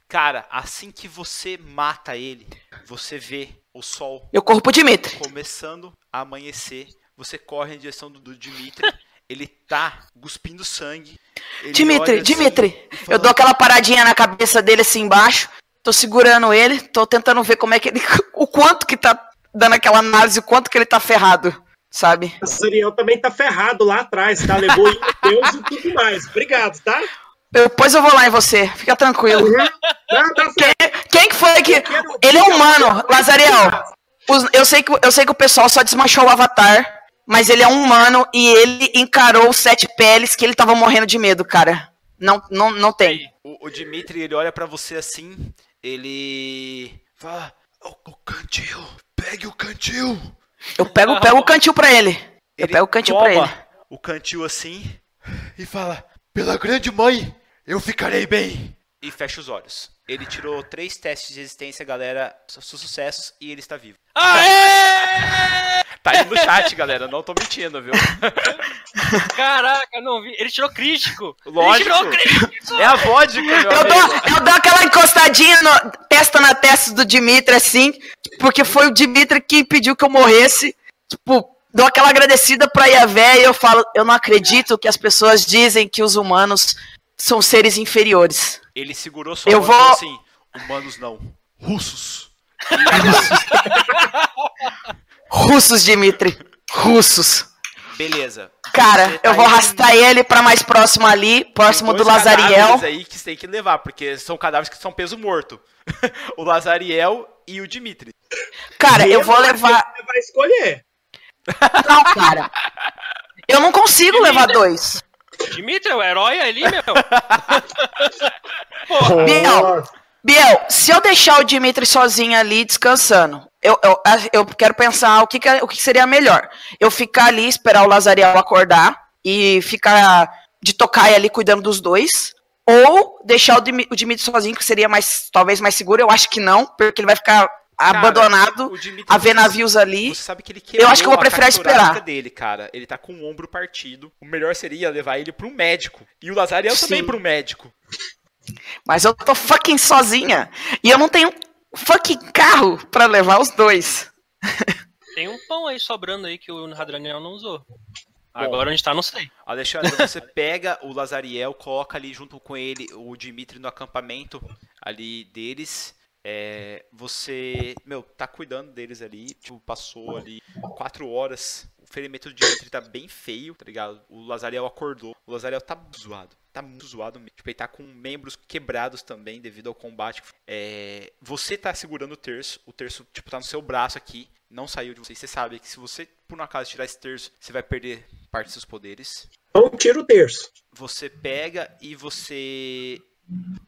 Cara, assim que você mata ele, você vê o sol Eu corro pro Dimitri. começando a amanhecer. Você corre em direção do, do Dimitri. Ele tá cuspindo sangue. Ele Dimitri, assim Dimitri. Eu fala, dou aquela paradinha na cabeça dele assim embaixo. Tô segurando ele, tô tentando ver como é que ele. *laughs* O quanto que tá dando aquela análise, o quanto que ele tá ferrado, sabe? O Zariel também tá ferrado lá atrás, tá? Levou em *laughs* Deus e tudo mais. Obrigado, tá? Depois eu vou lá em você, fica tranquilo. Não, tá. Quem, quem que foi que. Ele é humano, Lazariel. Os- Eu sei, que, eu sei que o pessoal só desmanchou o avatar, mas ele é um humano e ele encarou os sete peles que ele tava morrendo de medo, cara. Não, não, não tem. O, o Dimitri, ele olha pra você assim, ele fala, o, o cantil, pegue o cantil. Eu pego, pego o cantil pra ele. Eu Ele pego o cantil pra ele. o cantil assim e fala, pela grande mãe, eu ficarei bem. E fecha os olhos. Ele tirou três testes de resistência, galera, su- sucessos, e ele está vivo. Aê! Tá aí no chat, galera, não tô mentindo, viu? *laughs* Caraca, não vi. Ele tirou crítico. Lógico. Ele tirou crítico. É a vodka, meu Eu amigo. dou, eu dou aquela encostadinha, no- testa na testa do Dimitri, assim, porque foi o Dimitri que impediu que eu morresse. Tipo, dou aquela agradecida pra Yavé e eu falo, eu não acredito que as pessoas dizem que os humanos são seres inferiores. Ele segurou sua Eu mão e falou vou- assim, humanos não, russos. *laughs* *laughs* Russos, Dimitri. Russos. Beleza. Cara, Você tá eu vou arrastar ele pra mais próximo ali, próximo do dois Lazariel. cadáveres aí que você tem que levar, porque são cadáveres que são peso morto. *laughs* o Lazariel e o Dimitri. Cara, eu vou levar. Você vai escolher. Não, cara. Eu não consigo levar dois. Dimitri, o herói ali, meu. *laughs* Biel, Biel, se eu deixar o Dimitri sozinho ali descansando, eu, eu, eu quero pensar o que, que é- o que seria melhor. Eu ficar ali, esperar o Lazariel acordar e ficar de tocaia ali cuidando dos dois. Ou deixar o, Dimi- o Dimitri sozinho, que seria mais, talvez mais seguro. Eu acho que não, porque ele vai ficar Cara, abandonado a ver navios ali. Você sabe que ele Eu acho que eu vou preferir esperar. dele, cara. Ele tá com o ombro partido. O melhor seria levar ele pro médico. E o Lazariel Sim. também pro médico. Mas eu tô fucking sozinha. E eu não tenho fucking carro pra levar os dois. Tem um pão aí sobrando aí que o Radraniel não usou. Agora onde tá, não sei. Alexandre, você *laughs* pega o Lazariel, coloca ali junto com ele o Dimitri no acampamento ali deles. É, você, meu, tá cuidando deles ali. Tipo, passou ali quatro horas. O ferimento do Dimitri tá bem feio, tá ligado? O Lazariel acordou. O Lazariel tá zoado. Tá muito zoado mesmo. Tipo, ele tá com membros quebrados também devido ao combate. É, você tá segurando o terço. O terço, tipo, tá no seu braço aqui. Não saiu de você. Você sabe que se você, por um acaso, tirar esse terço, você vai perder parte dos seus poderes Então tira o terço. você pega e você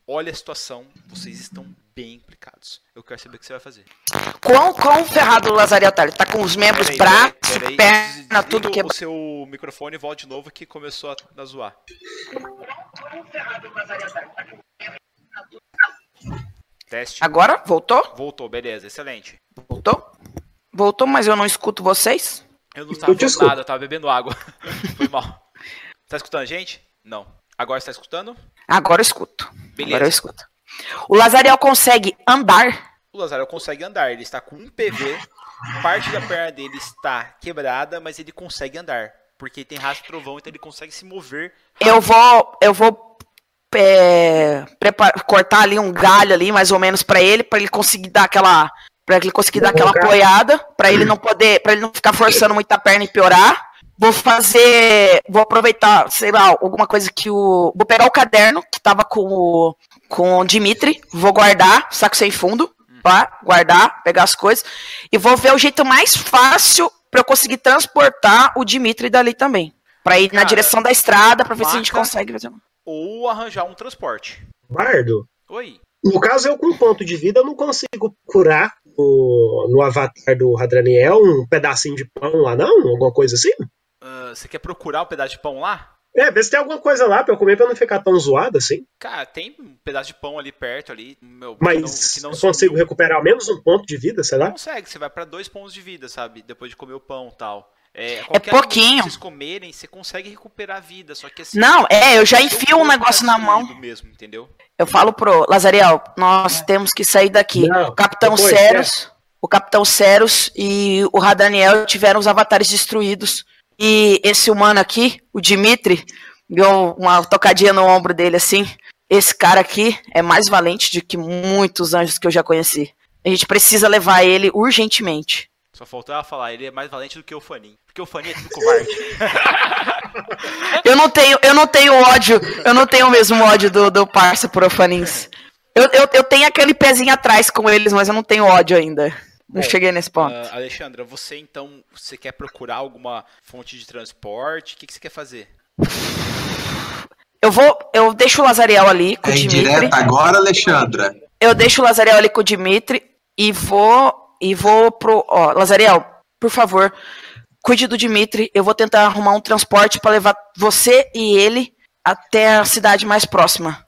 olha a situação, vocês estão bem implicados. Eu quero saber o que você vai fazer. Quão, quão ferrado o Lazariel tá? Ele tá com os membros, Peraí, braços, peraí, perna, tudo que o seu microfone e volta de novo que começou a, a zoar. Teste. Agora? Voltou? Voltou, beleza, excelente. Voltou? Voltou, mas eu não escuto vocês? Eu não tava te vendo escuto. nada, eu tava bebendo água. *laughs* Foi mal. Tá escutando a gente? Não. Agora você tá escutando? Agora eu escuto. Beleza. Agora eu escuto. O Lazariel consegue andar? O Lazarel consegue andar, ele está com um PV, parte da perna dele está quebrada, mas ele consegue andar. Porque tem rastro trovão, então ele consegue se mover. Eu vou. Eu vou. é, prepar- cortar ali um galho ali, mais ou menos, pra ele, pra ele conseguir dar aquela. Pra ele conseguir dar aquela apoiada, pra ele não poder. para ele não ficar forçando muito a perna e piorar. Vou fazer. Vou aproveitar, sei lá, alguma coisa que o. Vou pegar o caderno que tava com o. Com o Dimitri. Vou guardar, saco sem fundo. Tá? Guardar, pegar as coisas. E vou ver o jeito mais fácil pra eu conseguir transportar o Dimitri dali também. Pra ir na Cara, direção da estrada, pra ver se a gente consegue fazer. Ou arranjar um transporte. Bardo. Oi. No caso, eu com ponto de vida, eu não consigo curar no, no avatar do Radraniel um pedacinho de pão lá, não? Alguma coisa assim? Ah, você quer procurar um pedaço de pão lá? É, vê se tem alguma coisa lá pra eu comer pra não ficar tão zoado assim. Cara, tem um pedaço de pão ali perto, ali. Meu, que Mas não- que não eu consigo sumiu. recuperar ao menos um ponto de vida, sei lá? Consegue, você vai pra dois pontos de vida, sabe? Depois de comer o pão e tal. É, qualquer pouquinho. que vocês comerem, você consegue recuperar a vida. Só que assim. Não, é, eu já seu enfio um negócio na mão. Mesmo, entendeu? Eu falo pro Lazariel, nós temos que sair daqui. Não, o Capitão depois, Ceros, o Capitão Ceros e o Radaniel tiveram os avatares destruídos. E esse humano aqui, o Dimitri, deu uma tocadinha no ombro dele assim. Esse cara aqui é mais valente do que muitos anjos que eu já conheci. A gente precisa levar ele urgentemente. Só faltava falar, ele é mais valente do que o Fanin. Porque o Fanin é tudo covarde. *laughs* Eu não tenho, eu não tenho ódio, eu não tenho o mesmo ódio do, do parça por Ofanins. Eu, eu, eu tenho aquele pezinho atrás com eles, mas eu não tenho ódio ainda. Não Bom, cheguei nesse ponto. Ah, Alexandra, você então, você quer procurar alguma fonte de transporte? O que, que você quer fazer? Eu vou, eu deixo o Lazariel ali com É o Dimitri. agora, Alexandra? Eu deixo o Lazariel ali com o Dimitri e vou e vou pro, ó, Lazariel, por favor, cuide do Dimitri. Eu vou tentar arrumar um transporte para levar você e ele até a cidade mais próxima.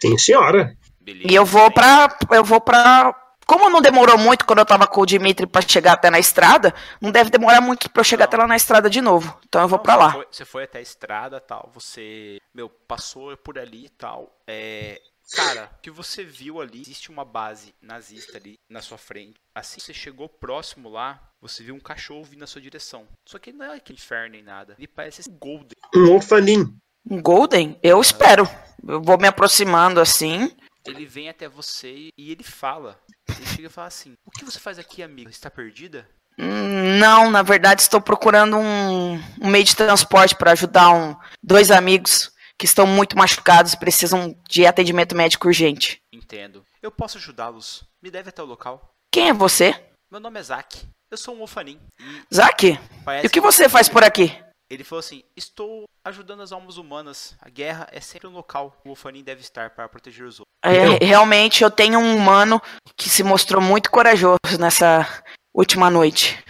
Sim, senhora. Beleza. E eu vou pra. Eu vou pra. Como não demorou muito quando eu tava com o Dimitri pra chegar até na estrada, não deve demorar muito pra eu chegar até lá na estrada de novo. Então eu vou Não, pra você lá. foi- você foi até a estrada tal, você, meu, passou por ali e tal. É, cara, o que você viu ali, existe uma base nazista ali na sua frente. Assim que você chegou próximo lá, você viu um cachorro vindo na sua direção. Só que não é aquele inferno nem nada. Ele parece esse Golden. Um Ofanin. Um Golden? Eu espero. Eu vou me aproximando assim. Ele vem até você e ele fala. Ele chega e fala assim: O que você faz aqui, amiga? Está perdida? Hum, Não, na verdade estou procurando um, um meio de transporte para ajudar um, dois amigos que estão muito machucados e precisam de atendimento médico urgente. Entendo. Eu posso ajudá-los. Me deve até o local. Quem é você? Meu nome é Zack. Eu sou um Ofanin. E Zack? E o que você faz por aqui? Ele falou assim: Estou ajudando as almas humanas. A guerra é sempre um local. O Ofanin deve estar para proteger os outros. É, realmente eu tenho um humano que se mostrou muito corajoso nessa última noite.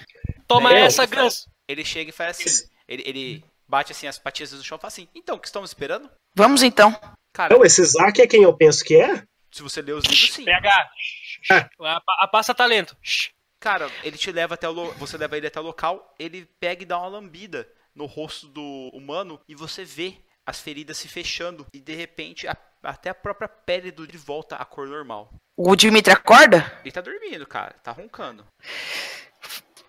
Toma É, essa, Gans. Ele chega e faz assim: ele, ele bate assim as patinhas no chão e fala assim: Então, o que estamos esperando? Vamos então. Cara, Então, esse Zack é quem eu penso que é? se você ler os livros, sim. PH. A, a passa talento. Cara, ele te leva até o lo... você leva ele até o local, ele pega e dá uma lambida no rosto do humano e você vê as feridas se fechando e de repente a- até a própria pele do ele volta à cor normal. O Dimitri acorda? Ele tá dormindo, cara, tá roncando.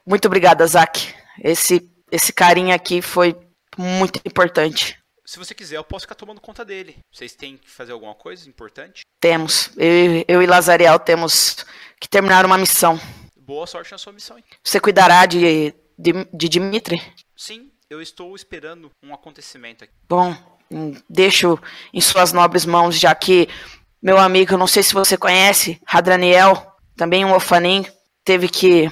Muito obrigada, Zack. Esse, esse carinha aqui foi muito importante. Se você quiser, eu posso ficar tomando conta dele. Vocês têm que fazer alguma coisa importante? Temos. Eu, eu e Lazariel temos que terminar uma missão. Boa sorte na sua missão. hein? Você cuidará de, de, de Dimitri? Sim, eu estou esperando um acontecimento aqui. Bom, hum, deixo em suas nobres mãos, já que meu amigo, não sei se você conhece, Hadraniel, também um Ofanin, teve que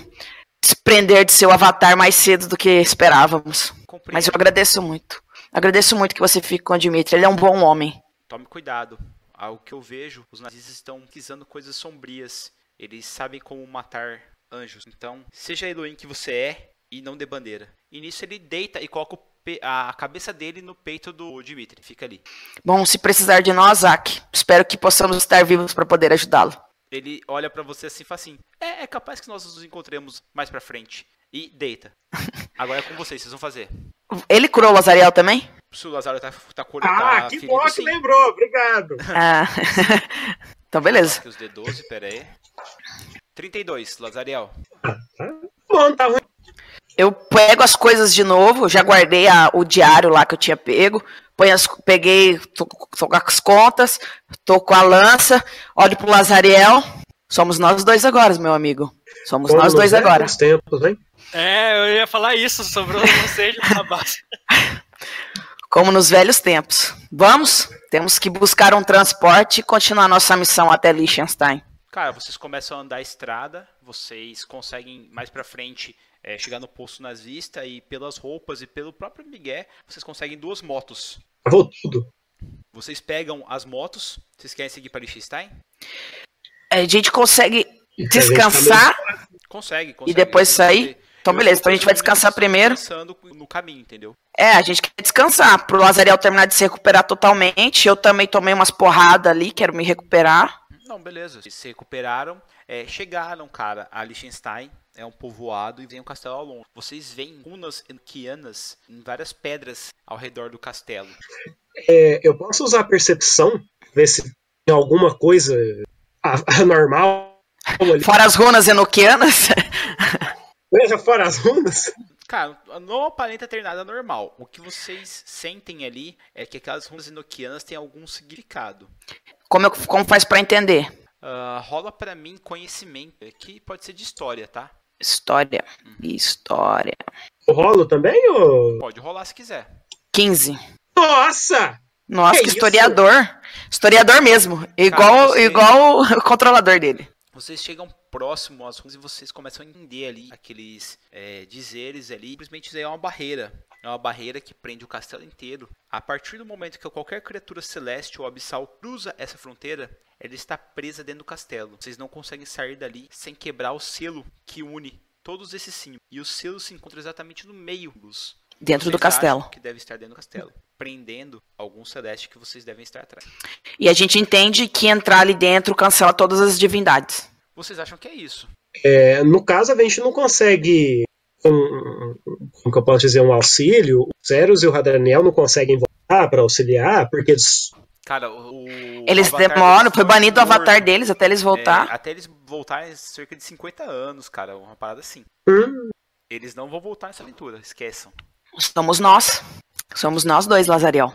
desprender de seu avatar mais cedo do que esperávamos. Compreendo. Mas eu agradeço muito. Agradeço muito que você fique com o Dimitri. Ele é um bom homem. Tome cuidado. Ao que eu vejo, os nazistas estão pesquisando coisas sombrias. Eles sabem como matar anjos. Então, seja Elohim que você é e não dê bandeira. E nisso ele deita e coloca a cabeça dele no peito do Dimitri. Fica ali. Bom, se precisar de nós, Zack, espero que possamos estar vivos para poder ajudá-lo. Ele olha pra você assim e fala assim: é, é capaz que nós nos encontremos mais pra frente. E deita. *laughs* Agora é com vocês, vocês vão fazer. Ele curou o Lazariel também? Se o Lazaro tá, tá, cor- Ah, tá que ferido, bom que sim. lembrou, obrigado. *laughs* Ah. *laughs* então, beleza. Aqui os D12, pera aí. 32, Lazariel. Bom, tá ruim. Eu pego as coisas de novo, já guardei a- o diário lá que eu tinha pego. Põe as- peguei, tô, tô com as contas, tô com a lança, olho pro Lazariel. Somos nós dois agora, meu amigo. Somos Como nós dois agora. velhos tempos, hein? É, eu ia falar isso, sobrou você na base. Como nos velhos tempos. Vamos? Temos que buscar um transporte e continuar nossa missão até Liechtenstein. Cara, vocês começam a andar a estrada, vocês conseguem mais pra frente é, chegar no posto nazista e pelas roupas e pelo próprio Miguel, vocês conseguem duas motos. Travou tudo. Vocês pegam as motos, vocês querem seguir para Liechtenstein? A gente consegue descansar. Consegue, consegue. depois Vocês sair? Então, beleza. Então a gente vai descansar primeiro. descansando no caminho, entendeu? É, a gente quer descansar. Pro Lazariel terminar de se recuperar totalmente. Eu também tomei umas porradas ali, quero me recuperar. Não, beleza. Vocês se recuperaram, é, chegaram, cara, a Liechtenstein. É um povoado e vem um castelo ao longe. Vocês veem runas enoquianas em várias pedras ao redor do castelo. É, eu posso usar a percepção, ver se tem alguma coisa *laughs* anormal ali. Fora as runas enoquianas. Veja fora as runas. Cara, não aparenta ter nada normal. O que vocês sentem ali é que aquelas runas enoquianas têm algum significado. Como, eu- como faz pra entender? Ah, rola pra mim conhecimento, que pode ser de história, tá? História. História. O rolo também, ou... Pode rolar se quiser. 15. Nossa! Nossa, Que que isso? historiador. Historiador mesmo. Igual, você- igual o *laughs* controlador dele. Vocês chegam próximo às runas e vocês começam a entender ali aqueles é, dizeres ali. Simplesmente isso aí é uma barreira. É uma barreira que prende o castelo inteiro. A partir do momento que qualquer criatura celeste ou abissal cruza essa fronteira, ela está presa dentro do castelo. Vocês não conseguem sair dali sem quebrar o selo que une todos esses símbolos. E o selo se encontra exatamente no meio dos. Dentro do Vocês acham castelo. Que deve estar dentro do castelo. Prendendo algum celeste que vocês devem estar atrás. E a gente entende que entrar ali dentro cancela todas as divindades. Vocês acham que é isso? É, no caso, a gente não consegue. Um, como que eu posso dizer? Um auxílio. O Ceros e o Radaniel não conseguem voltar para auxiliar, porque eles. Cara, o. Eles demoram, foi banido o morto. avatar deles até eles É, voltar. até eles voltarem cerca de 50 anos, cara. Uma parada assim. Hum, Eles não vão voltar nessa aventura, esqueçam. Somos nós. Somos nós dois, Lazariel.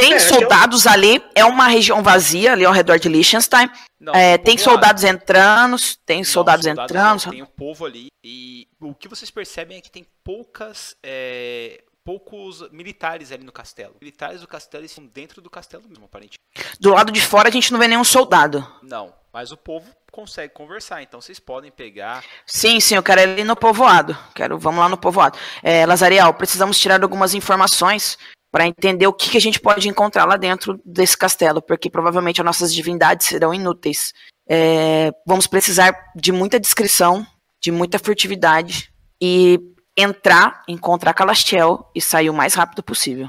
Tem É, soldados ali, é uma região vazia ali ao redor de Liechtenstein. Não, É, tem soldados entrando, tem Não, soldados não, entrando. tem um povo ali. E o que vocês percebem é que tem poucas. é, poucos militares ali no castelo. Militares do castelo estão dentro do castelo mesmo, aparentemente. Do lado de fora a gente não vê nenhum soldado. Não, mas o povo consegue conversar, então vocês podem pegar. Sim, sim, eu quero ir no povoado. Quero, vamos lá no povoado. É, Lazariel, precisamos tirar algumas informações para entender o que, que a gente pode encontrar lá dentro desse castelo, porque provavelmente as nossas divindades serão inúteis. É, vamos precisar de muita discrição, de muita furtividade e entrar, encontrar Calastiel e sair o mais rápido possível.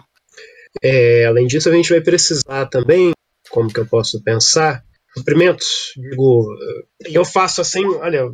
é, além disso, a gente vai precisar também. Como que eu posso pensar? Suprimentos. Digo, eu faço assim, olha,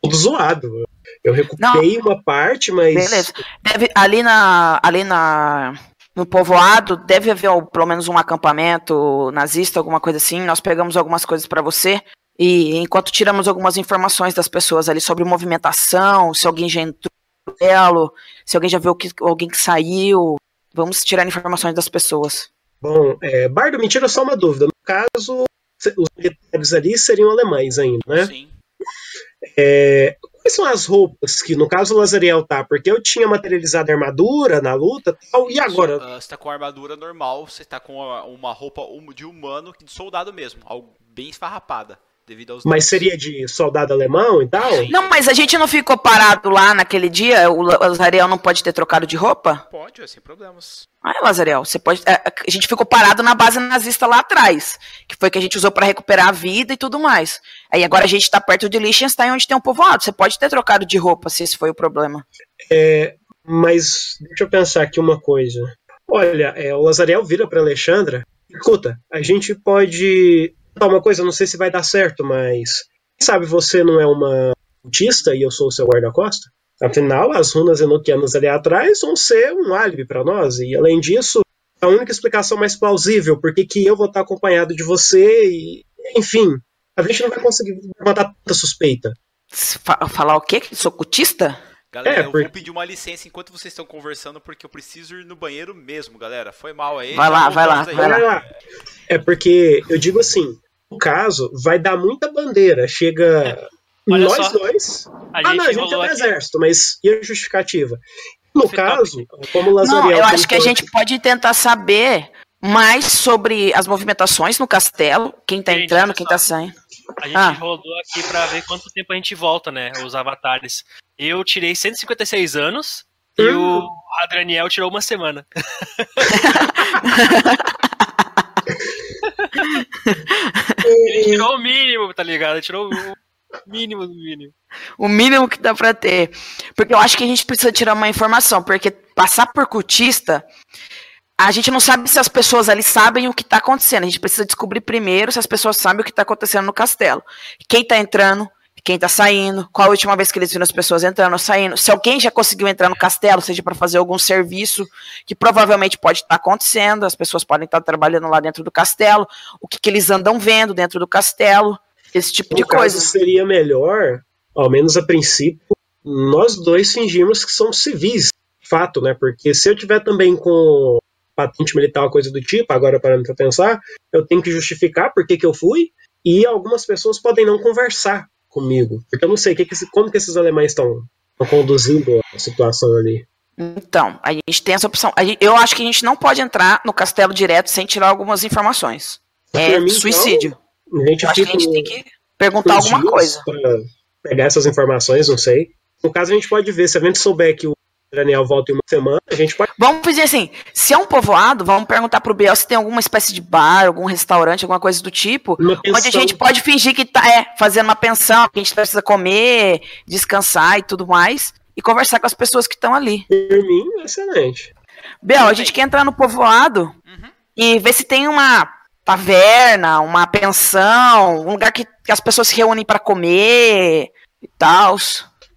tudo zoado. Eu recuperei uma parte, mas. Beleza. Deve, ali na, ali na, no povoado deve haver pelo menos um acampamento nazista, alguma coisa assim. Nós pegamos algumas coisas para você e enquanto tiramos algumas informações das pessoas ali sobre movimentação, se alguém já entrou no duelo, se alguém já viu que, alguém que saiu, vamos tirar informações das pessoas. Bom, é, Bardo, me tira só uma dúvida. No caso, se- os militares ali seriam alemães ainda, né? Sim. É, quais são as roupas que, no caso, o Lazariel tá? Porque eu tinha materializado a armadura na luta e tal, e agora? Ah, você tá com a armadura normal, você tá com uma roupa hum- de humano, de soldado mesmo, algo bem esfarrapada, devido aos Mas danos. seria de soldado alemão e tal? Sim. Não, mas a gente não ficou parado lá naquele dia? O La- o Lazariel não pode ter trocado de roupa? Pode, é sem problemas. Ah, Lazarel, você pode. é, A gente ficou parado na base nazista lá atrás, que foi que a gente usou pra recuperar a vida e tudo mais. Aí agora a gente tá perto de Liechtenstein, onde tem um povoado. Você pode ter trocado de roupa, se esse foi o problema. É, mas deixa eu pensar aqui uma coisa. Olha, é, o Lazariel vira pra Alexandra. Escuta, a gente pode. Tá, uma coisa, não sei se vai dar certo, mas. Quem sabe você não é uma cultista e eu sou o seu guarda-costa? Afinal, as runas enoquianas ali atrás vão ser um álibi pra nós. E além disso, a única explicação mais plausível, por que eu vou estar acompanhado de você e. Enfim, a gente não vai conseguir levantar tanta suspeita. Fa- falar o quê? Que sou cultista? Galera, É, eu porque- vou pedir uma licença enquanto vocês estão conversando, porque eu preciso ir no banheiro mesmo, galera. Foi mal aí. Vai lá, vai lá, aí. vai lá. É porque eu digo assim, caso, vai dar muita bandeira. Chega olha nós só. dois. A ah, gente não, a gente é do aqui. exército, mas e a justificativa? No caso, como o Não, Lazariel. eu acho que a gente pode tentar saber mais sobre as movimentações no castelo, quem tá Gente, entrando, quem tá saindo. A gente Ah. rodou aqui pra ver quanto tempo a gente volta, né? Os avatares. Eu tirei 156 anos e Hum. o Adrianiel tirou uma semana. *laughs* *laughs* Ele tirou o mínimo, tá ligado? Ele tirou o mínimo do mínimo. O mínimo que dá pra ter. Porque eu acho que a gente precisa tirar uma informação, porque passar por cultista, a gente não sabe se as pessoas ali sabem o que tá acontecendo. A gente precisa descobrir primeiro se as pessoas sabem o que tá acontecendo no castelo. Quem tá entrando, quem tá saindo, qual a última vez que eles viram as pessoas entrando ou saindo, se alguém já conseguiu entrar no castelo, seja para fazer algum serviço, que provavelmente pode estar acontecendo, as pessoas podem estar trabalhando lá dentro do castelo, o que, que eles andam vendo dentro do castelo, esse tipo de No caso, coisa. seria melhor, ao menos a princípio, nós dois fingirmos que somos civis. Fato, né? Porque se eu tiver também com patente militar coisa do tipo, agora parando pra pensar, eu tenho que justificar por que, que eu fui, e algumas pessoas podem não conversar comigo. Porque eu não sei que que como que esses alemães estão conduzindo a situação ali. Então, a gente tem essa opção. Eu acho que a gente não pode entrar no castelo direto sem tirar algumas informações. É mim, então, suicídio. A gente acho que a gente tem que perguntar alguma coisa. pegar essas informações, não sei. No caso, a gente pode ver, se a gente souber que o Daniel volta em uma semana, a gente pode. Vamos dizer assim, se é um povoado, vamos perguntar pro Biel se tem alguma espécie de bar, algum restaurante, alguma coisa do tipo, onde a gente pode fingir que tá é, fazendo uma pensão, que a gente precisa comer, descansar e tudo mais, e conversar com as pessoas que estão ali. Por mim, excelente. Biel, a gente quer entrar no povoado Uhum. e ver se tem uma taverna, uma pensão, um lugar que, que as pessoas se reúnem para comer e tal.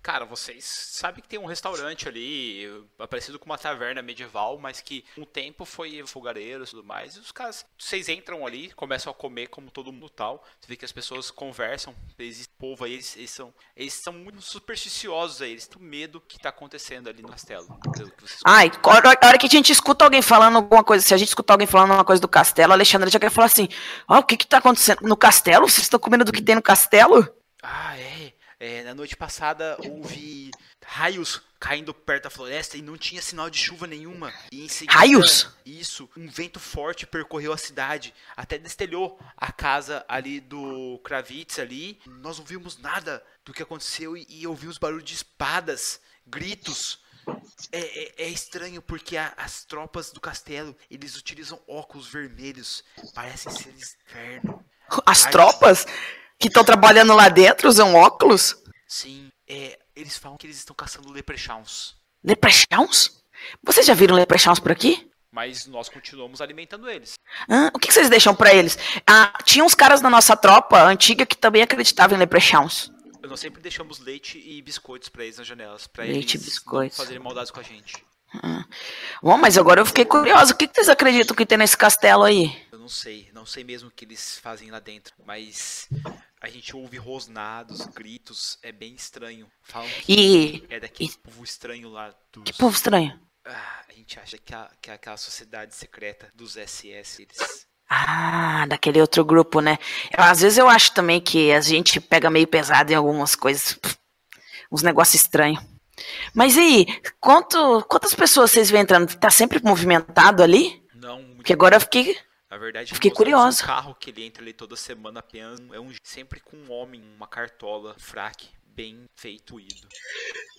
Cara, vocês sabem que tem um restaurante ali, eh, parecido com uma taverna medieval, mas que com o tempo foi fogareiros e tudo mais. E os caras, vocês entram ali, começam a comer como todo mundo tal. Você vê que as pessoas conversam, existe povo aí, eles, eles são, eles são muito supersticiosos aí, eles têm medo do que tá acontecendo ali no castelo. Ai, a hora a hora que a gente escuta alguém falando alguma coisa, se a gente escutar alguém falando uma coisa do castelo, a Alexandra já quer falar assim: Ó, o que que tá acontecendo no castelo? Vocês estão comendo do que tem no castelo? Ah, é. É, na noite passada houve raios caindo perto da floresta e não tinha sinal de chuva nenhuma. E em seguida, Raios? Isso, um vento forte percorreu a cidade, até destelhou a casa ali do Kravitz ali. Nós não vimos nada do que aconteceu e, e ouvimos barulho de espadas, gritos. É, é- é estranho porque a- as tropas do castelo, eles utilizam óculos vermelhos, parecem ser inferno. As Ai. tropas que estão trabalhando lá dentro usam óculos? Sim, é, eles falam que eles estão caçando leprechauns. Leprechauns? Vocês já viram leprechauns por aqui? Mas nós continuamos alimentando eles. Hã? o que que vocês deixam pra eles? Ah, tinha uns caras na nossa tropa antiga que também acreditavam em leprechauns. Nós sempre deixamos leite e biscoitos pra eles nas janelas, pra Leite e eles biscoitos. fazerem maldades com a gente. Bom, mas agora eu fiquei curioso. O que que vocês acreditam que tem nesse castelo aí? Eu não sei, não sei mesmo o que eles fazem lá dentro, mas a gente ouve rosnados, gritos, é bem estranho. Falam que E é daquele povo estranho lá dos... que povo estranho. Ah, a gente acha que, a, que é aquela sociedade secreta dos SS, eles... Ah, daquele outro grupo, né? Eu, às vezes eu acho também que a gente pega meio pesado em algumas coisas. Pff, Uns negócios estranhos. Mas e aí, quanto, quantas pessoas vocês veem entrando? Tá sempre movimentado ali? Não, muito Porque agora eu fiquei. Na verdade, Fiquei nós temos curiosa. Um carro que ele entra ali toda semana apenas é um sempre com um homem, uma cartola, um fraque bem feito ido.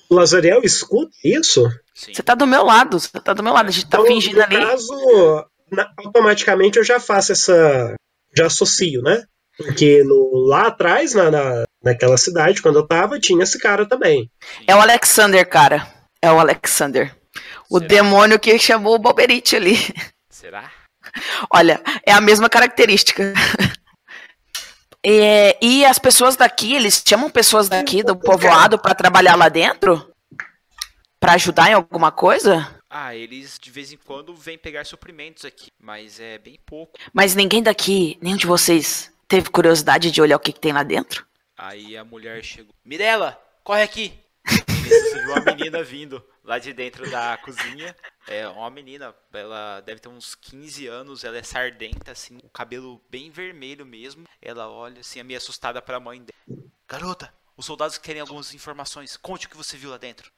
O Lazariel escuta isso? Sim. Você tá do meu lado, você tá do meu lado. A gente tá Então, fingindo no ali. caso, na- automaticamente eu já faço essa. Já associo, né? Porque no, lá atrás, na, na, naquela cidade, quando eu tava, tinha esse cara também. É o Alexander, cara. É o Alexander. O Será? demônio que chamou o Balberite ali. Será? Olha, é a mesma característica. É, e as pessoas daqui, eles chamam pessoas daqui do povoado pra trabalhar lá dentro? Pra ajudar em alguma coisa? Ah, eles de vez em quando vêm pegar suprimentos aqui, mas é bem pouco. Mas ninguém daqui, nenhum de vocês, teve curiosidade de olhar o que, que tem lá dentro? Aí a mulher chegou. Mirela, corre aqui! Nisso, Você viu a menina vindo lá de dentro da cozinha. É uma menina, ela deve ter uns 15 anos, ela é sardenta, assim, o cabelo bem vermelho mesmo. Ela olha assim, é meio assustada pra mãe dela. Garota, os soldados querem algumas informações. Conte o que você viu lá dentro.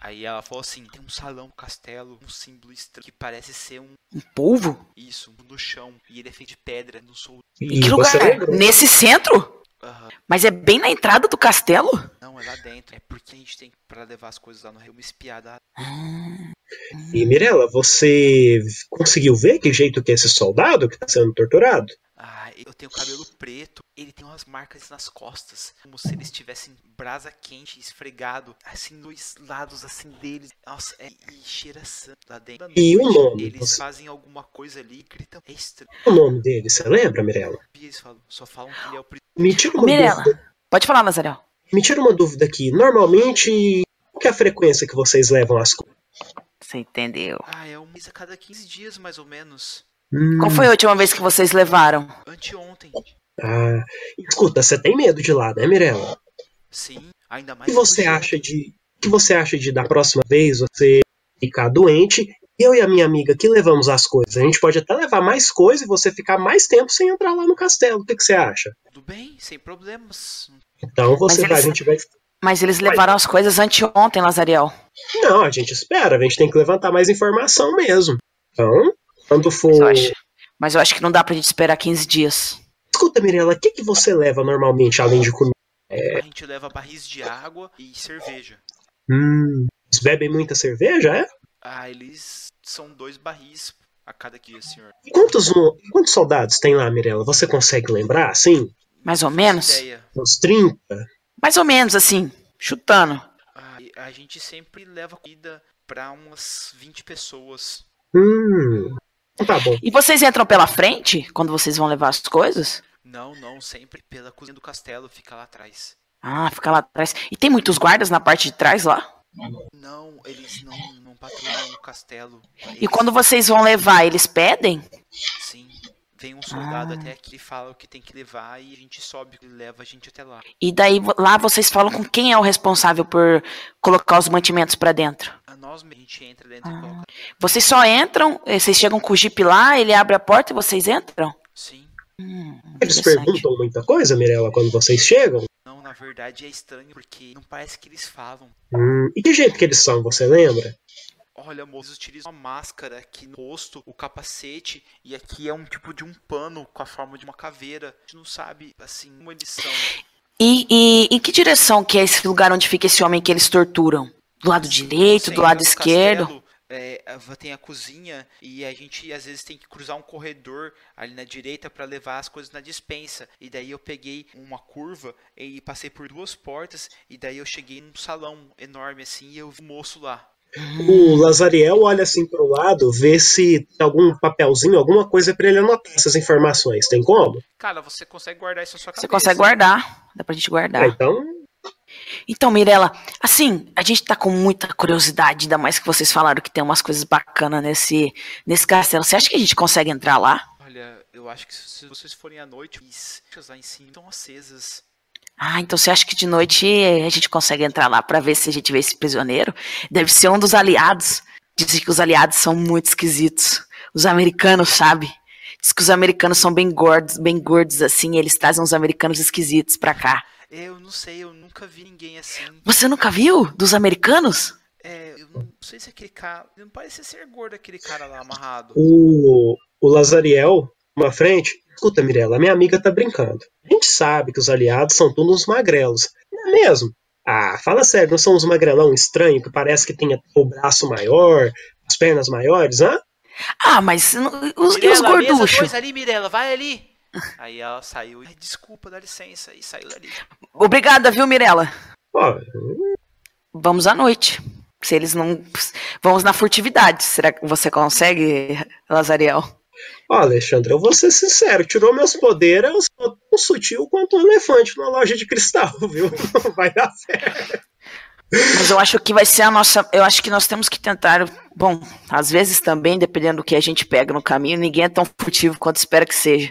Aí ela falou assim: tem um salão, um castelo, um símbolo estranho que parece ser um Um polvo? isso no chão e ele é feito de pedra, não sou. E que lugar? Nesse centro? Aham. Mas é bem na entrada do castelo? Não, é lá dentro. É porque a gente tem pra levar as coisas lá no rio, uma espiada. E Mirella, você conseguiu ver que jeito que é esse soldado que tá sendo torturado? Ah, eu tenho cabelo preto. Ele tem umas marcas nas costas, como se eles tivessem brasa quente esfregado, assim, dois lados assim deles. Nossa, é, e cheira sangue lá dentro. E o nome? Eles Você- fazem alguma coisa ali e gritam. É estranho. O nome dele, você lembra, Mirella? Eles falam, só falam que ele é o pri- Me tira uma Mirella. dúvida. Pode falar, Nazarel. Me tira uma dúvida aqui. Normalmente, qual que é a frequência que vocês levam as coisas? Você entendeu? Ah, é um mês a cada 15 dias, mais ou menos. Hum, Qual foi a última vez que vocês levaram? Anteontem. Ah, escuta, você tem medo de lá, né, Mirella? Sim, ainda O mais que você acha de. O que você acha de da próxima vez você ficar doente? Eu e a minha amiga que levamos as coisas. A gente pode até levar mais coisa e você ficar mais tempo sem entrar lá no castelo. O que, que você acha? Tudo bem, sem problemas. Então você Mas vai, a eles- gente vai. Mas eles levaram as coisas anteontem, Lazariel. Não, a gente espera, a gente tem que levantar mais informação mesmo. Então, quando for. Mas eu acho, mas eu acho que não dá pra gente esperar 15 dias. Escuta, Mirella, o que, que você leva normalmente além de comida? A gente leva barris de água e cerveja. Hum, eles bebem muita cerveja, é? Ah, eles são dois barris a cada dia, senhor. E quantos, quantos soldados tem lá, Mirella? Você consegue lembrar, assim? Mais ou menos? Uns 30? Mais ou menos, assim, chutando. Ah, e a gente sempre leva comida pra umas 20 pessoas. Hum. Então tá bom. E vocês entram pela frente quando vocês vão levar as coisas? Não, não, sempre pela cozinha do castelo, fica lá atrás. Ah, fica lá atrás. E tem muitos guardas na parte de trás lá? Não, eles não, não patrulham o castelo. E Eles- quando vocês vão levar, eles pedem? Sim. Vem um soldado Ah. até aqui e fala o que tem que levar e a gente sobe e leva a gente até lá. E daí lá vocês falam com quem é o responsável por colocar os mantimentos pra dentro? A nós mesmos, a gente entra dentro Ah. e coloca. Vocês só entram, eh, vocês chegam com o jeep lá, ele abre a porta e vocês entram? Sim. Hum, Eles perguntam muita coisa, Mirella, quando vocês chegam? Verdade é estranho porque não parece que eles falam. Hum, e que jeito que eles são, você lembra? Olha, moço, eles utilizam uma máscara aqui no rosto, o capacete, e aqui é um tipo de um pano com a forma de uma caveira. A gente não sabe, assim, como eles são. E, e em que direção que é esse lugar onde fica esse homem que eles torturam? Do lado direito, do lado no esquerdo? castelo, é, tem a cozinha e a gente às vezes tem que cruzar um corredor ali na direita para levar as coisas na dispensa. E daí eu peguei uma curva e passei por duas portas e daí eu cheguei num salão enorme assim e eu vi um moço lá. O Lazariel olha assim pro lado, vê se tem algum papelzinho, alguma coisa pra ele anotar essas informações. Tem como? Cara, você consegue guardar isso na sua cabeça. Você consegue guardar? Dá pra gente Ah, guardar. então, Então, Mirella, assim, a gente tá com muita curiosidade, ainda mais que vocês falaram que tem umas coisas bacanas nesse, nesse castelo. Você acha que a gente consegue entrar lá? Olha, eu acho que se vocês forem à noite, as luzes lá em cima estão acesas. Ah, então você acha que de noite a gente consegue entrar lá pra ver se a gente vê esse prisioneiro? Deve ser um dos aliados. Dizem que os aliados são muito esquisitos. Os americanos, sabe? Diz que os americanos são bem gordos, bem gordos assim, eles trazem uns americanos esquisitos pra cá. Eu não sei, eu nunca vi ninguém assim. Você nunca viu dos americanos? É, eu não sei se aquele cara. Não parece ser gordo aquele cara lá amarrado. o, o Lazariel, uma frente, escuta, Mirella, minha amiga tá brincando. A gente sabe que os aliados são todos uns magrelos. Não é mesmo? Ah, fala sério, não são uns magrelão estranho que parece que tem o braço maior, as pernas maiores, hã? Ah, mas os, e os gorduchos? ali, Mirella, vai ali. Aí ela saiu. Ai, desculpa, dá licença. E saiu dali. Obrigada, viu, Mirella? Vamos à noite. Se eles não. Vamos na furtividade. Será que você consegue, Lazariel? ó, Alexandre, eu vou ser sincero, tirou meus poderes, eu sou tão sutil quanto um elefante numa loja de cristal, *laughs* viu? Não vai dar certo. Mas eu acho que vai ser a nossa. Eu acho que nós temos que tentar. Bom, às vezes também, dependendo do que a gente pega no caminho, ninguém é tão furtivo quanto espera que seja.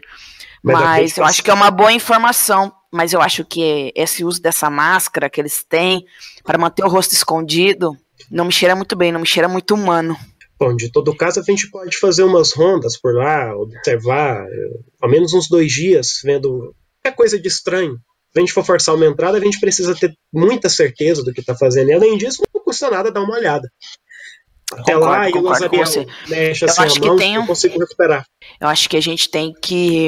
Mas eu que acho que é uma boa informação. Mas eu acho que esse uso dessa máscara que eles têm para manter o rosto escondido não me cheira muito bem, não me cheira muito humano. Bom, de todo caso, a gente pode fazer umas rondas por lá, observar, eh, ao menos uns dois dias, vendo qualquer coisa de estranho. Se a gente for forçar uma entrada, a gente precisa ter muita certeza do que está fazendo. E além disso, não custa nada dar uma olhada. Até Concordo, lá, e o concordo com Lazariel você. mexe Eu assim acho a que mão, tem um- eu consigo recuperar. Eu acho que a gente tem que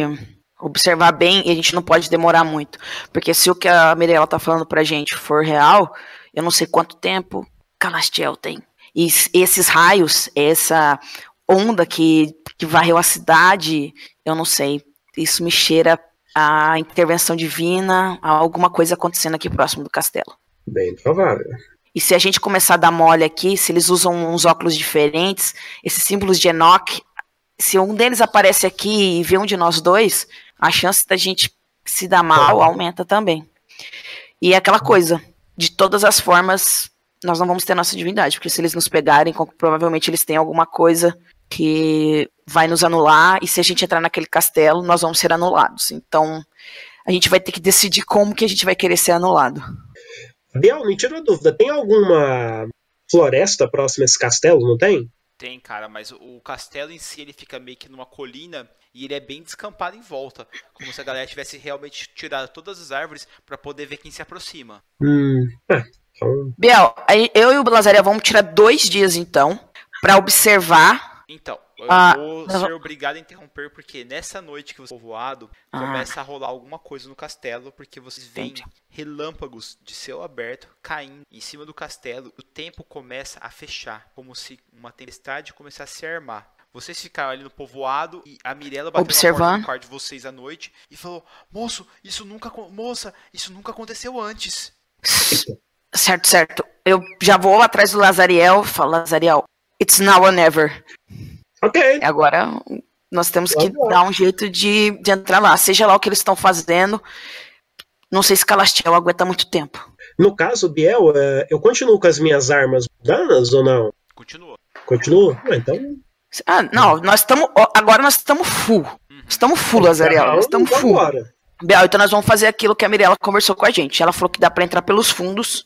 observar bem e a gente não pode demorar muito. Porque se o que a Mirella tá falando pra gente for real, eu não sei quanto tempo Calastiel tem. E esses raios, essa onda que, que varreu a cidade, eu não sei. Isso me cheira a intervenção divina, a alguma coisa acontecendo aqui próximo do castelo. Bem provável. E se a gente começar a dar mole aqui, se eles usam uns óculos diferentes, esses símbolos de Enoch, se um deles aparece aqui e vê um de nós dois, a chance da gente se dar mal aumenta também. E é aquela coisa, de todas as formas, nós não vamos ter nossa divindade, porque se eles nos pegarem, provavelmente eles têm alguma coisa que vai nos anular, e se a gente entrar naquele castelo, nós vamos ser anulados. Então, a gente vai ter que decidir como que a gente vai querer ser anulado. Biel, me tira uma dúvida. Tem alguma floresta próxima a esse castelo, não tem? Tem, cara, mas o castelo em si ele fica meio que numa colina e ele é bem descampado em volta, como se a galera tivesse realmente tirado todas as árvores pra poder ver quem se aproxima. Hum. É, então, Biel, eu e o Lazaria vamos tirar dois dias, então, pra observar. Então, eu Ah, vou não- ser obrigado a interromper porque nessa noite que você é povoado, Ah. começa a rolar alguma coisa no castelo, porque vocês veem relâmpagos de céu aberto caindo em cima do castelo. O tempo começa a fechar, como se uma tempestade começasse a se armar. Vocês ficaram ali no povoado e a Mirella bateu na porta Observando. do quarto de vocês à noite e falou: Moço, isso nunca. Moça, isso nunca aconteceu antes. Certo, certo. Eu já vou atrás do Lazariel e falo, Lazariel, it's now or never. ok. Agora nós temos que lá. dar um jeito de, de entrar lá. Seja lá o que eles estão fazendo. Não sei se Calastiel aguenta muito tempo. No caso, Biel, é, eu continuo com as minhas armas danas ou não? Continua. Continuo? Ah, então. Ah, não, nós estamos. Agora nós estamos full. Estamos full, Lazariel. Nós estamos então full. Biel, então nós vamos fazer aquilo que a Mirella conversou com a gente. Ela falou que dá pra entrar pelos fundos.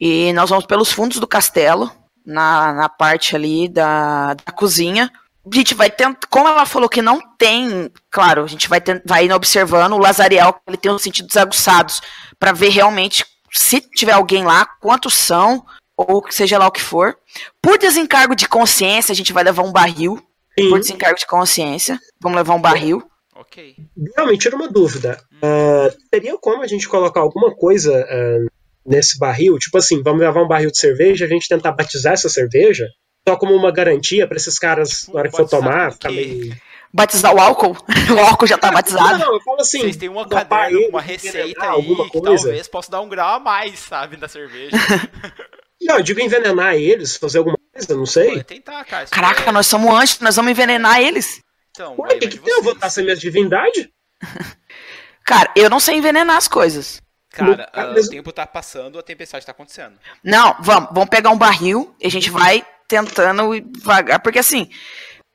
E nós vamos pelos fundos do castelo, na, na parte ali da, da cozinha. A gente vai tentar. Como ela falou que não tem. Claro, a gente vai, tent- vai indo observando. O Lazariel, ele tem os sentidos aguçados pra ver realmente se tiver alguém lá, quantos são, ou que seja lá o que for. Por desencargo de consciência, a gente vai levar um barril. Sim. Por desencargo de consciência, vamos levar um barril. Ok. Me tira uma dúvida. Ah, teria como a gente colocar alguma coisa ah, nesse barril? Tipo assim, vamos levar um barril de cerveja, a gente tentar batizar essa cerveja? Só como uma garantia pra esses caras, na hora que for tomar, ficar meio. Batizar o álcool? *laughs* O álcool já tá batizado. Não, não, eu falo assim. Vocês têm uma caderno, uma receita aí alguma que coisa. talvez possa dar um grau a mais, sabe, da cerveja. *laughs* Não, eu digo envenenar eles, fazer alguma coisa, não sei. Pode tentar, cara. Caraca, é- nós somos anjos, nós vamos envenenar eles. Então, Ué, o que, que tem? Eu vou estar sem minha divindade? *laughs* Cara, eu não sei envenenar as coisas. Cara, Ah, ah, o tempo tá passando, a tempestade tá acontecendo. Não, vamos, vamos pegar um barril e a gente vai tentando ir devagar, porque assim,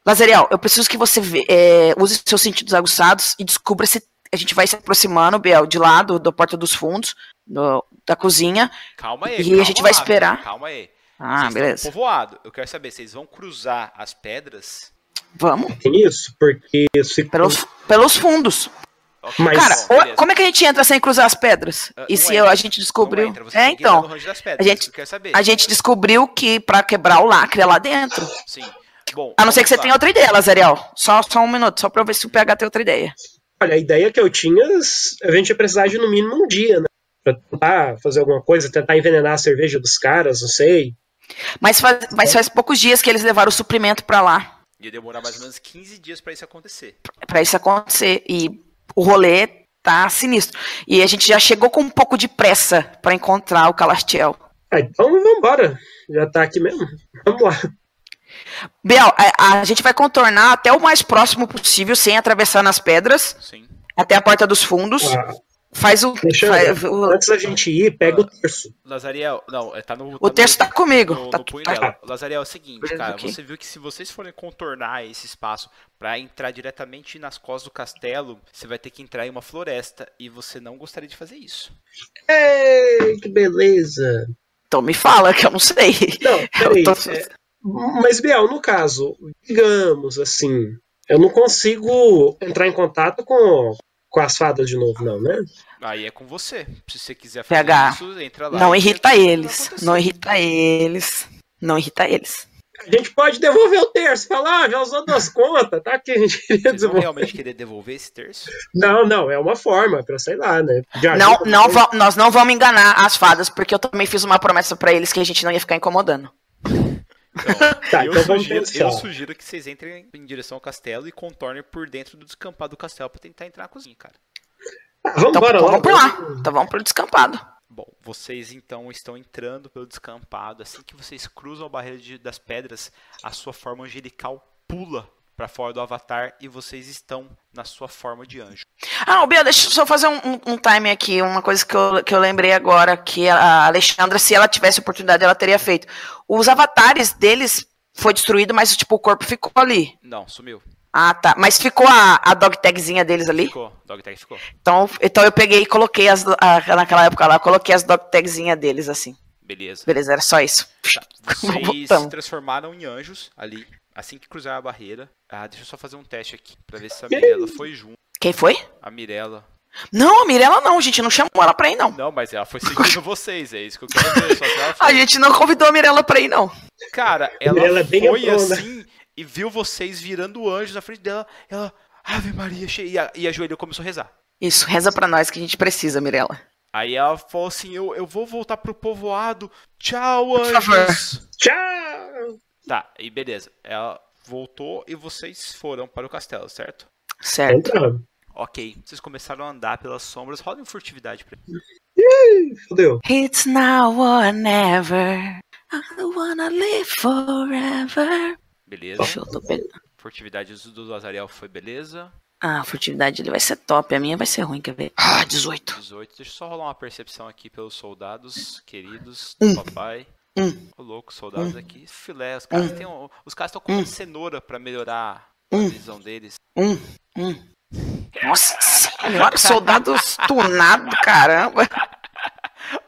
Lazariel, eu preciso que você é, use seus sentidos aguçados e descubra se a gente vai se aproximando, Biel, de lá do, da porta dos fundos, do- da cozinha. Calma aí. E a calma gente vai lá, esperar. Calma aí. Ah, Vocês beleza. povoado. Eu quero saber, vocês vão cruzar as pedras? Vamos, Tem isso? Porque se. pelos, pelos fundos. Ok, Mas- Cara, bom, como é que a gente entra sem cruzar as pedras? Ah, E se entra, a gente descobriu? Entra, é, então. pedras, a gente- que. A gente descobriu que pra quebrar o lacre é lá dentro. Sim. Bom, A não ser que você lá. tenha outra ideia, Lazariel. Só, só um minuto, só pra ver se o PH tem outra ideia. Olha, a ideia que eu tinha, a gente ia precisar de no mínimo um dia, né? Pra tentar fazer alguma coisa, tentar envenenar a cerveja dos caras, não sei. Mas faz, mas faz poucos dias que eles levaram o suprimento pra lá, Ia demorar mais ou menos 15 dias pra isso acontecer. Pra isso acontecer. E o rolê tá sinistro. E a gente já chegou com um pouco de pressa pra encontrar o Calastiel. Ah, então vambora. Já tá aqui mesmo. Vamos lá. Biel, a, a gente vai contornar até o mais próximo possível, sem atravessar nas pedras, Sim. até a porta dos fundos. Ah, Faz o. deixa eu faz o, Antes da gente ir, pega o terço. Lazariel, não, é, tá no. o texto tá comigo. no, tá, no tá-. Lazariel, é o seguinte, Beleza, cara, ok. você viu que se vocês forem contornar esse espaço pra entrar diretamente nas costas do castelo, você vai ter que entrar em uma floresta e você não gostaria de fazer isso. Ei, que beleza. Então me fala que eu não sei. Não, *laughs* peraí. Tô- é, mas, Biel, no caso, digamos assim, eu não consigo entrar em contato com, com as fadas de novo, não, né? Aí é com você. Se você quiser fazer PH, isso, entra lá. Não irrita eles. Não irrita eles. Não irrita eles. A gente pode devolver o terço, falar, ah, já usou duas contas, tá aqui, a gente queria Vocês vão desenvolver. realmente querer devolver esse terço? Não, não, é uma forma, pra sei lá, né? Não, não nós não vamos enganar as fadas, porque eu também fiz uma promessa pra eles que a gente não ia ficar incomodando. Tá, eu, então sugiro, eu sugiro que vocês entrem em direção ao castelo e contornem por dentro do descampado do castelo pra tentar entrar na cozinha, cara. Ah, vamos Então, embora então lá. vamos por lá. Então vamos pro descampado. Bom, vocês então estão entrando pelo descampado. Assim que vocês cruzam a barreira de- das pedras, a sua forma angelical pula pra fora do avatar e vocês estão na sua forma de anjo. Ah, Bia, deixa eu só fazer um, um, um time aqui, uma coisa que eu, que eu lembrei agora, que a Alexandra, se ela tivesse oportunidade, ela teria feito. Os avatares deles foi destruído, mas tipo, o corpo ficou ali. Não, sumiu. Ah, tá. Mas ficou a, a dog tagzinha deles ali? Ficou. Dog tag ficou. Então, então eu peguei e coloquei as, a- naquela época lá, coloquei as dog tagzinha deles assim. Beleza. Beleza, era só isso. Tá. *laughs* Vocês se transformaram em anjos ali, assim que cruzaram a barreira. Ah, deixa eu só fazer um teste aqui, pra ver se a Mirella foi junto. Quem foi? A Mirella. Não, a Mirella não, a gente não chamou ela pra ir, não. Não, mas ela foi seguindo *laughs* vocês, é isso que eu quero ver. Só ela A gente não convidou a Mirella pra ir, não. Cara, ela Mirella é bem foi assim e viu vocês virando anjos na frente dela. Ela, Ave Maria, cheia. E a, e a joelha começou a rezar. Isso, reza pra nós que a gente precisa, Mirella. Aí ela falou assim: Eu, eu vou voltar pro povoado. Tchau, anjos. Tchau! Tá, e beleza. Ela voltou e vocês foram para o castelo, certo? Certo. Entrando. Ok, vocês começaram a andar pelas sombras. Roda em furtividade pra mim. Fudeu. It's now or never. I wanna live forever. Beleza. Deixa eu tô pe- Furtividade do do Azariel foi beleza. Ah, a furtividade ele vai ser top. A minha vai ser ruim, quer ver? Ah, 18. 18. Deixa eu só rolar uma percepção aqui pelos soldados queridos Um. do papai. Um. Ô, louco, soldados aqui. Filé, os caras têm um- caras estão comendo cenoura pra melhorar a Um. visão deles. Um, um. Nossa senhora, soldado *laughs* tunado, caramba.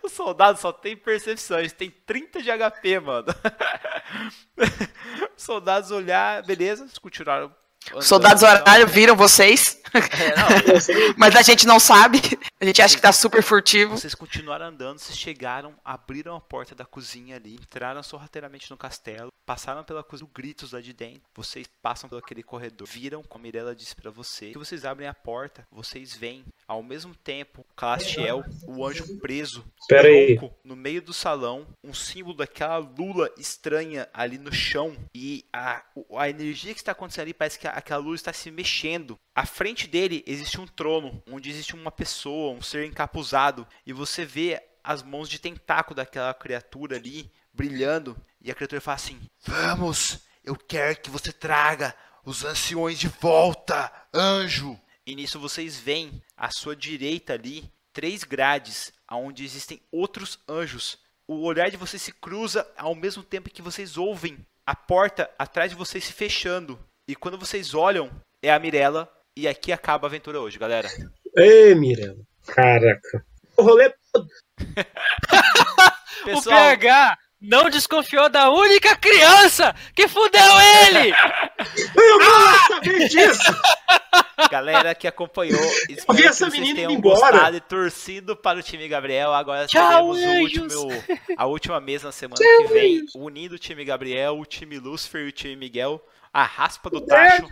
Os soldados só tem percepções, tem 30 de HP, mano. *laughs* Os soldados olhar, beleza, eles continuaram. Andando, Soldados não. horário viram vocês, É, não, *laughs* mas a gente não sabe. A gente acha que tá super furtivo. Vocês continuaram andando, vocês chegaram, abriram a porta da cozinha ali, entraram sorrateiramente no castelo, passaram pela cozinha, gritos lá de dentro. Vocês passam pelo aquele corredor, viram, como a Mirella disse pra você, que vocês abrem a porta, vocês veem, ao mesmo tempo, Calastiel, o anjo preso, Pera aí. louco, no meio do salão, um símbolo daquela lula estranha ali no chão, e a, a energia que está acontecendo ali parece que a- aquela luz está se mexendo. À frente dele existe um trono, onde existe uma pessoa, um ser encapuzado, e você vê as mãos de tentáculo daquela criatura ali brilhando, e a criatura fala assim: Vamos, eu quero que você traga os anciões de volta, anjo. E nisso vocês veem à sua direita ali três grades, onde existem outros anjos. O olhar de vocês se cruza ao mesmo tempo que vocês ouvem a porta atrás de vocês se fechando. E quando vocês olham, é a Mirella. E aqui acaba a aventura hoje, galera. Ei, Mirella. Caraca. O rolê *laughs* O Pessoal, PH não desconfiou da única criança que fudeu ele! Eu não sabia disso! *laughs* galera que acompanhou, espero vi que essa vocês menina tenham embora. gostado e torcido para o time Gabriel. Agora Tchau, teremos o anjos. último, a última mesa na semana que vem, unindo o time Gabriel, o time Lucifer e o time Miguel. A raspa do tacho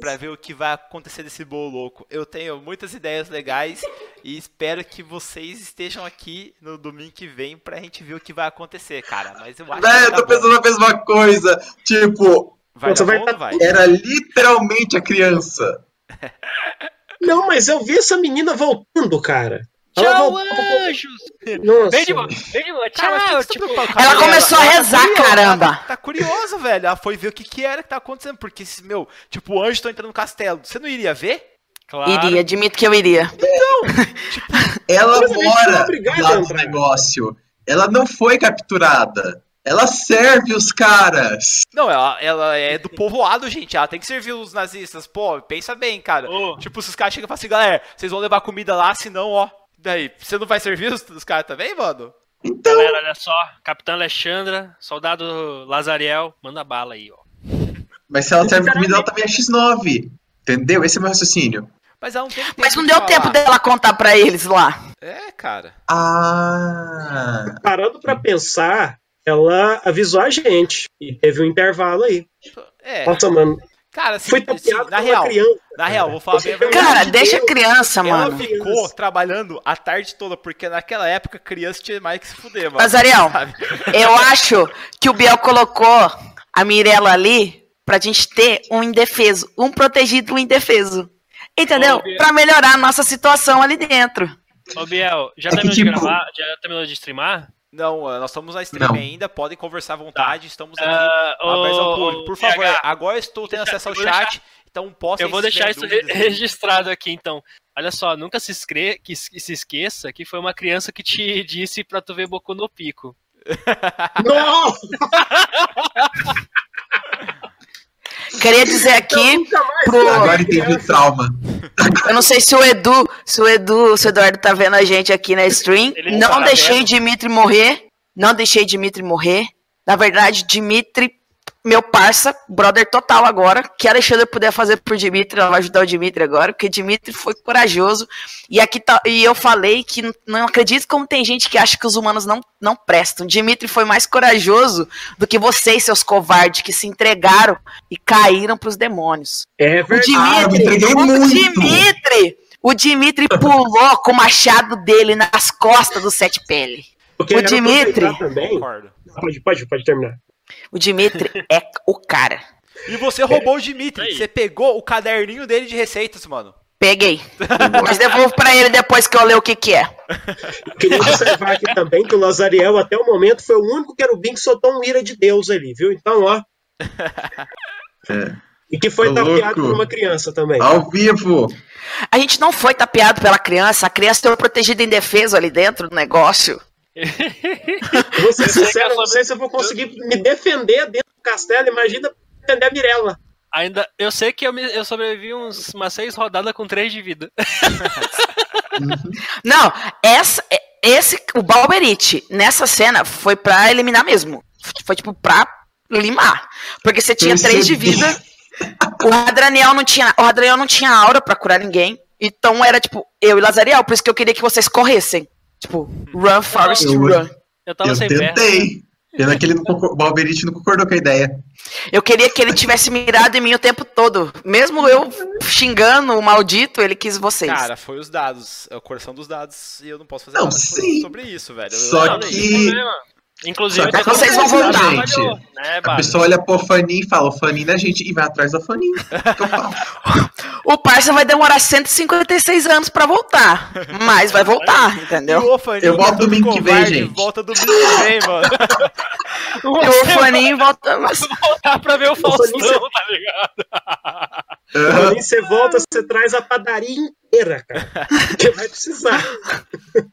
para ver o que vai acontecer desse bolo louco. Eu tenho muitas ideias legais e espero que vocês estejam aqui no domingo que vem pra gente ver o que vai acontecer, cara. Mas eu acho que eu dar tô bom. pensando a mesma coisa. Tipo, Vai Você vai bom tá- vai? era literalmente a criança. Não, mas eu vi essa menina voltando, cara. Ela Tchau, voltou- anjos! Nossa. Vem de boa, vem de boa, tchau! que você Tipo, Ela Mirella? começou a Ela tá rezar, curiosa, caramba. Ela tá, curiosa, velho. Ela foi ver o que que era que tá acontecendo. Porque, meu, tipo, o anjo tá entrando no castelo. Você não iria ver? claro. Iria, admito que eu iria. *laughs* Ela Mas a gente não é mora lá no negócio. Ela não foi capturada. Ela serve os caras. Não, ela, ela é do povoado, gente. Ela tem que servir os nazistas. Pô, pensa bem, cara. Ô. Tipo, se os caras chegam e falam assim, galera, vocês vão levar comida lá, senão, ó. Daí, você não vai servir os, os caras também, mano? Então, Galera, olha só, Capitã Alexandra, Soldado Lazariel, manda bala aí, ó. mas se ela serve comida, ela também é X9. Entendeu? Esse é o meu raciocínio. Mas ela não teve tempo Mas não de deu falar. tempo dela contar pra eles lá. É, cara. Ah. Parando pra pensar, ela avisou a gente. E teve um intervalo aí. É. Nossa, mano. Cara, assim, Foi assim, tapeado na pela real, criança. na real, vou falar bem a tem verdade. Cara, de deixa a criança, Ela mano. ficou trabalhando a tarde toda, porque naquela época criança tinha mais que se fuder, mano. Azariel, Sabe? *laughs* eu acho que o Biel colocou a Mirella ali pra gente ter um indefeso, um protegido e um indefeso. Entendeu? Ô. Pra melhorar a nossa situação ali dentro. Ô, Biel, já É terminou de tipo- gravar? Já terminou de streamar? Não, eh, nós estamos na stream Não. ainda, podem conversar à vontade, estamos aqui Ah, abertos ao público. Por favor, PH, agora eu estou tendo acesso ao chat, então posso Eu vou deixar isso re- registrado aqui, então. Olha só, nunca se, escre... que se se esqueça que foi uma criança que te *laughs* disse pra tu ver Boku no Pico. *laughs* Não! *laughs* Queria dizer aqui Nunca mais pro. Agora entendi o trauma. Eu não sei se o Edu, se o Edu, se o Eduardo tá vendo a gente aqui na stream. Ele não tá deixei vendo. Dimitri morrer. Não deixei Dimitri morrer. Na verdade, Dimitri, meu parça, brother total agora. Que a Alexandre puder fazer por Dimitri, ela vai ajudar o Dimitri agora, porque Dimitri foi corajoso. E aqui tá, e eu falei que não acredito como tem gente que acha que os humanos não, não prestam. Dimitri foi mais corajoso do que vocês, seus covardes, que se entregaram e caíram pros demônios. É O verdade. Ah, me Dimitri, o muito. Dimitri, o Dimitri pulou com o machado dele nas costas do Sete Pele. Porque o Dimitri. Também. Pode, pode, pode terminar. O Dimitri *laughs* é o cara. E você roubou o Dimitri, Aí. você pegou o caderninho dele de receitas, mano. Peguei. *laughs* Mas devolvo pra ele depois que eu ler o que que é. Queria observar aqui também que o Lazariel, até o momento, foi o único querubim que soltou um ira de Deus ali, viu? Então, ó. *laughs* É. E que foi Ô, tapeado louco. por uma criança também. Ao vivo. A gente não foi tapeado pela criança, a criança foi protegida em defesa ali dentro do negócio. *laughs* Vou ser sincero, não sei se eu vou conseguir me defender dentro do castelo. Imagina defender a Mirella. Ainda, eu sei que eu, me- eu sobrevivi uns, umas seis rodadas com três de vida. *laughs* Não, essa, é- esse, o Balberite, nessa cena, foi pra eliminar mesmo. Foi tipo pra limar. Porque você tinha três de Percebi. vida. O Radraniel não tinha. O Radraniel não tinha aura pra curar ninguém. Então era tipo, eu e Lazariel, por isso que eu queria que vocês corressem. Tipo, run, Forest, Eu- run. Eu tava eu sem perna. tentei. Pena que ele não concor- o Balberite não concordou com a ideia. Eu queria que ele tivesse mirado em mim o tempo todo. Mesmo eu xingando o maldito, ele quis vocês. Cara, foi os dados, é o coração dos dados, e eu não posso fazer Não, nada sim. sobre isso, velho. Eu Só falei. que- Inclusive, Só que vocês vão voltar. gente. Né, A pessoa olha pro Fanin e fala, o Fanin é gente, e vai atrás do Fanin. *laughs* O parça vai demorar 156 anos pra voltar. Mas vai voltar, entendeu? O Faninho, Eu volto domingo que vem, gente. Volta domingo que vem, mano. *laughs* O Faninho volta. Mas... *laughs* Dá pra ver o Faustão, tá ligado? Quando você volta, você traz a padaria inteira, cara. *laughs* Porque vai precisar.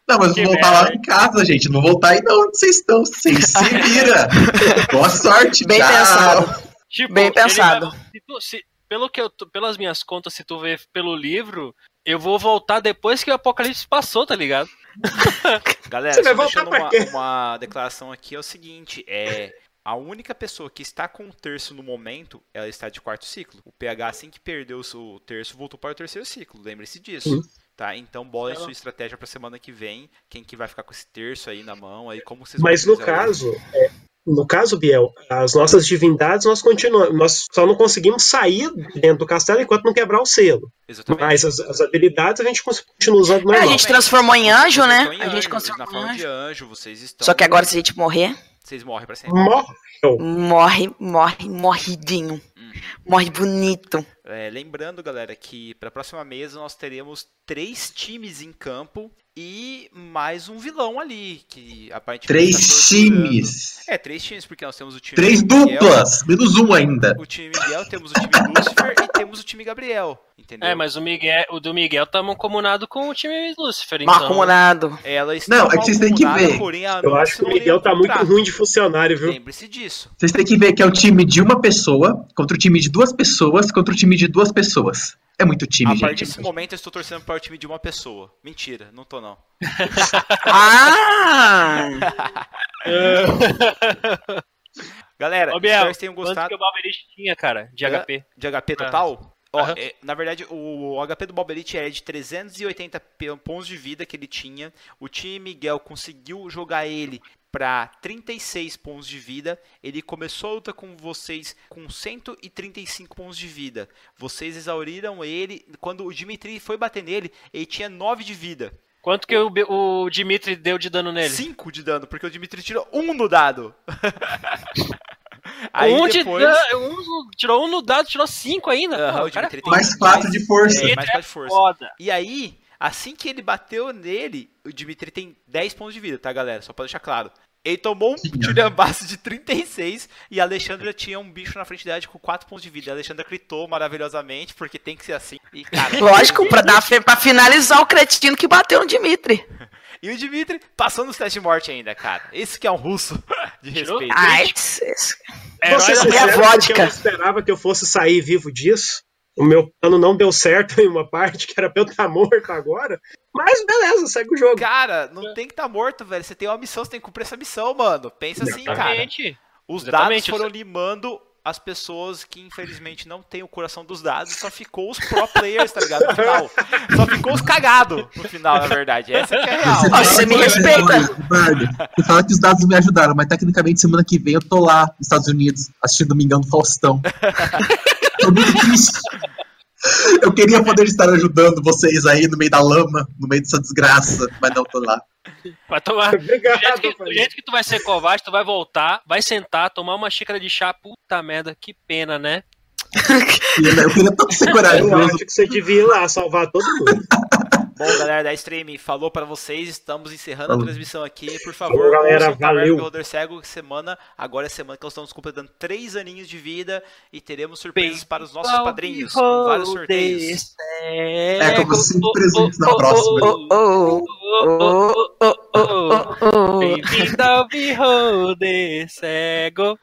Não, mas Que vou voltar lá merda. em casa, gente. Não vou voltar aí não onde vocês estão. Vocês se vira. *laughs* Boa sorte, Bem tchau. pensado. Tipo, Bem pensado. vai- se tu- se- pelo que eu, pelas minhas contas, se tu ver pelo livro, eu vou voltar depois que o apocalipse passou, tá ligado? *laughs* Galera, Você vai só voltar deixando uma, quê? uma declaração aqui, é o seguinte, é... A única pessoa que está com o terço no momento, ela está de quarto ciclo. O PH, assim que perdeu o terço, voltou para o terceiro ciclo. Lembre-se disso. Uhum. Tá? Então, bolem sua estratégia para semana que vem. Quem que vai ficar com esse terço aí na mão, aí como vocês vão Mas no caso, é, no caso, Biel, as nossas divindades nós continuamos, nós só não conseguimos sair dentro do castelo enquanto não quebrar o selo. Exatamente. Mas as, as habilidades a gente continua usando É, a normal. gente transformou em anjo, né? Em A gente anjo, transformou na em forma de anjo. anjo, vocês estão. Só que agora, se a gente morrer, Vocês morrem para sempre. Morreu. morre, morre, morridinho. Uhum. Morre bonito. É, lembrando, galera, que para a próxima mesa nós teremos três times em campo e mais um vilão ali, que aparentemente Três tá times. É, três times, porque nós temos o time Três Miguel, duplas. Menos um ainda. o time Miguel, temos o time Lucifer e temos o time Gabriel, entendeu? É, mas o Miguel, o do Miguel tá mancomunado com o time Lucifer, então. acumulado. Ela está Não, é que vocês têm que ver. porém Eu acho que o Miguel nenhum tá muito ruim de funcionário, viu? Lembre-se disso. Vocês têm que ver que é o time de uma pessoa contra o time de duas pessoas contra o time de duas pessoas. É muito time, a partir gente. desse momento eu estou torcendo para o time de uma pessoa. Mentira, não tô não. Ah! *laughs* Galera, Ô, Biel, espero que tenham gostado. que o Balberite tinha, cara, de É. HP? De HP total? Ó, Aham. é, na verdade, o HP do Balberite era de 380 p- pontos de vida que ele tinha. O time Miguel conseguiu jogar ele para 36 pontos de vida. Ele começou a luta com vocês com 135 pontos de vida. Vocês exauriram ele. Quando o Dimitri foi bater nele, ele tinha 9 de vida. Quanto que o, o Dimitri deu de dano nele? 5 de dano, porque o Dimitri tirou 1 no dado. *laughs* Aí um depois... de dano, um tirou um no dado, tirou cinco ainda. Aham, Pô, o é Dimitri tem Mais quatro de força. É, mais 4 de força. foda. E aí, assim que ele bateu nele, o Dimitri tem 10 pontos de vida, tá, galera? Só pra deixar claro. Ele tomou um. Tchulhambaço de 36 e a Alexandra tinha um bicho na frente dela com 4 pontos de vida. A Alexandra gritou maravilhosamente, porque tem que ser assim. E, cara, *laughs* Lógico, pra, dar, pra finalizar o cretino que bateu no Dimitri. *laughs* E o Dimitri passou nos testes de morte ainda, cara. Esse que é um russo *laughs* de respeito. Ai, esse- da minha sincero, porque vodka. eu esperava que eu fosse sair vivo disso. O meu plano não deu certo *laughs* em uma parte, que era pra eu estar morto agora. Mas beleza, segue o jogo. Cara, não tem que estar morto, velho. Você tem uma missão, você tem que cumprir essa missão, mano. Pensa assim, cara. Exatamente. Os Exatamente, dados foram limando as pessoas que infelizmente não têm o coração dos dados, só ficou os pro players, tá ligado? No final. *laughs* Só ficou os cagados no final, na verdade. Essa que é a real. Ó, você me respeita. Bardo, Você fala que os dados me ajudaram, mas tecnicamente semana que vem eu tô lá nos Estados Unidos assistindo Domingão do Faustão. *laughs* tô muito triste. Eu queria poder estar ajudando vocês aí no meio da lama, no meio dessa desgraça, mas não tô lá. Vai tomar. Do Obrigado, jeito, que, do jeito que tu vai ser covarde, tu vai voltar, vai sentar, tomar uma xícara de chá. Puta merda, que pena, né? Eu queria tanto ser Eu corajoso. acho que você devia ir lá salvar todo mundo. *laughs* Bom, galera da stream, falou pra vocês, estamos encerrando a transmissão aqui. Por favor, Falou, galera, ouçam valeu. do Roder Cego semana. Agora é semana que nós estamos completando três aninhos de vida e teremos surpresas para os nossos padrinhos com vários sorteios. É, como cinco presentes na próxima. Oh, oh, oh, oh, oh, oh, oh. Bem-vindo ao Beholder Cego.